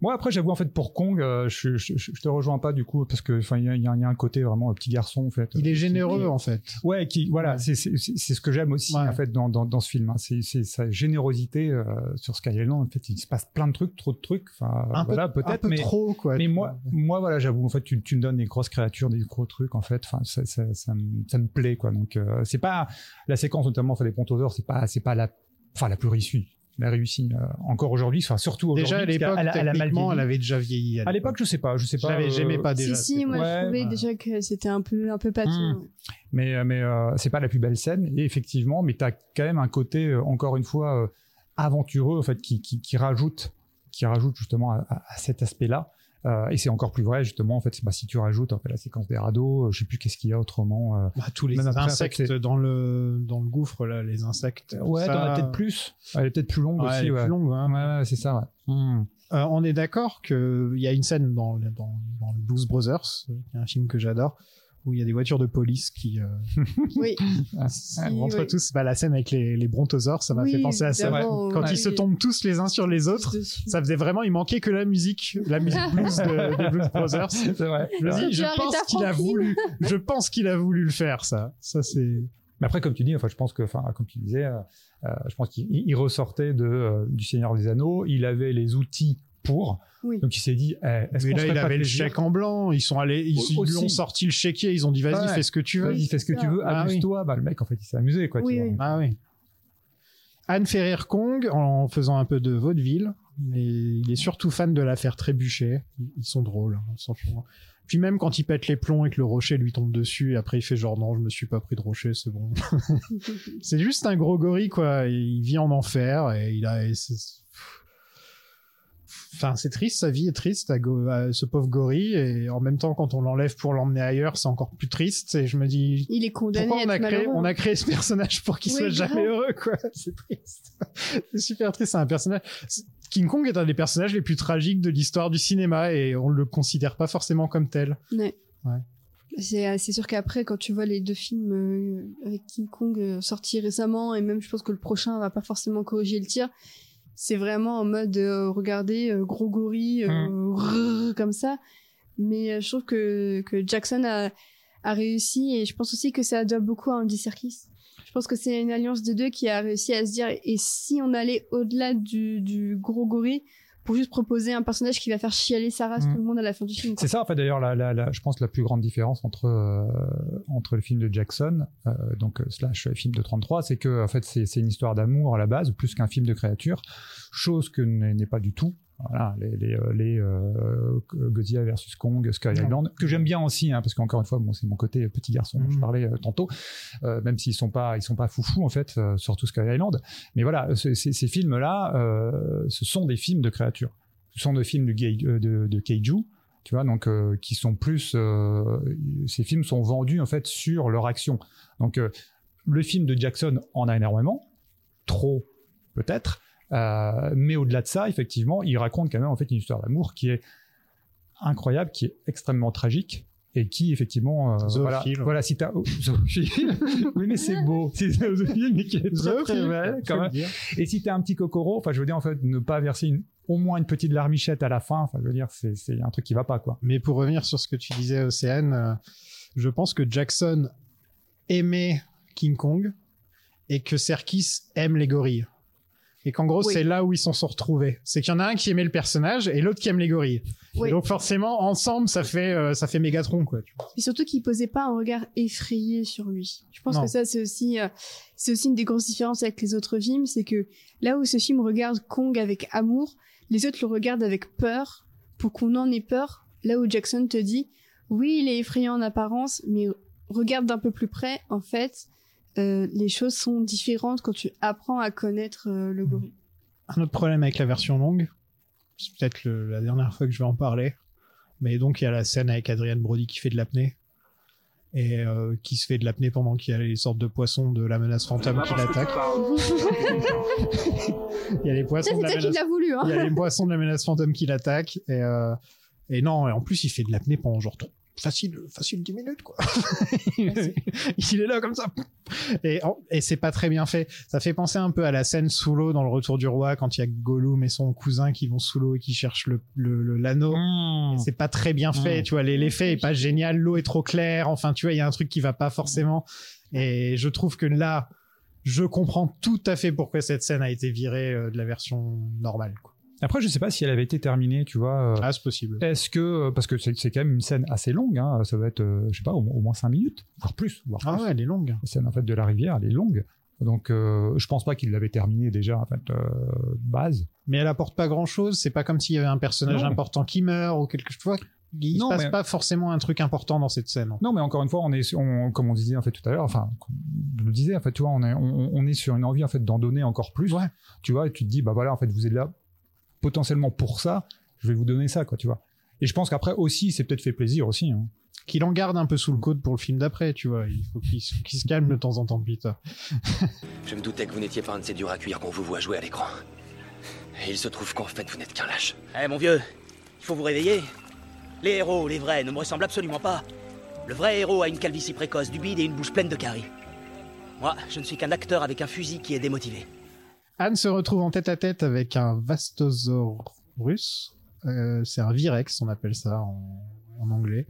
Moi après j'avoue en fait pour Kong, euh, je, je, je, te rejoins pas du coup parce que enfin il y, y y a un côté vraiment euh, petit garçon en fait. Il est généreux Qui- en fait. Ouais, qui voilà, Ouais. c'est c'est ce que j'aime aussi Ouais. en fait dans dans, dans ce film. hein. C'est c'est sa générosité euh, sur Sky Island. En fait, il se passe plein de trucs, trop de trucs. Enfin Un peu, voilà un peut-être, peu mais trop quoi. mais moi, moi voilà, j'avoue, en fait, tu, tu me donnes des grosses créatures, des gros trucs, en fait, enfin, ça, ça, ça, me, ça me plaît, quoi. Donc, euh, c'est pas la séquence notamment, enfin, des pontosaures, c'est pas, c'est pas la, enfin, la plus réussie, la réussie euh, encore aujourd'hui, enfin, surtout aujourd'hui. Déjà à l'époque, elle a mal techniquement, elle vieilli. avait déjà vieilli. À l'époque, je sais pas, je sais pas. euh, j'aimais pas déjà. Si, si, moi, Ouais, je trouvais ouais. déjà que c'était un peu, un peu pâteau. Hmm. mais euh, mais euh, c'est pas la plus belle scène et effectivement mais t'as quand même un côté euh, encore une fois euh, aventureux en fait qui, qui, qui rajoute qui rajoute justement à, à- à cet aspect là et c'est encore plus vrai justement en fait bah, si tu rajoutes en fait la séquence des radeaux euh, je sais plus qu'est-ce qu'il y a autrement euh, Bah, tous les en fait, insectes dans le dans le gouffre là, les insectes. ouais ça- t'en as peut-être plus elle est peut-être plus longue Ouais, aussi elle est ouais. plus longue, hein. ouais, c'est ça ouais. Hmm. Euh, on est d'accord qu'il y a une scène dans, dans, dans le Blues Brothers, euh, qui est un film que j'adore, où il y a des voitures de police qui euh, <laughs> Oui. qui Oui, rentrent oui. tous. Bah, la scène avec les, les brontosaures, ça m'a Oui, fait penser à ça. Quand ils se tombent tous les uns sur les autres, ça faisait vraiment, il manquait que la musique, la musique <laughs> blues de, des Blues Brothers. c'est vrai Je, dis, pense qu'il a voulu, je pense qu'il a voulu le faire, ça. Ça, c'est, Mais après, comme tu dis, enfin, je pense que, enfin, comme tu disais, euh, euh, je pense qu'il il ressortait de euh, du Seigneur des Anneaux. Il avait les outils pour. Oui. Donc il s'est dit, eh, est-ce mais qu'on là, il pas avait le chèque en blanc, ils sont allés, ils, ils lui ont sorti le chéquier, ils ont dit, vas-y, Ouais. fais ce que tu veux. Vas-y, fais ce que tu veux, Ah oui. amuse-toi. Bah, le mec, en fait, il s'est amusé, quoi. tu vois. Ah oui. Anne rire Kong en faisant un peu de vaudeville. Mais il est surtout fan de l'affaire Trébuchet. Ils ils sont drôles, hein, franchement. Puis même quand il pète les plombs et que le rocher lui tombe dessus, et après il fait genre non, je me suis pas pris de rocher, c'est bon. <laughs> c'est juste un gros gorille, quoi. Il vit en enfer et il a. et c'est- Enfin, c'est triste, sa vie est triste à, go- à ce pauvre gorille, et en même temps, quand on l'enlève pour l'emmener ailleurs, c'est encore plus triste, et je me dis, Il est condamné pourquoi on a, créé, malheureux. on a créé ce personnage pour qu'il Oui, soit jamais heureux, quoi. <laughs> C'est triste. C'est super triste. C'est un personnage. King Kong est un des personnages les plus tragiques de l'histoire du cinéma et on le considère pas forcément comme tel. Ouais. C'est c'est sûr qu'après, quand tu vois les deux films euh, avec King Kong euh, sortis récemment, et même je pense que le prochain va pas forcément corriger le tir, c'est vraiment en mode euh, regardez, euh, gros gorille, euh, rrr, comme ça. Mais euh, je trouve que, que Jackson a, a réussi, et je pense aussi que ça doit beaucoup à Andy Serkis. Je pense que c'est une alliance de deux qui a réussi à se dire, et si on allait au-delà du, du gros gorille, pour juste proposer un personnage qui va faire chialer sa race Mm. tout le monde à la fin du film. C'est ça, en fait, d'ailleurs, la, la, la- je pense la plus grande différence entre, euh, entre le film de Jackson, euh, donc euh, slash film de 33, c'est que en fait, c'est une histoire d'amour à la base, plus qu'un film de créature, chose que n'est pas du tout. Voilà, les, les, euh, les euh, Godzilla versus Kong, Sky. Island, que j'aime bien aussi, hein, parce qu'encore une fois, bon, c'est mon côté petit garçon dont je Mhm. parlais euh, tantôt, euh, même s'ils sont pas, ils sont pas foufous en fait, surtout Sky Island. Mais voilà, ce- ces, ces films-là, ce sont des films de créatures. Ce sont des films de, de, de kaiju, tu vois, donc qui sont plus, ces films sont vendus en fait sur leur action. Donc le film de Jackson en a énormément, trop peut-être, euh, mais au-delà de ça, effectivement, il raconte quand même en fait une histoire d'amour qui est incroyable, qui est extrêmement tragique et qui effectivement euh, voilà, voilà si t'as oh, <laughs> oui mais c'est beau. C'est zoophile mais qui est très, belle quand même. et si t'es un petit cocoro enfin je veux dire en fait ne pas verser une, au moins une petite larmichette à la fin enfin je veux dire c'est c'est un truc qui va pas quoi. Mais pour revenir sur ce que tu disais, Océane, euh, je pense que Jackson aimait King Kong et que Serkis aime les gorilles. Et qu'en gros, Oui. c'est là où ils s'en sont retrouvés. C'est qu'il y en a un qui aimait le personnage et l'autre qui aime les gorilles. Oui. Et donc forcément, ensemble, ça fait, euh, ça fait Mégatron, quoi. tu vois. Et surtout qu'il posait pas un regard effrayé sur lui. Je pense Non. que ça, c'est aussi, euh, c'est aussi une des grosses différences avec les autres films, c'est que là où ce film regarde Kong avec amour, les autres le regardent avec peur, pour qu'on en ait peur. Là où Jackson te dit, oui, il est effrayant en apparence, mais regarde d'un peu plus près, en fait, euh, les choses sont différentes quand tu apprends à connaître euh, le gorille. Un autre problème avec la version longue, c'est peut-être le- la dernière fois que je vais en parler, mais donc il y a la scène avec Adrian Brody qui fait de l'apnée et euh, qui se fait de l'apnée pendant qu'il y a les sortes de poissons de la menace fantôme qui l'attaquent. <laughs> Il y a les Ça, poissons c'est de la toi qui menace l'as voulu, hein. il y a les poissons de la menace fantôme qui l'attaquent et, euh, et non et en plus il fait de l'apnée pendant genre trop- facile facile 10 minutes quoi. <laughs> <laughs> Il est là comme ça. Et, et c'est pas très bien fait. Ça fait penser un peu à la scène sous l'eau dans le retour du roi quand il y a Gollum et son cousin qui vont sous l'eau et qui cherchent le le- le- l'anneau. Mmh. c'est pas très bien fait Mm. tu vois. L'effet est pas génial. L'eau est trop claire. Enfin tu vois il y a un truc qui va pas forcément. Et je trouve que là je comprends tout à fait pourquoi cette scène a été virée euh, de la version normale quoi. Après je sais pas si elle avait été terminée tu vois euh, ah c'est possible est-ce que parce que c'est quand même une scène assez longue hein, ça va être euh, je sais pas au, au moins 5 minutes voire plus voire ah plus. ouais elle est longue la scène en fait de la rivière elle est longue donc euh, je pense pas qu'il l'avait terminée déjà en fait euh, base mais elle apporte pas grand chose c'est pas comme s'il y avait un personnage Non. important qui meurt ou quelque chose il Non, se passe mais- pas forcément un truc important dans cette scène Non, mais encore une fois, on est, on, comme on disait en fait tout à l'heure, enfin, je le disais en fait, tu vois, on est, on, on est sur une envie en fait d'en donner encore plus. Ouais. Tu vois, et tu te dis, bah voilà, en fait, vous êtes là potentiellement pour ça, je vais vous donner ça, quoi, tu vois. Et je pense qu'après aussi, c'est peut-être fait plaisir aussi. Hein. qu'il en garde un peu sous le coude pour le film d'après tu vois il faut qu'il se- calme de temps en temps Peter <laughs> Je me doutais que vous n'étiez pas un de ces durs à cuire qu'on vous voit jouer à l'écran. Et il se trouve qu'en fait, vous n'êtes qu'un lâche. Eh mon vieux, il faut vous réveiller. Les héros, les vrais, ne me ressemblent absolument pas. Le vrai héros a une calvitie précoce, du bide et une bouche pleine de caries. Moi, je ne suis qu'un acteur avec un fusil qui est démotivé. Anne se retrouve en tête à tête avec un Vastosaurus. Euh, c'est un Virex, on appelle ça en, en anglais,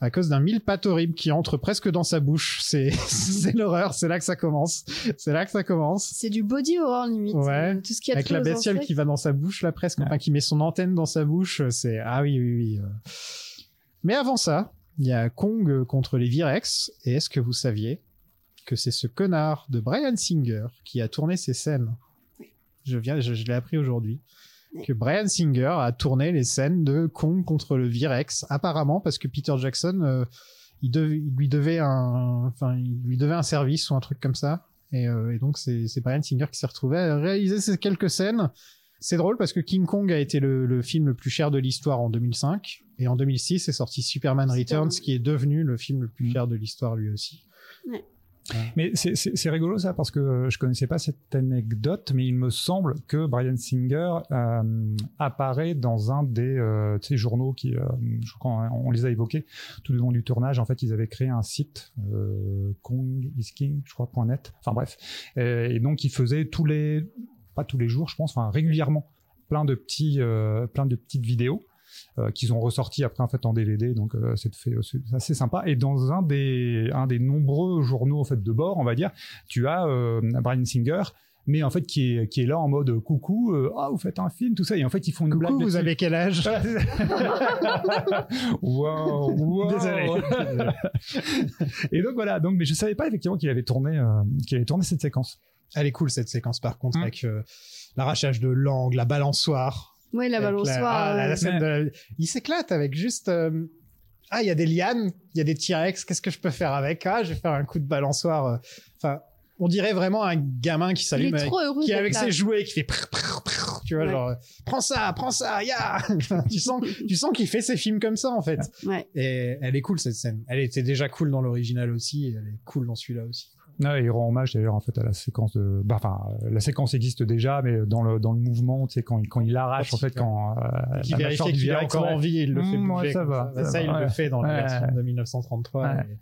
à cause d'un mille pattes horrible qui entre presque dans sa bouche. C'est <laughs> c'est l'horreur, c'est là que ça commence. C'est là que ça commence. C'est du body horror limite. Ouais. Euh, Tout ce qui a Avec la bestiole qui va dans sa bouche là presque, enfin qui met son antenne dans sa bouche, c'est ah oui oui oui. euh. Mais avant ça, il y a Kong contre les Virex. Et est-ce que vous saviez que c'est ce connard de Brian Singer qui a tourné ces scènes Je viens, je, je l'ai appris aujourd'hui que Brian Singer a tourné les scènes de Kong contre le Virex, apparemment parce que Peter Jackson, euh, il, dev- il lui devait un, enfin, il lui devait un service ou un truc comme ça. Et, euh, et donc c'est c'est Brian Singer qui s'est retrouvé à réaliser ces quelques scènes. C'est drôle parce que King Kong a été le, le film le plus cher de l'histoire en 2005 et en 2006 est sorti Superman Returns qui est devenu le film le plus cher de l'histoire lui aussi. Ouais. Mais c'est- rigolo ça parce que euh, je connaissais pas cette anecdote, mais il me semble que Brian Singer euh, apparaît dans un des euh, journaux qui, euh, je crois, on les a évoqués tout au long du tournage. En fait, ils avaient créé un site euh, Kong is je crois .net. Enfin bref, Euh, et donc ils faisaient tous les, pas tous les jours, je pense, enfin régulièrement, plein de petits, euh, plein de petites vidéos qu'ils ont ressorti après en fait en DVD donc euh, c'est fait c'est assez sympa et dans un des un des nombreux journaux en fait de bord on va dire tu as euh, Brian Singer mais en fait qui est qui est là en mode coucou euh, ah vous faites un film tout ça et en fait ils font une blague Coucou, vous dessus. avez quel âge? <laughs> Wow, wow. Désolé. et donc voilà donc mais je savais pas effectivement qu'il avait tourné euh, qu'il avait tourné cette séquence Elle est cool cette séquence par contre Mm. avec euh, l'arrachage de langue, la balançoire. Ouais, la balançoire. ah, la- la scène de- Il s'éclate avec juste. euh, Ah, il y a des lianes, il y a des T-Rex, qu'est-ce que je peux faire avec? Ah, je vais faire un coup de balançoire. euh. Enfin, on dirait vraiment un gamin qui s'allume avec, qui est avec là. ses jouets, qui fait prr, prr, prr, tu vois, Ouais. genre, prends ça, prends ça, ya <laughs> Tu sens, tu sens qu'il fait ses films comme ça, en fait. Ouais. Et elle est cool, cette scène. Elle était déjà cool dans l'original aussi, et elle est cool dans celui-là aussi. Ouais, il rend hommage d'ailleurs en fait à la séquence de, bah, enfin euh, la séquence existe déjà, mais dans le dans le mouvement, tu sais quand il quand il arrache en fait quand euh, qui la vérifie qu'il est T-Rex, encore en vie et il le fait Mmh, bouger. ouais, ça va, Ça, ça Ça, il le fait dans la Ouais. version de 1933. Ouais. et-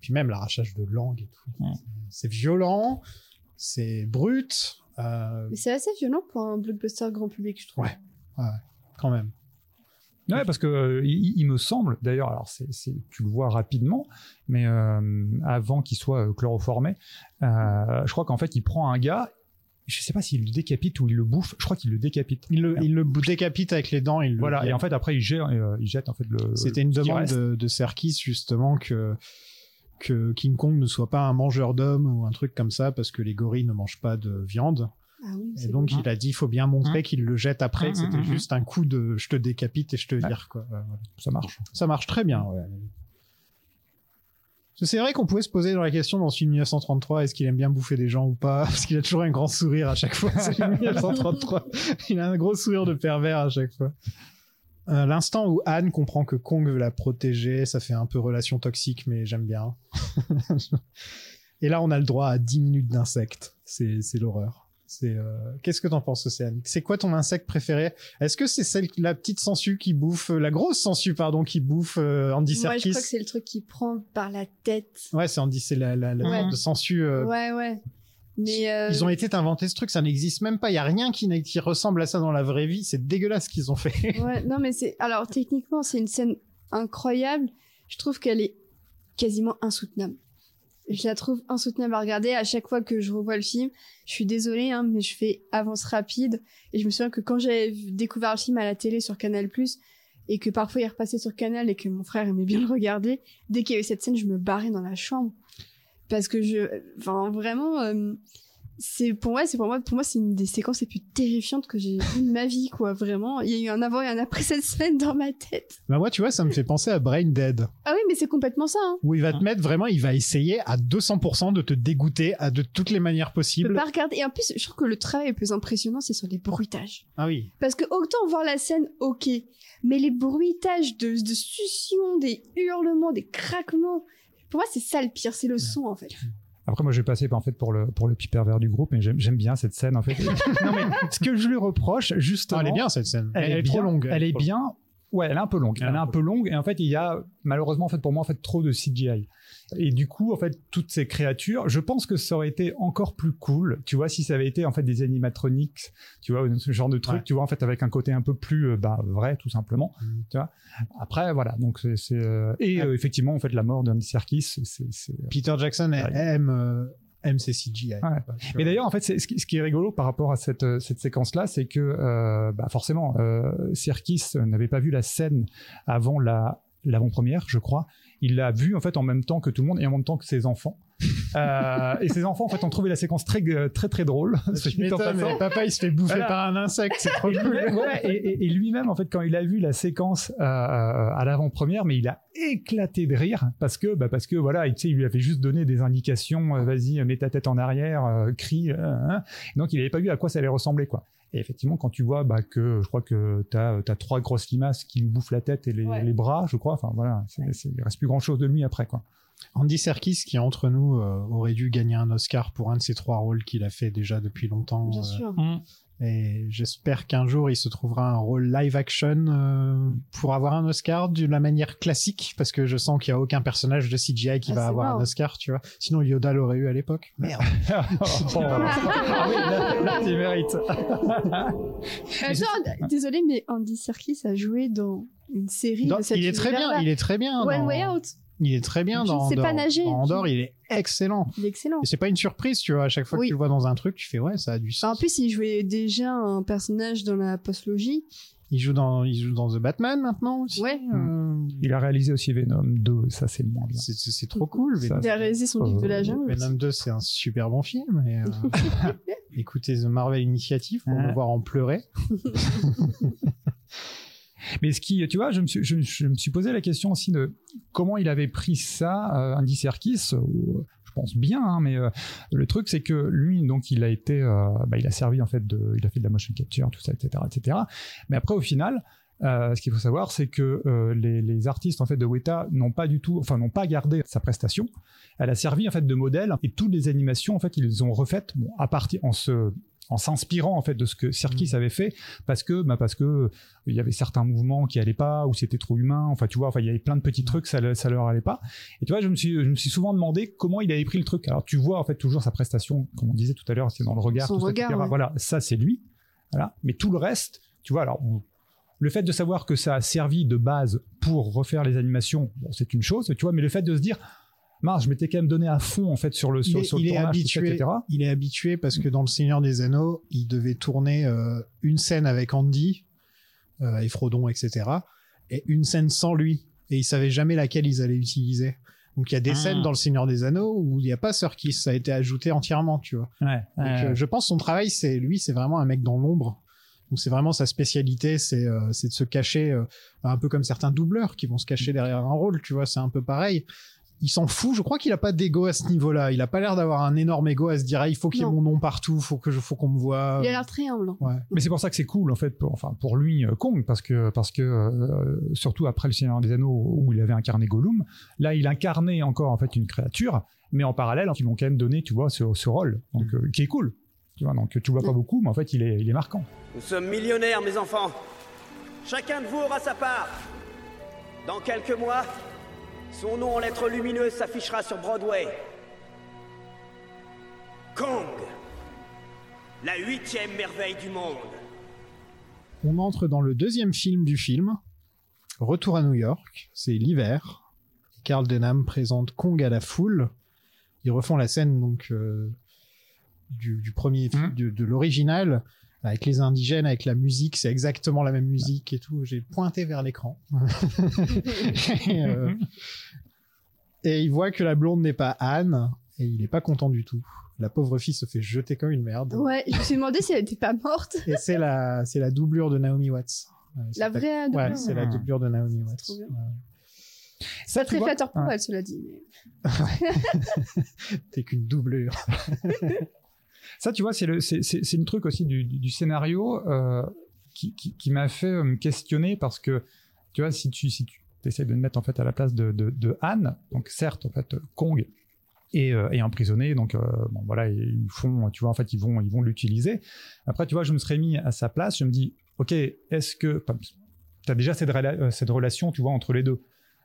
Puis même l'arrachage de langue et tout. C'est violent, c'est brut. euh, Mais c'est assez violent pour un blockbuster grand public, je trouve. Ouais, ouais, quand même. Ouais, parce que euh, il, il me semble, d'ailleurs, alors c'est, tu le vois rapidement, mais euh, avant qu'il soit euh, chloroformé, je crois qu'en fait il prend un gars, je sais pas s'il le décapite ou il le bouffe, je crois qu'il le décapite. Il le, il le décapite avec les dents. Il le- Voilà, il- et en fait après il jette, il jette en fait le. C'était une demande de Serkis justement que que King Kong ne soit pas un mangeur d'hommes ou un truc comme ça parce que les gorilles ne mangent pas de viande. Ah oui, Et donc bon. il a dit il faut bien montrer Hein qu'il le jette après, que Hein, c'était hein, juste un coup de je te décapite et je te vire quoi. Ouais, voilà. Ça marche. Ça marche très bien. Ouais. C'est vrai qu'on pouvait se poser dans la question dans ce film 1933, est-ce qu'il aime bien bouffer des gens ou pas? <laughs> Parce qu'il a toujours un grand sourire à chaque fois. C'est 1933. <laughs> Il a un gros sourire de pervers à chaque fois. Euh, L'instant où Anne comprend que Kong veut la protéger, ça fait un peu relation toxique, mais j'aime bien. <laughs> Et là, on a le droit à 10 minutes d'insectes. C'est l'horreur. C'est euh, Qu'est-ce que t'en penses, Océane? C'est quoi ton insecte préféré? Est-ce que c'est celle, la petite sangsue qui bouffe, euh, la grosse sangsue, pardon, qui bouffe euh, Andy Moi, je Serkis? crois que c'est le truc qui prend par la tête. Ouais, c'est Andy, c'est la, la, la Ouais. sorte de sangsue. euh, Ouais, ouais. Mais euh, Ils ont été inventés ce truc, ça n'existe même pas. Il y a rien qui, qui ressemble à ça dans la vraie vie. C'est dégueulasse ce qu'ils ont fait. <laughs> Ouais, non, mais c'est. Alors, techniquement, c'est une scène incroyable. Je trouve qu'elle est quasiment insoutenable. Je la trouve insoutenable à regarder. À chaque fois que je revois le film, je suis désolée, hein, mais je fais avance rapide. Et je me souviens que quand j'avais découvert le film à la télé sur Canal+, et que parfois il repassait sur Canal et que mon frère aimait bien le regarder, dès qu'il y avait cette scène, je me barrais dans la chambre. Parce que je. Enfin, vraiment. euh, c'est pour moi c'est pour moi pour moi c'est une des séquences les plus terrifiantes que j'ai vues de ma vie quoi vraiment. Il y a eu un avant et un après cette scène dans ma tête. Bah moi, tu vois, ça me fait penser à Brain Dead, ah oui mais c'est complètement ça hein. où il va te mettre vraiment, il va essayer à 200% de te dégoûter à de toutes les manières possibles. pas regarder. Et en plus je trouve que le travail le plus impressionnant c'est sur les bruitages. Ah oui. parce que autant voir la scène ok mais les bruitages de, de succion des hurlements des craquements pour moi c'est ça le pire c'est le son en fait Après, moi, j'ai passé en fait pour le pour le petit pervers du groupe, mais j'aime bien cette scène en fait. <laughs> non mais ce que je lui reproche justement, Non, elle est bien cette scène. elle, est, trop bien, longue. Elle est trop bien. Ouais, elle est un peu longue. Elle est Elle est un peu longue et en fait, il y a malheureusement en fait pour moi en fait trop de CGI. Et du coup, en fait, toutes ces créatures, je pense que ça aurait été encore plus cool, tu vois, si ça avait été en fait des animatronics, tu vois, ce genre de truc, Ouais. tu vois, en fait, avec un côté un peu plus euh, bah, vrai, tout simplement, Mm. tu vois. Après, voilà, donc c'est c'est, euh, et Ouais. euh, effectivement, en fait, la mort d'Andy Serkis, c'est c'est Peter Jackson Ouais. aime, aime ses CGI. Ouais. Tu vois. Mais d'ailleurs, en fait, c'est- ce qui, ce qui est rigolo par rapport à cette, euh, cette séquence-là, c'est que euh, bah forcément, euh, Serkis n'avait pas vu la scène avant la l'avant-première, je crois. Il l'a vu en fait en même temps que tout le monde et en même temps que ses enfants. Euh, et ses enfants en fait ont trouvé la séquence très très très drôle. <laughs> Tu mais papa, il se fait bouffer Voilà. par un insecte, c'est trop Et cool. ouais, et, et- et lui-même, en fait, quand il a vu la séquence euh, à l'avant-première, mais il a éclaté de rire parce que, bah, parce que voilà, il, tu sais, il lui avait juste donné des indications. euh, Vas-y, mets ta tête en arrière, euh, crie. euh, hein. donc, il n'avait pas vu à quoi ça allait ressembler, quoi. Et effectivement, quand tu vois bah, que je crois que tu as, trois grosses limaces qui lui bouffent la tête et les, Ouais. les bras, je crois, enfin voilà, il reste plus grand chose de lui après quoi. Andy Serkis, qui entre nous euh, aurait dû gagner un Oscar pour un de ces trois rôles qu'il a fait déjà depuis longtemps. Bien euh, sûr. Et j'espère qu'un jour il se trouvera un rôle live action euh, pour avoir un Oscar de la manière classique, parce que je sens qu'il n'y a aucun personnage de CGI qui Ah, va avoir un Oscar, tu vois. Sinon Yoda l'aurait eu à l'époque. Merde. <laughs> Oh, <laughs> ah oui, là, là, tu mérites. Attends, désolé, mais Andy Serkis a joué dans une série Dans- de cet il est très bien, il est très bien. One dans- Way Out. Il est très bien Je dans sais Andorre. pas nager. Dans Andorre, il est excellent. Il est excellent. Et c'est pas une surprise, tu vois. À chaque fois Oui. que tu le vois dans un truc, tu fais ouais, ça a du en sens. plus, il jouait déjà un personnage dans la postlogie. Il joue dans, il joue dans The Batman maintenant aussi. Ouais. Euh, Il a réalisé aussi Venom 2, ça c'est le moins bien. c'est- c'est c'est trop cool. Ça, Venom. Il a réalisé son livre de la jungle. Venom 2, c'est un super bon film. Et, euh, <laughs> <laughs> écoutez The Marvel Initiative pour me voir en pleurer. <laughs> Mais ce qui, tu vois, je me suis, posé la question aussi de comment il avait pris ça, euh, Andy Serkis. ou, je pense bien, hein, mais euh, le truc c'est que lui, donc, il a été, euh, bah, il a servi en fait de, il a fait de la motion capture, tout ça, etc., etc. Mais après, au final. euh, ce qu'il faut savoir, c'est que euh, les, artistes en fait de Weta n'ont pas du tout, enfin n'ont pas gardé sa prestation. Elle a servi en fait de modèle et toutes les animations en fait ils ont refaites à partir en se en s'inspirant en fait de ce que Serkis avait fait parce que bah parce que il y avait certains mouvements qui allaient pas ou c'était trop humain enfin tu vois enfin il y avait plein de petits trucs ça ça leur allait pas. Et tu vois je me suis je me suis souvent demandé comment il avait pris le truc. Alors tu vois en fait toujours sa prestation comme on disait tout à l'heure c'est dans le regard Son tout regard, ouais. voilà ça c'est lui. Voilà. Mais tout le reste tu vois alors on- le fait de savoir que ça a servi de base pour refaire les animations bon c'est une chose tu vois mais le fait de se dire mince je m'étais quand même donné à fond en fait sur le Il sur, est, sur le il est tournage, tout ça, habitué, etc. il est habitué parce que dans Le Seigneur des Anneaux, il devait tourner euh, une scène avec Andy euh, et Frodon, etc. Et une scène sans lui. Et il savait jamais laquelle ils allaient utiliser. Donc il y a des Ah. scènes dans Le Seigneur des Anneaux où il n'y a pas Serkis, ça a été ajouté entièrement, tu vois. ouais, Donc, ouais. euh, je pense son travail, c'est lui, c'est vraiment un mec dans l'ombre. Donc c'est vraiment sa spécialité, c'est euh, c'est de se cacher, euh, un peu comme certains doubleurs qui vont se cacher derrière un rôle, tu vois, c'est un peu pareil. Il s'en fout, je crois qu'il a pas d'ego à ce niveau-là. Il a pas l'air d'avoir un énorme ego à se dire ah, il faut qu'il y ait mon nom partout, faut que je, faut qu'on me voit. Il a l'air très humble. hein. Ouais. Mais c'est pour ça que c'est cool en fait, pour, enfin pour lui euh, Kong, parce que parce que euh, surtout après le Seigneur des Anneaux où il avait incarné Gollum, là il incarnait encore en fait une créature, mais en parallèle ils vont quand même donner tu vois ce, ce rôle, donc euh, qui est cool, tu vois donc tu le vois pas beaucoup, mais en fait il est il est marquant. Nous sommes millionnaires, mes enfants. Chacun de vous aura sa part. Dans quelques mois, son nom en lettres lumineuses s'affichera sur Broadway. Kong, la huitième merveille du monde. On entre dans le deuxième film du film, Retour à New York, c'est l'hiver. Carl Denham présente Kong à la foule. Ils refont la scène donc euh, du, du premier de, de l'original avec les indigènes, avec la musique, c'est exactement la même musique et tout. J'ai pointé vers l'écran. <laughs> et, euh, et il voit que la blonde n'est pas Anne et il est pas content du tout. La pauvre fille se fait jeter comme une merde. Ouais, je me suis demandé si elle était pas morte. Et c'est la, c'est la doublure de Naomi Watts. Ouais, c'est La vraie Ouais, doublure. c'est la doublure de Naomi Watts. trop bien. Ouais. Tu très vois- flatteur pour Ouais. elle, cela dit. mais- <laughs> <laughs> T'es qu'une doublure. Ça, tu vois, c'est le, c'est, c'est, c'est truc aussi du, du, scénario euh, qui, qui, m'a fait euh, me questionner parce que, tu vois, si tu, si tu essaies de me mettre en fait à la place de, de, de Anne, donc certes, en fait, Kong est, euh, emprisonné, donc euh, bon, voilà, ils font, tu vois, en fait, ils vont, ils vont l'utiliser. Après, tu vois, je me serais mis à sa place, je me dis, ok, est-ce que, tu as déjà cette, rela- cette relation, tu vois, entre les deux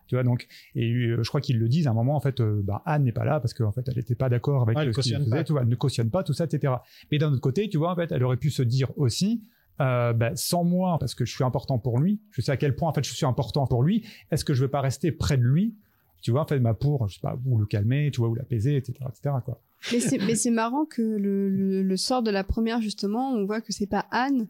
tu vois donc et euh, je crois qu'ils le disent à un moment en fait euh, bah, Anne n'est pas là parce qu'en fait elle n'était pas d'accord avec ce qu'il faisait tu vois, elle ne cautionne pas tout ça etc mais d'un autre côté tu vois en fait elle aurait pu se dire aussi euh, bah, sans moi parce que je suis important pour lui je sais à quel point en fait je suis important pour lui est-ce que je veux pas rester près de lui tu vois en fait bah, pour je sais pas ou le calmer tu vois ou l'apaiser etc etc quoi Mais c'est, mais c'est marrant que le, le, le sort de la première, justement, on voit que c'est pas Anne.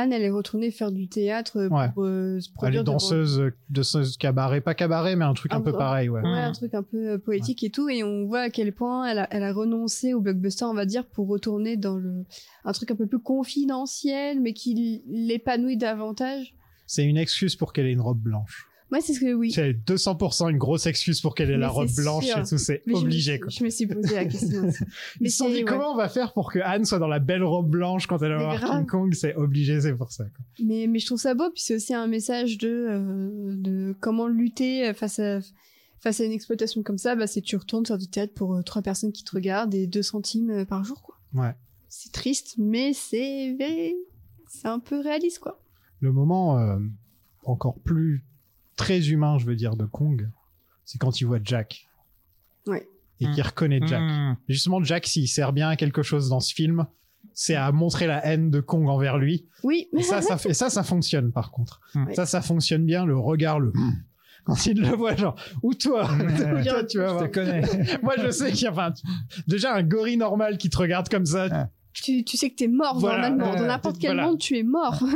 Anne, elle est retournée faire du théâtre Ouais. pour euh, se Elle produire est devant- danseuse, euh, danseuse cabaret, pas cabaret, mais un truc un, Un peu pareil, ouais. Ouais, un truc un peu euh, poétique et tout, et on voit à quel point elle a, elle a renoncé au blockbuster, on va dire, pour retourner dans le un truc un peu plus confidentiel, mais qui l'épanouit davantage. C'est une excuse pour qu'elle ait une robe blanche. Moi, c'est ce que oui. C'est 200% une grosse excuse pour qu'elle ait Mais la robe blanche sûr. et tout, c'est obligé quoi. Je me suis posé la question. <laughs> Ils se sont dit ouais. comment on va faire pour que Anne soit dans la belle robe blanche quand elle va voir grave. King Kong, c'est obligé, c'est pour ça. Quoi. Mais, mais je trouve ça beau, puis c'est aussi un message de, euh, de comment lutter face à, face à une exploitation comme ça. Bah, c'est tu retournes sur du théâtre pour euh, trois personnes qui te regardent et deux centimes euh, par jour, quoi. Ouais. C'est triste, mais c'est vrai- c'est un peu réaliste, quoi. Le moment euh, encore plus très humain, je veux dire, de Kong, c'est quand il voit Jack Ouais. et qu'il reconnaît Jack. Mmh. Justement, Jack, s'il sert bien à quelque chose dans ce film, c'est à montrer la haine de Kong envers lui. Oui. Et ça, ça, fait, ça, ça fonctionne par contre. Mm. Ça, ça fonctionne bien. Le regard, le quand il le voit, genre, ou toi, Ouais. toi, tu vas Je voir. te connais. <laughs> Moi, je sais qu'il y a, enfin, déjà un gorille normal qui te regarde comme ça. tu, tu sais que t'es mort Voilà, normalement. Dans euh, n'importe quel voilà. monde, tu es mort. <laughs>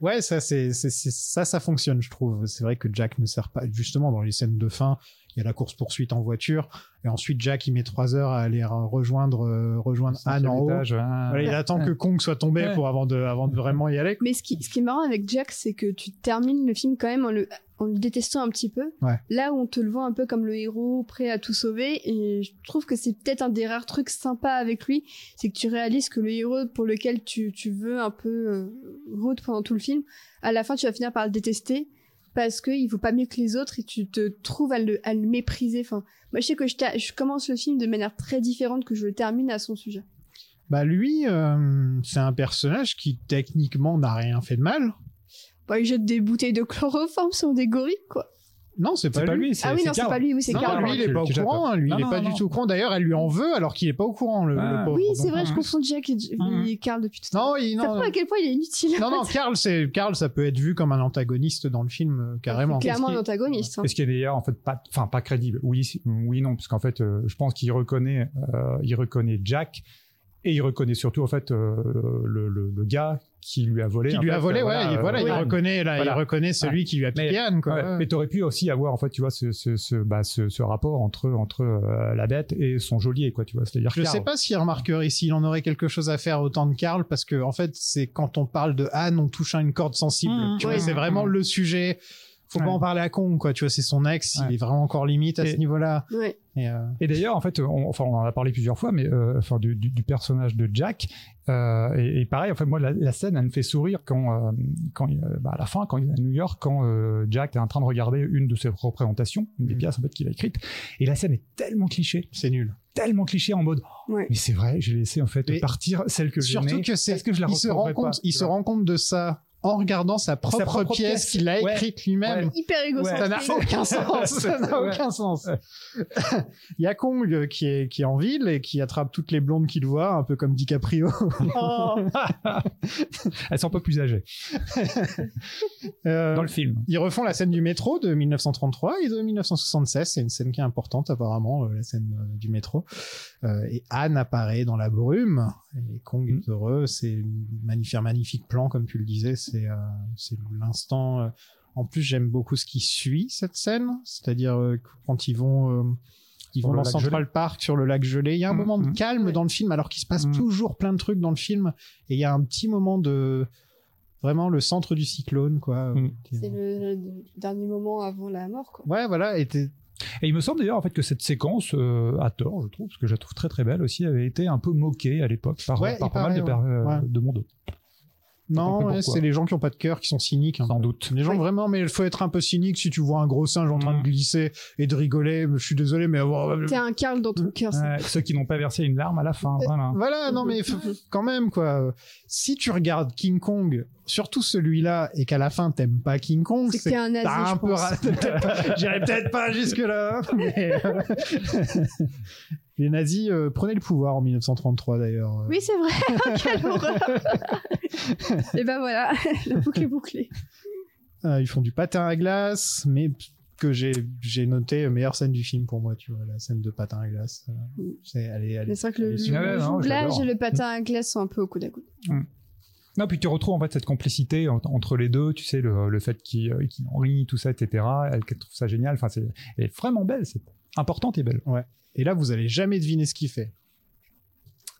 Ouais, ça, c'est, ça, ça fonctionne, je trouve. C'est vrai que Jack ne sert pas, justement, dans les scènes de fin, il y a la course poursuite en voiture, et ensuite Jack, il met trois heures à aller re- rejoindre, euh, rejoindre Anne en haut. Étage, hein. Voilà, il attend que Kong soit tombé Ouais. pour avant de, avant de vraiment y aller. Mais ce qui, ce qui est marrant avec Jack, c'est que tu termines le film quand même en le, en le détestant un petit peu. Ouais. Là où on te le voit un peu comme le héros prêt à tout sauver. Et je trouve que c'est peut-être un des rares trucs sympas avec lui. C'est que tu réalises que le héros pour lequel tu, tu veux un peu euh, route pendant tout le film, à la fin tu vas finir par le détester. Parce qu'il vaut pas mieux que les autres et tu te trouves à le, à le mépriser. Enfin, moi je sais que je commence le film de manière très différente que je le termine à son sujet. Bah, lui, euh, c'est un personnage qui, techniquement, n'a rien fait de mal. Bah, il jette des bouteilles de chloroforme sur des gorilles, quoi. Non, c'est pas, lui, Ah oui, non, c'est pas lui, oui, c'est Karl. lui, il est pas au courant. hein, Lui, Non, il est non, pas non. du tout au courant. D'ailleurs, elle lui en veut alors qu'il est pas au courant, le, Ah. le pauvre. Oui, c'est vrai, je confonds Jack et, Carl depuis tout à l'heure. Non, il, Ça non, prouve à quel point il est inutile. non, non, Karl, c'est, Karl, ça peut être vu comme un antagoniste dans le film, euh, carrément. Clairement un antagoniste. hein. Est-ce qu'il est d'ailleurs en fait pas, enfin pas crédible? Oui, oui, non, parce qu'en fait, euh, je pense qu'il reconnaît, euh, il reconnaît Jack et il reconnaît surtout en fait euh, le, le, le gars qui lui a volé. Qui lui a volé, euh, ouais, et voilà, il Anne. reconnaît, là, il Voilà. reconnaît celui Ouais. qui lui a piqué Mais- Anne, quoi. Ouais. Mais t'aurais pu aussi avoir en fait, tu vois, ce, ce, ce, bah, ce, ce rapport entre entre euh, la bête et son geôlier, quoi, tu vois. C'est-à-dire Je Karl. sais pas s'il remarquerait s'il en aurait quelque chose à faire autant de Karl, parce que en fait, c'est quand on parle de Anne, on touche à une corde sensible. Mmh, tu vois, oui. c'est vraiment Mmh. le sujet. Faut pas Ouais. en parler à con, quoi. Tu vois, c'est son ex, Ouais. il est vraiment encore limite à Et- ce niveau-là. Ouais. Et, euh, Et d'ailleurs, en fait, on, enfin, on en a parlé plusieurs fois, mais euh, enfin, du, du, du personnage de Jack. euh, et, et pareil, en fait, moi, la, la scène, elle me fait sourire quand, euh, quand il- euh, bah, à la fin, quand il est à New York, quand euh, Jack est en train de regarder une de ses représentations, une des Mhm. pièces en fait qu'il a écrites, et la scène est tellement cliché, c'est nul. tellement cliché en mode, Ouais. mais c'est vrai, j'ai laissé en fait Mais partir celle que Surtout que c'est, Est-ce que je la il se rend compte, pas, il se rend compte de ça en regardant sa propre, propre pièce pièce. qu'il a Ouais. écrite lui-même. Ouais. Hyper égocentrique. Ça n'a <laughs> aucun sens. <laughs> Ça n'a Ouais. aucun sens. Il <laughs> y a Kong euh, qui est, qui est en ville et qui attrape toutes les blondes qu'il voit, un peu comme DiCaprio. Oh. Elles sont un peu plus âgées Euh, dans le film. Ils refont la scène du métro de 1933 et de 1976. C'est une scène qui est importante apparemment, euh, la scène du métro. Euh, et Anne apparaît dans la brume. Et Kong est heureux. C'est un magnifique, magnifique plan, comme tu le disais. C'est euh, c'est l'instant. euh, En plus, j'aime beaucoup ce qui suit cette scène. C'est-à-dire euh, quand ils vont... euh, ils vont le dans Central gelé. Park sur le lac gelé. Il y a un Mm, moment de mm. calme dans le film alors qu'il se passe Mm. toujours plein de trucs dans le film. Et il y a un petit moment de vraiment le centre du cyclone quoi. C'est le, le dernier moment avant la mort, quoi. Ouais, voilà. Et il me semble d'ailleurs en fait que cette séquence, euh, à tort, je trouve, parce que je la trouve très très belle aussi, avait été un peu moquée à l'époque par, Ouais, par il pas mal euh, ouais. de monde. Non, c'est les gens qui ont pas de cœur, qui sont cyniques. hein. Sans doute. Les gens vraiment, mais il faut être un peu cynique si tu vois un gros singe en train de Mm. glisser et de rigoler. Je suis désolé, mais euh, T'es un Karl dans ton cœur. c'est- Ouais, ceux qui n'ont pas versé une larme à la fin, voilà. voilà, non mais <laughs> quand même quoi. Si tu regardes King Kong, surtout celui-là, et qu'à la fin t'aimes pas King Kong, C'est un nazi, un peu <laughs> J'irai peut-être pas jusque là. Mais euh, <laughs> les nazis euh, prenaient le pouvoir en 1933 d'ailleurs. Oui, c'est vrai. <laughs> Quelle horreur. Et ben voilà, <laughs> la boucle est bouclée. Euh, ils font du patin à glace, mais que j'ai j'ai noté euh, meilleure scène du film pour moi, tu vois, la scène de patin à glace. euh, c'est vrai que le, jonglage j'adore. et le patin à glace sont un peu au coude à coude. Non, puis tu retrouves en fait cette complicité en- entre les deux, tu sais, le, le fait qu'ils euh, rient, tout ça, etc. Elle, trouve ça génial. Enfin, c'est elle est vraiment belle, c'est importante et belle. Ouais. Et là, vous allez jamais deviner ce qu'il fait.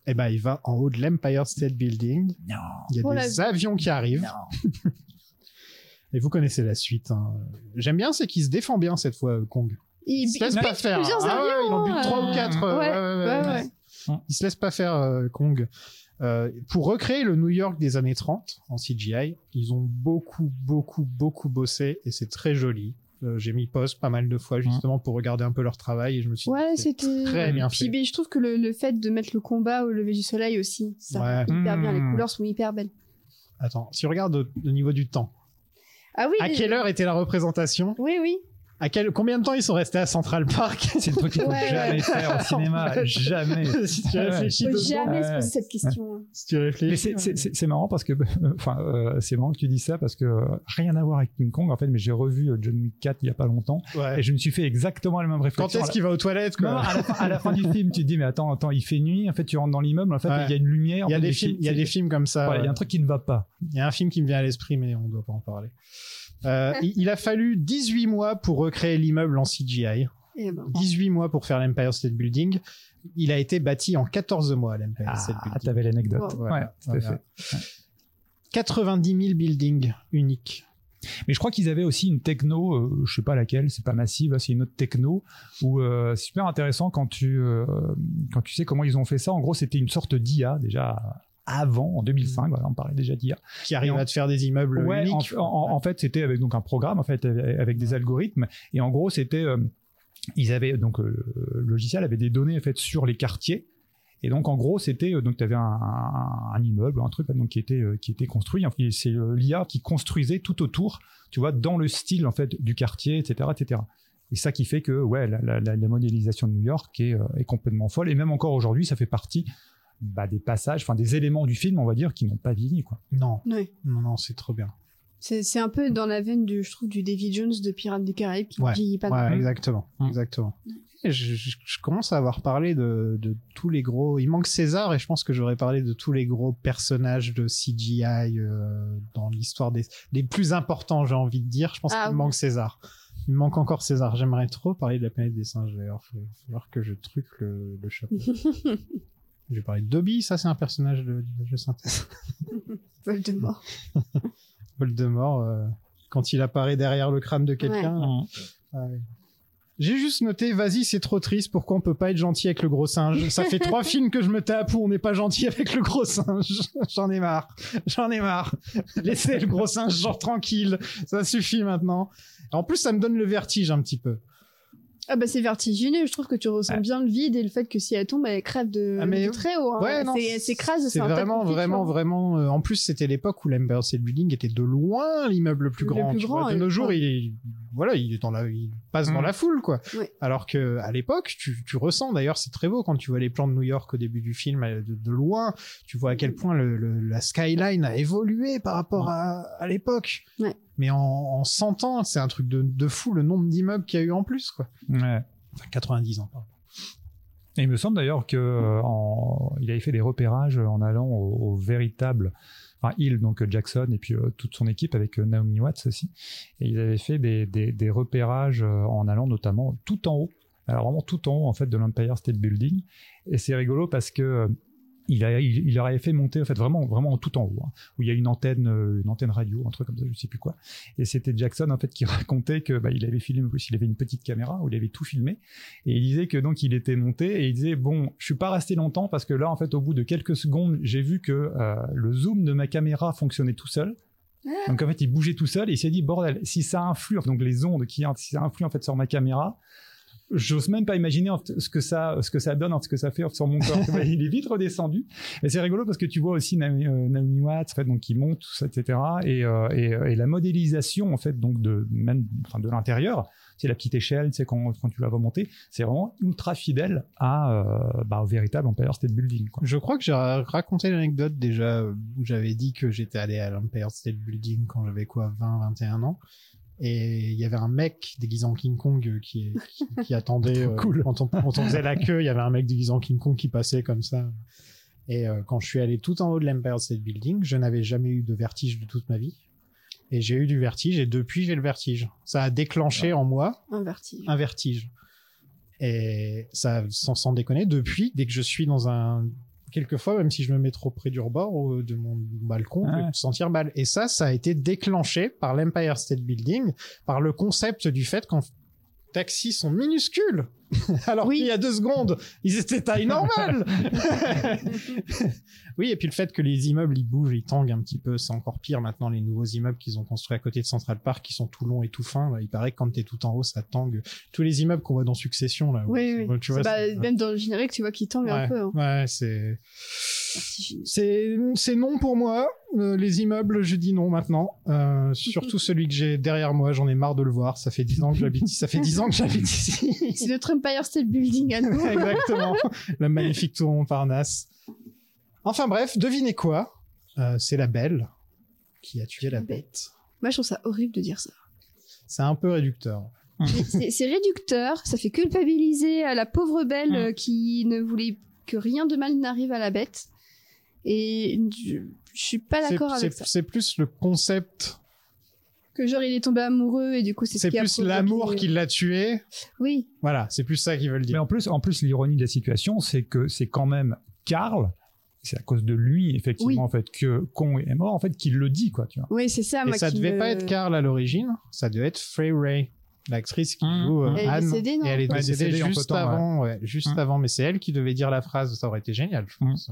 Eh ben, il va en haut de l'Empire State Building. Non. Il y a Oh, des avions qui arrivent. <laughs> Et vous connaissez la suite. hein. J'aime bien, c'est qu'il se défend bien cette fois, Kong. Il, Il se laisse il pas faire. plusieurs Ah ouais, il en bute euh, trois ou quatre. euh, Ouais, ouais. Il se laisse pas faire, euh, Kong. Euh, pour recréer le New York des années 30 en CGI, ils ont beaucoup, beaucoup, beaucoup bossé et c'est très joli. Euh, J'ai mis pause pas mal de fois justement pour regarder un peu leur travail et je me suis Ouais, dit, c'est c'était très bien Puis fait. ben, je trouve que le, le fait de mettre le combat au lever du soleil aussi, ça va Ouais. hyper bien. Les Mmh. couleurs sont hyper belles. Attends, si on regarde au, au niveau du temps, Ah oui. à quelle heure était la représentation? Oui, oui. À quel, combien de temps ils sont restés à Central Park <laughs> C'est le truc qu'il faut Ouais, jamais ouais. faire au cinéma, <laughs> jamais. <laughs> si tu réfléchis Faut jamais se poser cette question. hein. Si tu Mais réfléchis. c'est- c'est c'est- c'est marrant parce que, enfin, euh, c'est marrant que tu dis ça parce que euh, rien à voir avec King Kong en fait, mais j'ai revu euh, John Wick 4 il y a pas longtemps Ouais. et je me suis fait exactement la même Quand réflexion. est-ce qu'il va aux toilettes Non, non, quoi à, la fin, à la fin du film, tu te dis mais attends, attends, il fait nuit. En fait, tu rentres dans l'immeuble. En fait, Ouais. il y a une lumière. Il y a des films, il y a des films comme ça. il y a un truc qui ne va pas. Il y a un film qui me vient à l'esprit, mais on ne doit pas en parler. Euh, il, a fallu 18 mois pour recréer l'immeuble en CGI. Eh ben, 18 mois pour faire l'Empire State Building. Il a été bâti en 14 mois, l'Empire State Ah, Building. t'avais l'anecdote. Wow. Ouais, Voilà, fait. 90 000 buildings uniques. Mais je crois qu'ils avaient aussi une techno, euh, je sais pas laquelle, c'est pas massive, c'est une autre techno où euh, c'est super intéressant quand tu euh, quand tu sais comment ils ont fait ça. En gros, c'était une sorte d'IA déjà avant en 2005. Voilà, on parlait déjà d'IA. qui arrive à te faire des immeubles Ouais, uniques. en- en fait, c'était avec donc un programme en fait avec des algorithmes et en gros, c'était euh, ils avaient donc euh, le logiciel avait des données en fait sur les quartiers. Et donc en gros c'était euh, donc tu avais un, un, un immeuble un truc donc qui était qui était construit c'est l'IA qui construisait tout autour tu vois dans le style en fait du quartier etc etc et ça qui fait que ouais la, la, la- la modélisation de New York est, est complètement folle et même encore aujourd'hui ça fait partie bah, des passages enfin des éléments du film on va dire qui n'ont pas vieilli quoi Non, non, non, c'est trop bien. C'est c'est un peu dans la veine du, je trouve, du Davy Jones de Pirates des Caraïbes qui Ouais, vieillit pas ouais, mal. exactement, Mm. exactement. Je, je- je commence à avoir parlé de, de tous les gros. Il manque César et je pense que j'aurais parlé de tous les gros personnages de CGI euh, dans l'histoire des les plus importants, j'ai envie de dire. Je pense Ah, qu'il oui. manque César. Il manque encore César. J'aimerais trop parler de la planète des singes. D'ailleurs, il va falloir que je truque le, le chapeau. <laughs> je vais parler de Dobby. Ça, c'est un personnage de, de synthèse. <laughs> Voldemort. <laughs> Voldemort, euh, quand il apparaît derrière le crâne de quelqu'un. Ouais. J'ai juste noté, vas-y, c'est trop triste, pourquoi on peut pas être gentil avec le gros singe? Ça fait trois <laughs> films que je me tape où on n'est pas gentil avec le gros singe. J'en ai marre, j'en ai marre. Laissez le gros singe genre tranquille, ça suffit maintenant. En plus, ça me donne le vertige un petit peu. Ah bah c'est vertigineux, je trouve que tu ressens bien le vide et le fait que si elle tombe, elle crève de, Ah, mais- de très haut. hein. Ouais, non, c'est c'est crase, C'est vraiment, vraiment, vraiment. euh, en plus, c'était l'époque où l'Empire State Building était de loin l'immeuble le plus Le grand. plus tu grand, vois. De nos jours, il, est- voilà, il est dans la, il passe dans Mm. la foule, quoi. Alors que à l'époque, tu, tu ressens. D'ailleurs, c'est très beau quand tu vois les plans de New York au début du film euh, de, de loin. Tu vois à quel point le, le- la skyline a évolué par rapport à, à l'époque. Ouais. Mais en, en 100 ans, c'est un truc de, de fou le nombre d'immeubles qu'il y a eu en plus, quoi. Ouais. Enfin, 90 ans. pardon. Et il me semble d'ailleurs que euh, en- il avait fait des repérages en allant au, au véritable, enfin il donc Jackson et puis euh, toute son équipe avec euh, Naomi Watts aussi. Et ils avaient fait des, des, repérages euh, en allant notamment tout en haut, alors vraiment tout en haut en fait de l'Empire State Building. Et c'est rigolo parce que euh, il, a, il, il leur avait fait monter en fait vraiment vraiment tout en haut, hein, où il y a une antenne, euh, une antenne radio, un truc comme ça, je sais plus quoi. Et c'était Jackson en fait qui <laughs> racontait que bah, il avait filmé, en plus il avait une petite caméra où il avait tout filmé, et il disait que donc il était monté et il disait bon, je suis pas resté longtemps parce que là en fait au bout de quelques secondes j'ai vu que euh, le zoom de ma caméra fonctionnait tout seul. Donc en fait il bougeait tout seul et il s'est dit bordel si ça influe donc les ondes qui si ça influe en fait sur ma caméra j'ose même pas imaginer ce que ça ce que ça donne ce que ça fait sur mon corps il est vite redescendu et c'est rigolo parce que tu vois aussi Naomi, euh, Watts en fait, donc qui monte etc et, euh, et, et la modélisation en fait donc de même enfin de l'intérieur c'est la petite échelle, sais, quand, quand tu la vas monter, c'est vraiment ultra fidèle à, euh, bah, au véritable Empire State Building. Quoi. Je crois que j'ai ra- raconté l'anecdote déjà euh, où j'avais dit que j'étais allé à l'Empire State Building quand j'avais quoi 20 21 ans et il y avait un mec déguisé en King Kong qui, qui, qui attendait <laughs> euh, Cool. quand, on, quand on faisait la queue il y avait un mec déguisé en King Kong qui passait comme ça et euh, quand je suis allé tout en haut de l'Empire State Building je n'avais jamais eu de vertige de toute ma vie et j'ai eu du vertige et depuis j'ai le vertige ça a déclenché en moi Un vertige. un vertige. Et ça, sans, sans déconner, depuis, dès que je suis dans un, quelquefois, même si je me mets trop près du rebord ou de mon balcon, je vais me sentir mal. Et ça, ça a été déclenché par l'Empire State Building, par le concept du fait qu'en taxis sont minuscules. <laughs> Alors qu'il y a deux secondes, ils étaient taille normale. <laughs> oui, et puis le fait que les immeubles ils bougent, ils tanguent un petit peu, c'est encore pire maintenant. Les nouveaux immeubles qu'ils ont construits à côté de Central Park, qui sont tout longs et tout fins, bah, il paraît que quand t'es tout en haut, ça tangue. Tous les immeubles qu'on voit dans Succession là, Oui, oui. tu vois, Bah, même dans le générique, tu vois qu'il tangue un peu. hein. ouais, c'est c'est c'est non pour moi. Euh, les immeubles, je dis non maintenant. Euh, surtout <laughs> celui que j'ai derrière moi, j'en ai marre de le voir. Ça fait dix ans que j'habite. Ça fait dix ans que j'habite ici. C'est notre Empire State Building à nous. <laughs> Exactement. La magnifique tour Montparnasse. Enfin bref, devinez quoi? Euh, C'est la belle qui a tué la bête. Moi, je trouve ça horrible de dire ça. C'est un peu réducteur. C'est c'est réducteur, ça fait culpabiliser à la pauvre belle euh, qui ne voulait que rien de mal n'arrive à la bête. Et je, je suis pas d'accord avec ça. C'est plus le concept. Que genre il est tombé amoureux et du coup c'est ce qui plus l'amour qui l'a tué. Oui. Voilà, c'est plus ça qu'ils veulent dire. Mais en plus, en plus l'ironie de la situation, c'est que c'est quand même Karl, c'est à cause de lui, effectivement, Oui. en fait, que Kong est mort, en fait, qu'il le dit, quoi, tu vois. Oui, c'est ça. Et moi, ça devait me- pas être Carl à l'origine, ça devait être Frey Ray, l'actrice qui joue euh, Elle est Anne. décédée, non et elle est Ouais, décédée, décédée juste avant, ouais, juste Mm. avant. Mais c'est elle qui devait dire la phrase. Ça aurait été génial, je pense,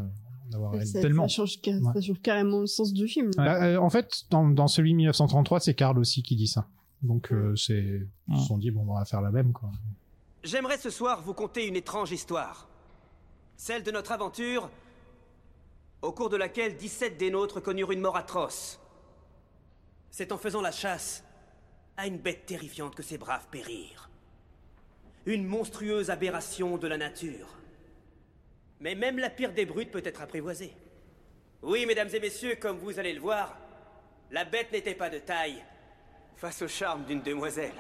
d'avoir elle. Ça, ça change, car- ça change carrément le sens du film. Bah, euh, en fait, dans, dans celui 1933, c'est Carl aussi qui dit ça. Donc euh, c'est, ils se sont dit bon, on va faire la même quoi. J'aimerais ce soir vous conter une étrange histoire. Celle de notre aventure, au cours de laquelle 17 des nôtres connurent une mort atroce. C'est en faisant la chasse à une bête terrifiante que ces braves périrent. Une monstrueuse aberration de la nature. Mais même la pire des brutes peut être apprivoisée. Oui, mesdames et messieurs, comme vous allez le voir, la bête n'était pas de taille face au charme d'une demoiselle.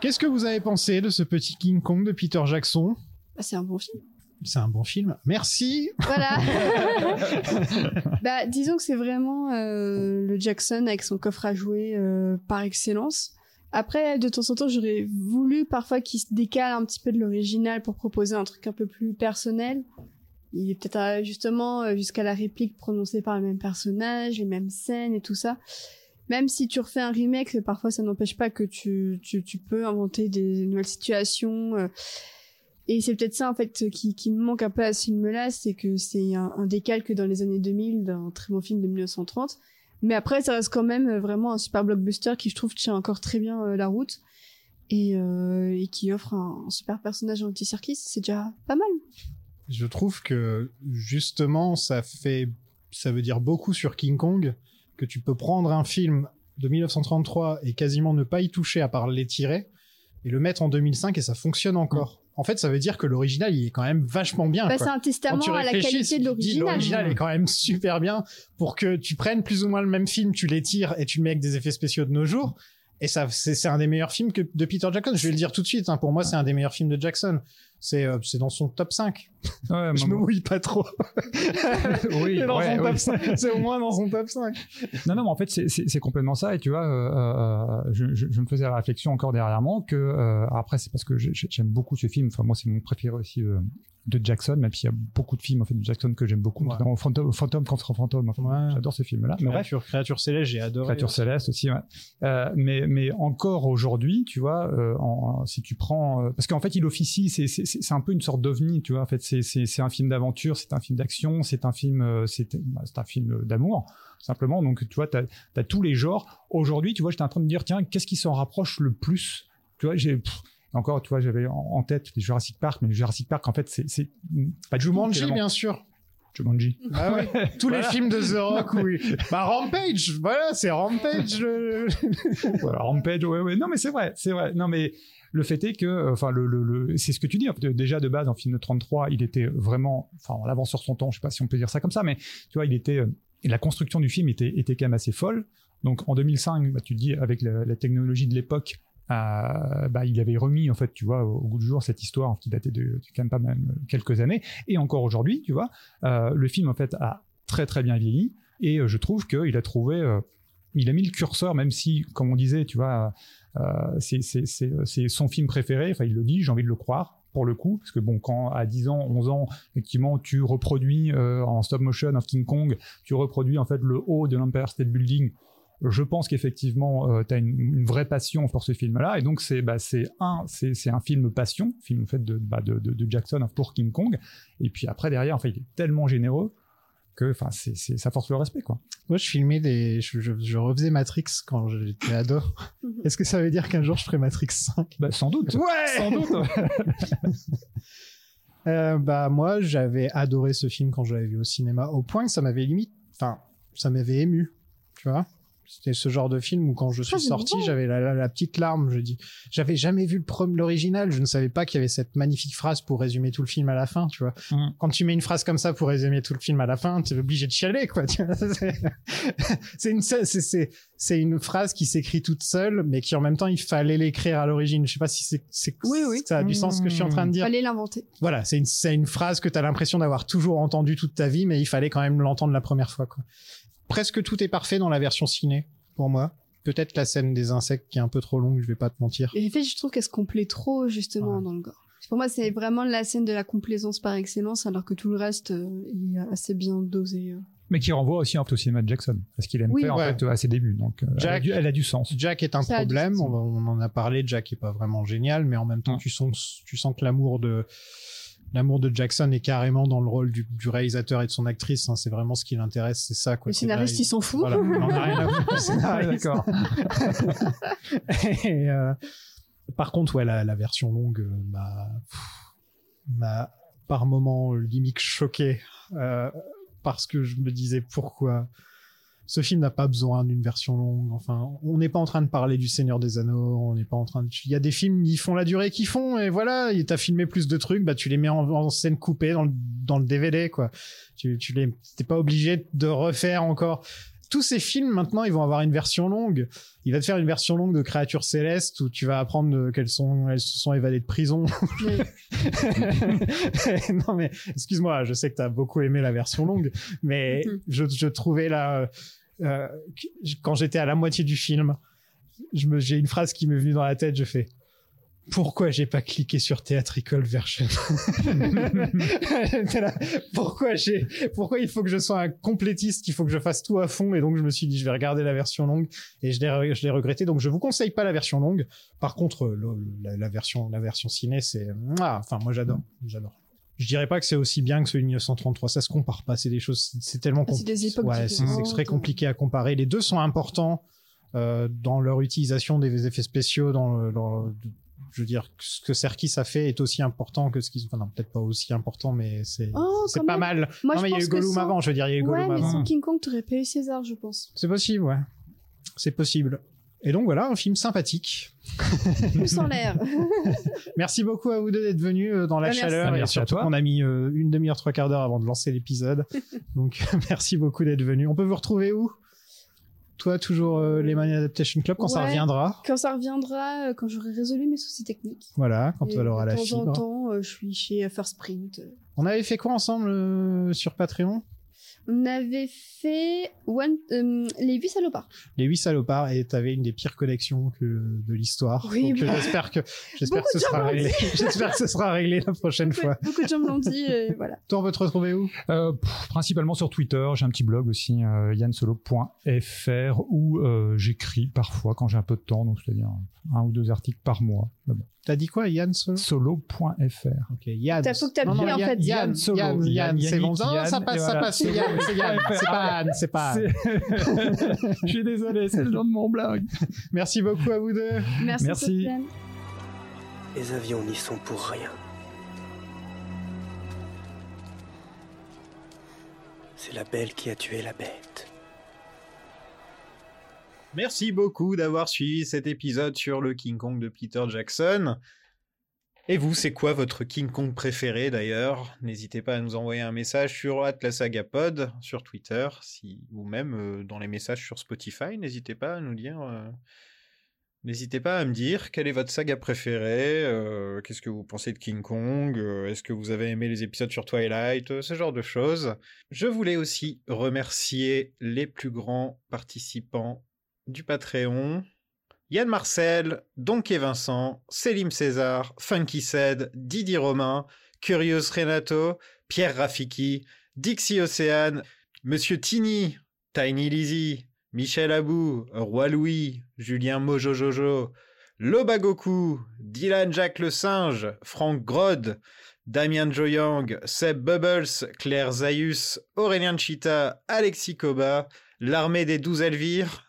Qu'est-ce que vous avez pensé de ce petit King Kong de Peter Jackson? Ah, c'est un bon film. C'est un bon film. Merci. Voilà. <laughs> bah, disons que c'est vraiment euh, le Jackson avec son coffre à jouer euh, par excellence. Après, de temps en temps, j'aurais voulu parfois qu'il se décale un petit peu de l'original pour proposer un truc un peu plus personnel. Il est peut-être euh, justement euh, jusqu'à la réplique prononcée par le même personnage, les mêmes scènes et tout ça. Même si tu refais un remake, parfois ça n'empêche pas que tu, peux inventer des nouvelles situations. euh, et c'est peut-être ça en fait qui, qui me manque un peu à ce film-là, c'est que c'est un, un décalque dans les années 2000 d'un très bon film de 1930. Mais après, ça reste quand même euh, vraiment un super blockbuster qui je trouve tient encore très bien euh, la route et, euh, et qui offre un, un super personnage anti-circus. C'est déjà pas mal. Je trouve que justement, ça fait, ça veut dire beaucoup sur King Kong que tu peux prendre un film de 1933 et quasiment ne pas y toucher à part l'étirer et le mettre en 2005 et ça fonctionne encore. En fait, ça veut dire que l'original, il est quand même vachement bien. Bah, c'est un testament à la qualité de l'original. L'original est quand même super bien pour que tu prennes plus ou moins le même film, tu l'étires et tu le mets avec des effets spéciaux de nos jours. Et ça, c'est c'est un des meilleurs films que de Peter Jackson. Je vais le dire tout de suite. hein, pour moi, c'est un des meilleurs films de Jackson. C'est euh, c'est dans son top 5. <laughs> je me mouille pas trop. <laughs> oui, <laughs> C'est dans ouais, son oui. top 5. C'est au moins dans son top 5. Non, non, mais en fait, c'est- complètement ça. Et tu vois, euh, euh, je, je- je me faisais la réflexion encore derrièrement que, euh, après, c'est parce que j'ai- j'ai- j'aime beaucoup ce film. Enfin, moi, c'est mon préféré aussi euh, de Jackson, même s'il y a beaucoup de films en fait, de Jackson que j'aime beaucoup, notamment Phantom, Phantom contre. Enfin, J'adore ce film-là. Mais bref, Créature, Créature Céleste, j'ai adoré. Créature Céleste aussi, ouais. Mais, mais encore aujourd'hui, tu vois, en- si tu prends, parce qu'en fait, il officie, c'est, c'est, un peu une sorte d'ovni, tu vois. En fait, c'est, un film d'aventure, c'est un film d'action, c'est un film, euh, c'est, bah, c'est un film d'amour, simplement. Donc, tu vois, t'as, as tous les genres. Aujourd'hui, tu vois, j'étais en train de me dire, tiens, qu'est-ce qui s'en rapproche le plus? Tu vois, j'ai encore, tu vois, j'avais en, tête les Jurassic Park, mais les Jurassic Park, en fait, c'est, pas du Jumanji, bien sûr. Jumanji. Ah ouais. <laughs> Tous les films de The Rock, <laughs> oui. Bah Rampage, voilà, c'est Rampage. le- voilà, Rampage, ouais, ouais. Non, mais c'est vrai, c'est vrai. Non, mais le fait est que, euh, enfin, le, le, le- c'est ce que tu dis. Déjà de base, en film de 33, il était vraiment, enfin, en avance sur son temps. Je sais pas si on peut dire ça comme ça, mais tu vois, il était, euh, la construction du film était, était quand même assez folle. Donc, en 2005, bah, tu te dis, avec la, technologie de l'époque, euh, bah, il avait remis, en fait, tu vois, au, goût du jour cette histoire qui datait de, de quand même pas euh, quelques années. Et encore aujourd'hui, tu vois, le film, en fait, a très très bien vieilli. Et je trouve qu'il a trouvé, il a mis le curseur, même si, comme on disait, tu vois, euh, c'est son film préféré. Enfin, il le dit, j'ai envie de le croire. pour le coup, parce que bon, quand à 10 ans, 11 ans, effectivement, tu reproduis euh, en stop motion of King Kong, tu reproduis en fait le haut de l'Empire State Building. Je pense qu'effectivement, euh, tu as une, une vraie passion pour ce film-là, et donc c'est bah, c'est un c'est un film passion, film en fait de bah, de, de, de Jackson pour King Kong, et puis après derrière, en fait, il est tellement généreux que enfin c'est c'est ça force le respect quoi. Moi, je filmais des, je, je, je refaisais Matrix quand j'étais ado. Est-ce que ça veut dire qu'un jour je ferai Matrix 5 Bah sans doute. Ouais Sans doute. <laughs> Euh, bah moi j'avais adoré ce film quand je l'avais vu au cinéma au point que ça m'avait limite enfin ça m'avait ému tu vois? C'était ce genre de film où quand je suis Ah, c'est sorti j'avais la, la, la petite larme je dis j'avais jamais vu le l'original je ne savais pas qu'il y avait cette magnifique phrase pour résumer tout le film à la fin tu vois Mm. quand tu mets une phrase comme ça pour résumer tout le film à la fin tu es obligé de chialer quoi <laughs> c'est une c'est une phrase qui s'écrit toute seule mais qui en même temps il fallait l'écrire à l'origine je sais pas si c'est c'est Oui, oui. ça a du sens ce que je suis en train de dire Fallait l'inventer. voilà, c'est une, c'est une phrase que tu as l'impression d'avoir toujours entendue toute ta vie, mais il fallait quand même l'entendre la première fois. Quoi. Presque tout est parfait dans la version ciné, pour moi. Peut-être la scène des insectes qui est un peu trop longue, je vais pas te mentir. Et en fait, je trouve qu'elle se complaît trop, justement, dans le gore. Pour moi, c'est vraiment la scène de la complaisance par excellence, alors que tout le reste euh, est assez bien dosé. euh. Mais qui renvoie aussi un peu au cinéma de Jackson, parce qu'il aime Oui. faire en fait à ses débuts, donc euh, elle, a Jack- du, elle a du sens. Jack est un Ça problème, on, en a parlé, Jack est pas vraiment génial, mais en même temps, tu sens, tu sens que l'amour de l'amour de Jackson est carrément dans le rôle du, du réalisateur et de son actrice. hein, c'est vraiment ce qui l'intéresse, c'est ça. Quoi. Le scénariste, il s'en fout. Voilà, on en a rien à foutre du <laughs> scénariste. d'accord. Et, euh, par contre, ouais, la, la version longue euh, m'a, par moments euh, limite choqué euh, parce que je me disais pourquoi ce film n'a pas besoin d'une version longue. Enfin, on n'est pas en train de parler du Seigneur des Anneaux, on n'est pas en train de. Il y a des films, ils font la durée qu'ils font et voilà, t'as filmé plus de trucs, bah tu les mets en, en scène coupée dans le, dans le DVD quoi. Tu, tu les, t'es pas obligé de refaire encore tous ces films maintenant ils vont avoir une version longue. Il va te faire une version longue de créatures célestes où tu vas apprendre euh, qu'elles sont elles se sont évadées de prison. <laughs> non mais excuse-moi, je sais que tu as beaucoup aimé la version longue, mais Mhm. je, je trouvais là euh, quand j'étais à la moitié du film, j'ai une phrase qui m'est venue dans la tête, je fais pourquoi j'ai pas cliqué sur theatrical version <laughs> pourquoi j'ai pourquoi il faut que je sois un complétiste il faut que je fasse tout à fond et donc je me suis dit je vais regarder la version longue et je l'ai je l'ai regretté donc je vous conseille pas la version longue. Par contre le- la, la version la version ciné c'est ah, enfin moi j'adore j'adore. Je dirais pas que c'est aussi bien que celui de 1933 ça se compare pas c'est des choses c'est- tellement Ah, c'est des époques ouais, c'est très compliqué à comparer. Les deux sont importants euh, dans leur utilisation des effets spéciaux dans, le- dans le- je veux dire ce que Serkis a fait est aussi important que ce qu'ils enfin non peut-être pas aussi important mais c'est Oh, c'est pas même. mal Moi, non mais il y a eu Gollum sans- avant je veux dire il y a eu Ouais, Gollum mais avant sans King Kong, t'aurais pas eu César, je pense. c'est possible ouais c'est possible et donc voilà un film sympathique <laughs> Plus en l'air. <laughs> Merci beaucoup à vous deux d'être venus euh, dans la merci. chaleur et merci à surtout toi. qu'on a mis euh, une demi-heure, trois quarts d'heure avant de lancer l'épisode. <laughs> Donc merci beaucoup d'être venus. On peut vous retrouver où? Toi, toujours euh, les Money Adaptation Club quand ça reviendra. Quand ça reviendra, euh, quand j'aurai résolu mes soucis techniques. Voilà, quand Et elle aura de la temps en fibre. temps, euh, je suis chez First Print. On avait fait quoi ensemble euh, sur Patreon? On avait fait one, euh, les 8 salopards. Les 8 salopards et t'avais une des pires collections que de l'histoire. Oui, Donc, bah. j'espère que j'espère que ce sera réglé. <laughs> j'espère que ce sera réglé la prochaine fois. Beaucoup de gens me l'ont dit, et <laughs> voilà. Toi, on peut te retrouver où? Euh, pff, principalement sur Twitter, j'ai un petit blog aussi, euh, yansolo.fr, où euh, j'écris parfois quand j'ai un peu de temps, donc c'est-à-dire un ou deux articles par mois. T'as dit quoi, Yann Solo? Solo.fr. Ok, Yann. T'as- faut que t'appuies, en Yann, fait. Yann, Yann Solo. Yann, Yann, Yann, c'est bon. Non, ça Yann, passe, ça passe. C'est Yann, c'est Yann. C'est pas Anne, c'est pas Anne. <laughs> Je suis désolé, c'est le nom de mon blog. Merci beaucoup à vous deux. Merci, Merci. Les avions n'y sont pour rien. C'est la belle qui a tué la bête. Merci beaucoup d'avoir suivi cet épisode sur le King Kong de Peter Jackson. Et vous, c'est quoi votre King Kong préféré d'ailleurs? N'hésitez pas à nous envoyer un message sur Atlasagapod sur Twitter, si ou même euh, dans les messages sur Spotify. N'hésitez pas à nous dire. euh, N'hésitez pas à me dire quelle est votre saga préférée, euh, qu'est-ce que vous pensez de King Kong, est-ce que vous avez aimé les épisodes sur Twilight, ce genre de choses. Je voulais aussi remercier les plus grands participants du Patreon. Yann Marcel, Donkey Vincent, Selim César, Funky Ced, Didi Romain, Curious Renato, Pierre Rafiki, Dixie Océane, Monsieur Tini, Tiny Lizzy, Michel Abou, Roi Louis, Julien Mojojojo, Lobagoku, Dylan Jacques le Singe, Franck Grod, Damien Joyang, Seb Bubbles, Claire Zayus, Aurélien Chita, Alexis Koba, l'armée des douze Elvire,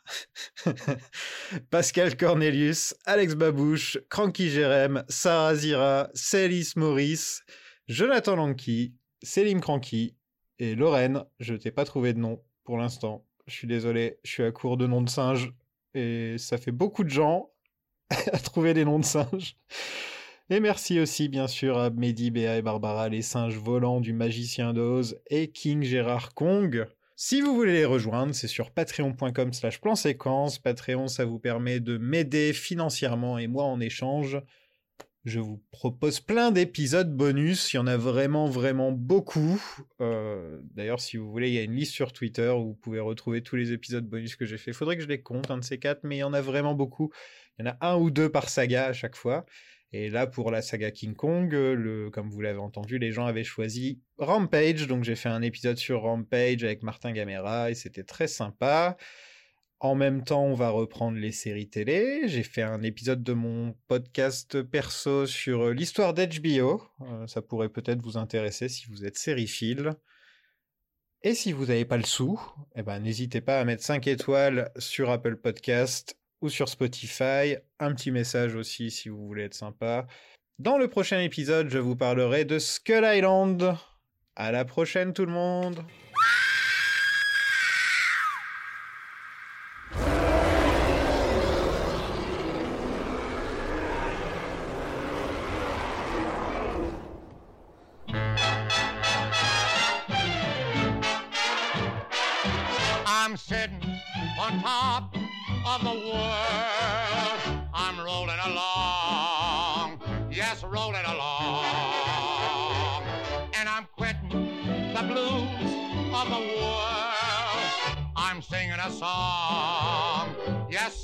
<laughs> Pascal Cornelius, Alex Babouche, Cranky Jérém, Sarah Zira, Célis Maurice, Jonathan Lanky, Célim Cranky et Lorraine. Je t'ai pas trouvé de nom pour l'instant. Je suis désolé, je suis à court de noms de singes et ça fait beaucoup de gens <laughs> à trouver des noms de singes. Et merci aussi bien sûr à Mehdi, Béa et Barbara, les singes volants du magicien d'Oz et King Gérard Kong. Si vous voulez les rejoindre, c'est sur patreon.com slash plan séquence. Patreon, ça vous permet de m'aider financièrement et moi en échange, je vous propose plein d'épisodes bonus. Il y en a vraiment, vraiment beaucoup. Euh, D'ailleurs, si vous voulez, il y a une liste sur Twitter où vous pouvez retrouver tous les épisodes bonus que j'ai fait. Faudrait que je les compte, un de ces quatre, mais il y en a vraiment beaucoup. Il y en a un ou deux par saga à chaque fois. Et là, pour la saga King Kong, le, comme vous l'avez entendu, les gens avaient choisi Rampage. Donc j'ai fait un épisode sur Rampage avec Martin Gamera et c'était très sympa. En même temps, on va reprendre les séries télé. J'ai fait un épisode de mon podcast perso sur l'histoire d'HBO. Euh, ça pourrait peut-être vous intéresser si vous êtes sériephile. Et si vous n'avez pas le sou, eh ben, n'hésitez pas à mettre 5 étoiles sur Apple Podcast ou sur Spotify. Un petit message aussi si vous voulez être sympa. Dans le prochain épisode, je vous parlerai de Skull Island. À la prochaine tout le monde.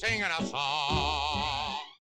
Singing a song.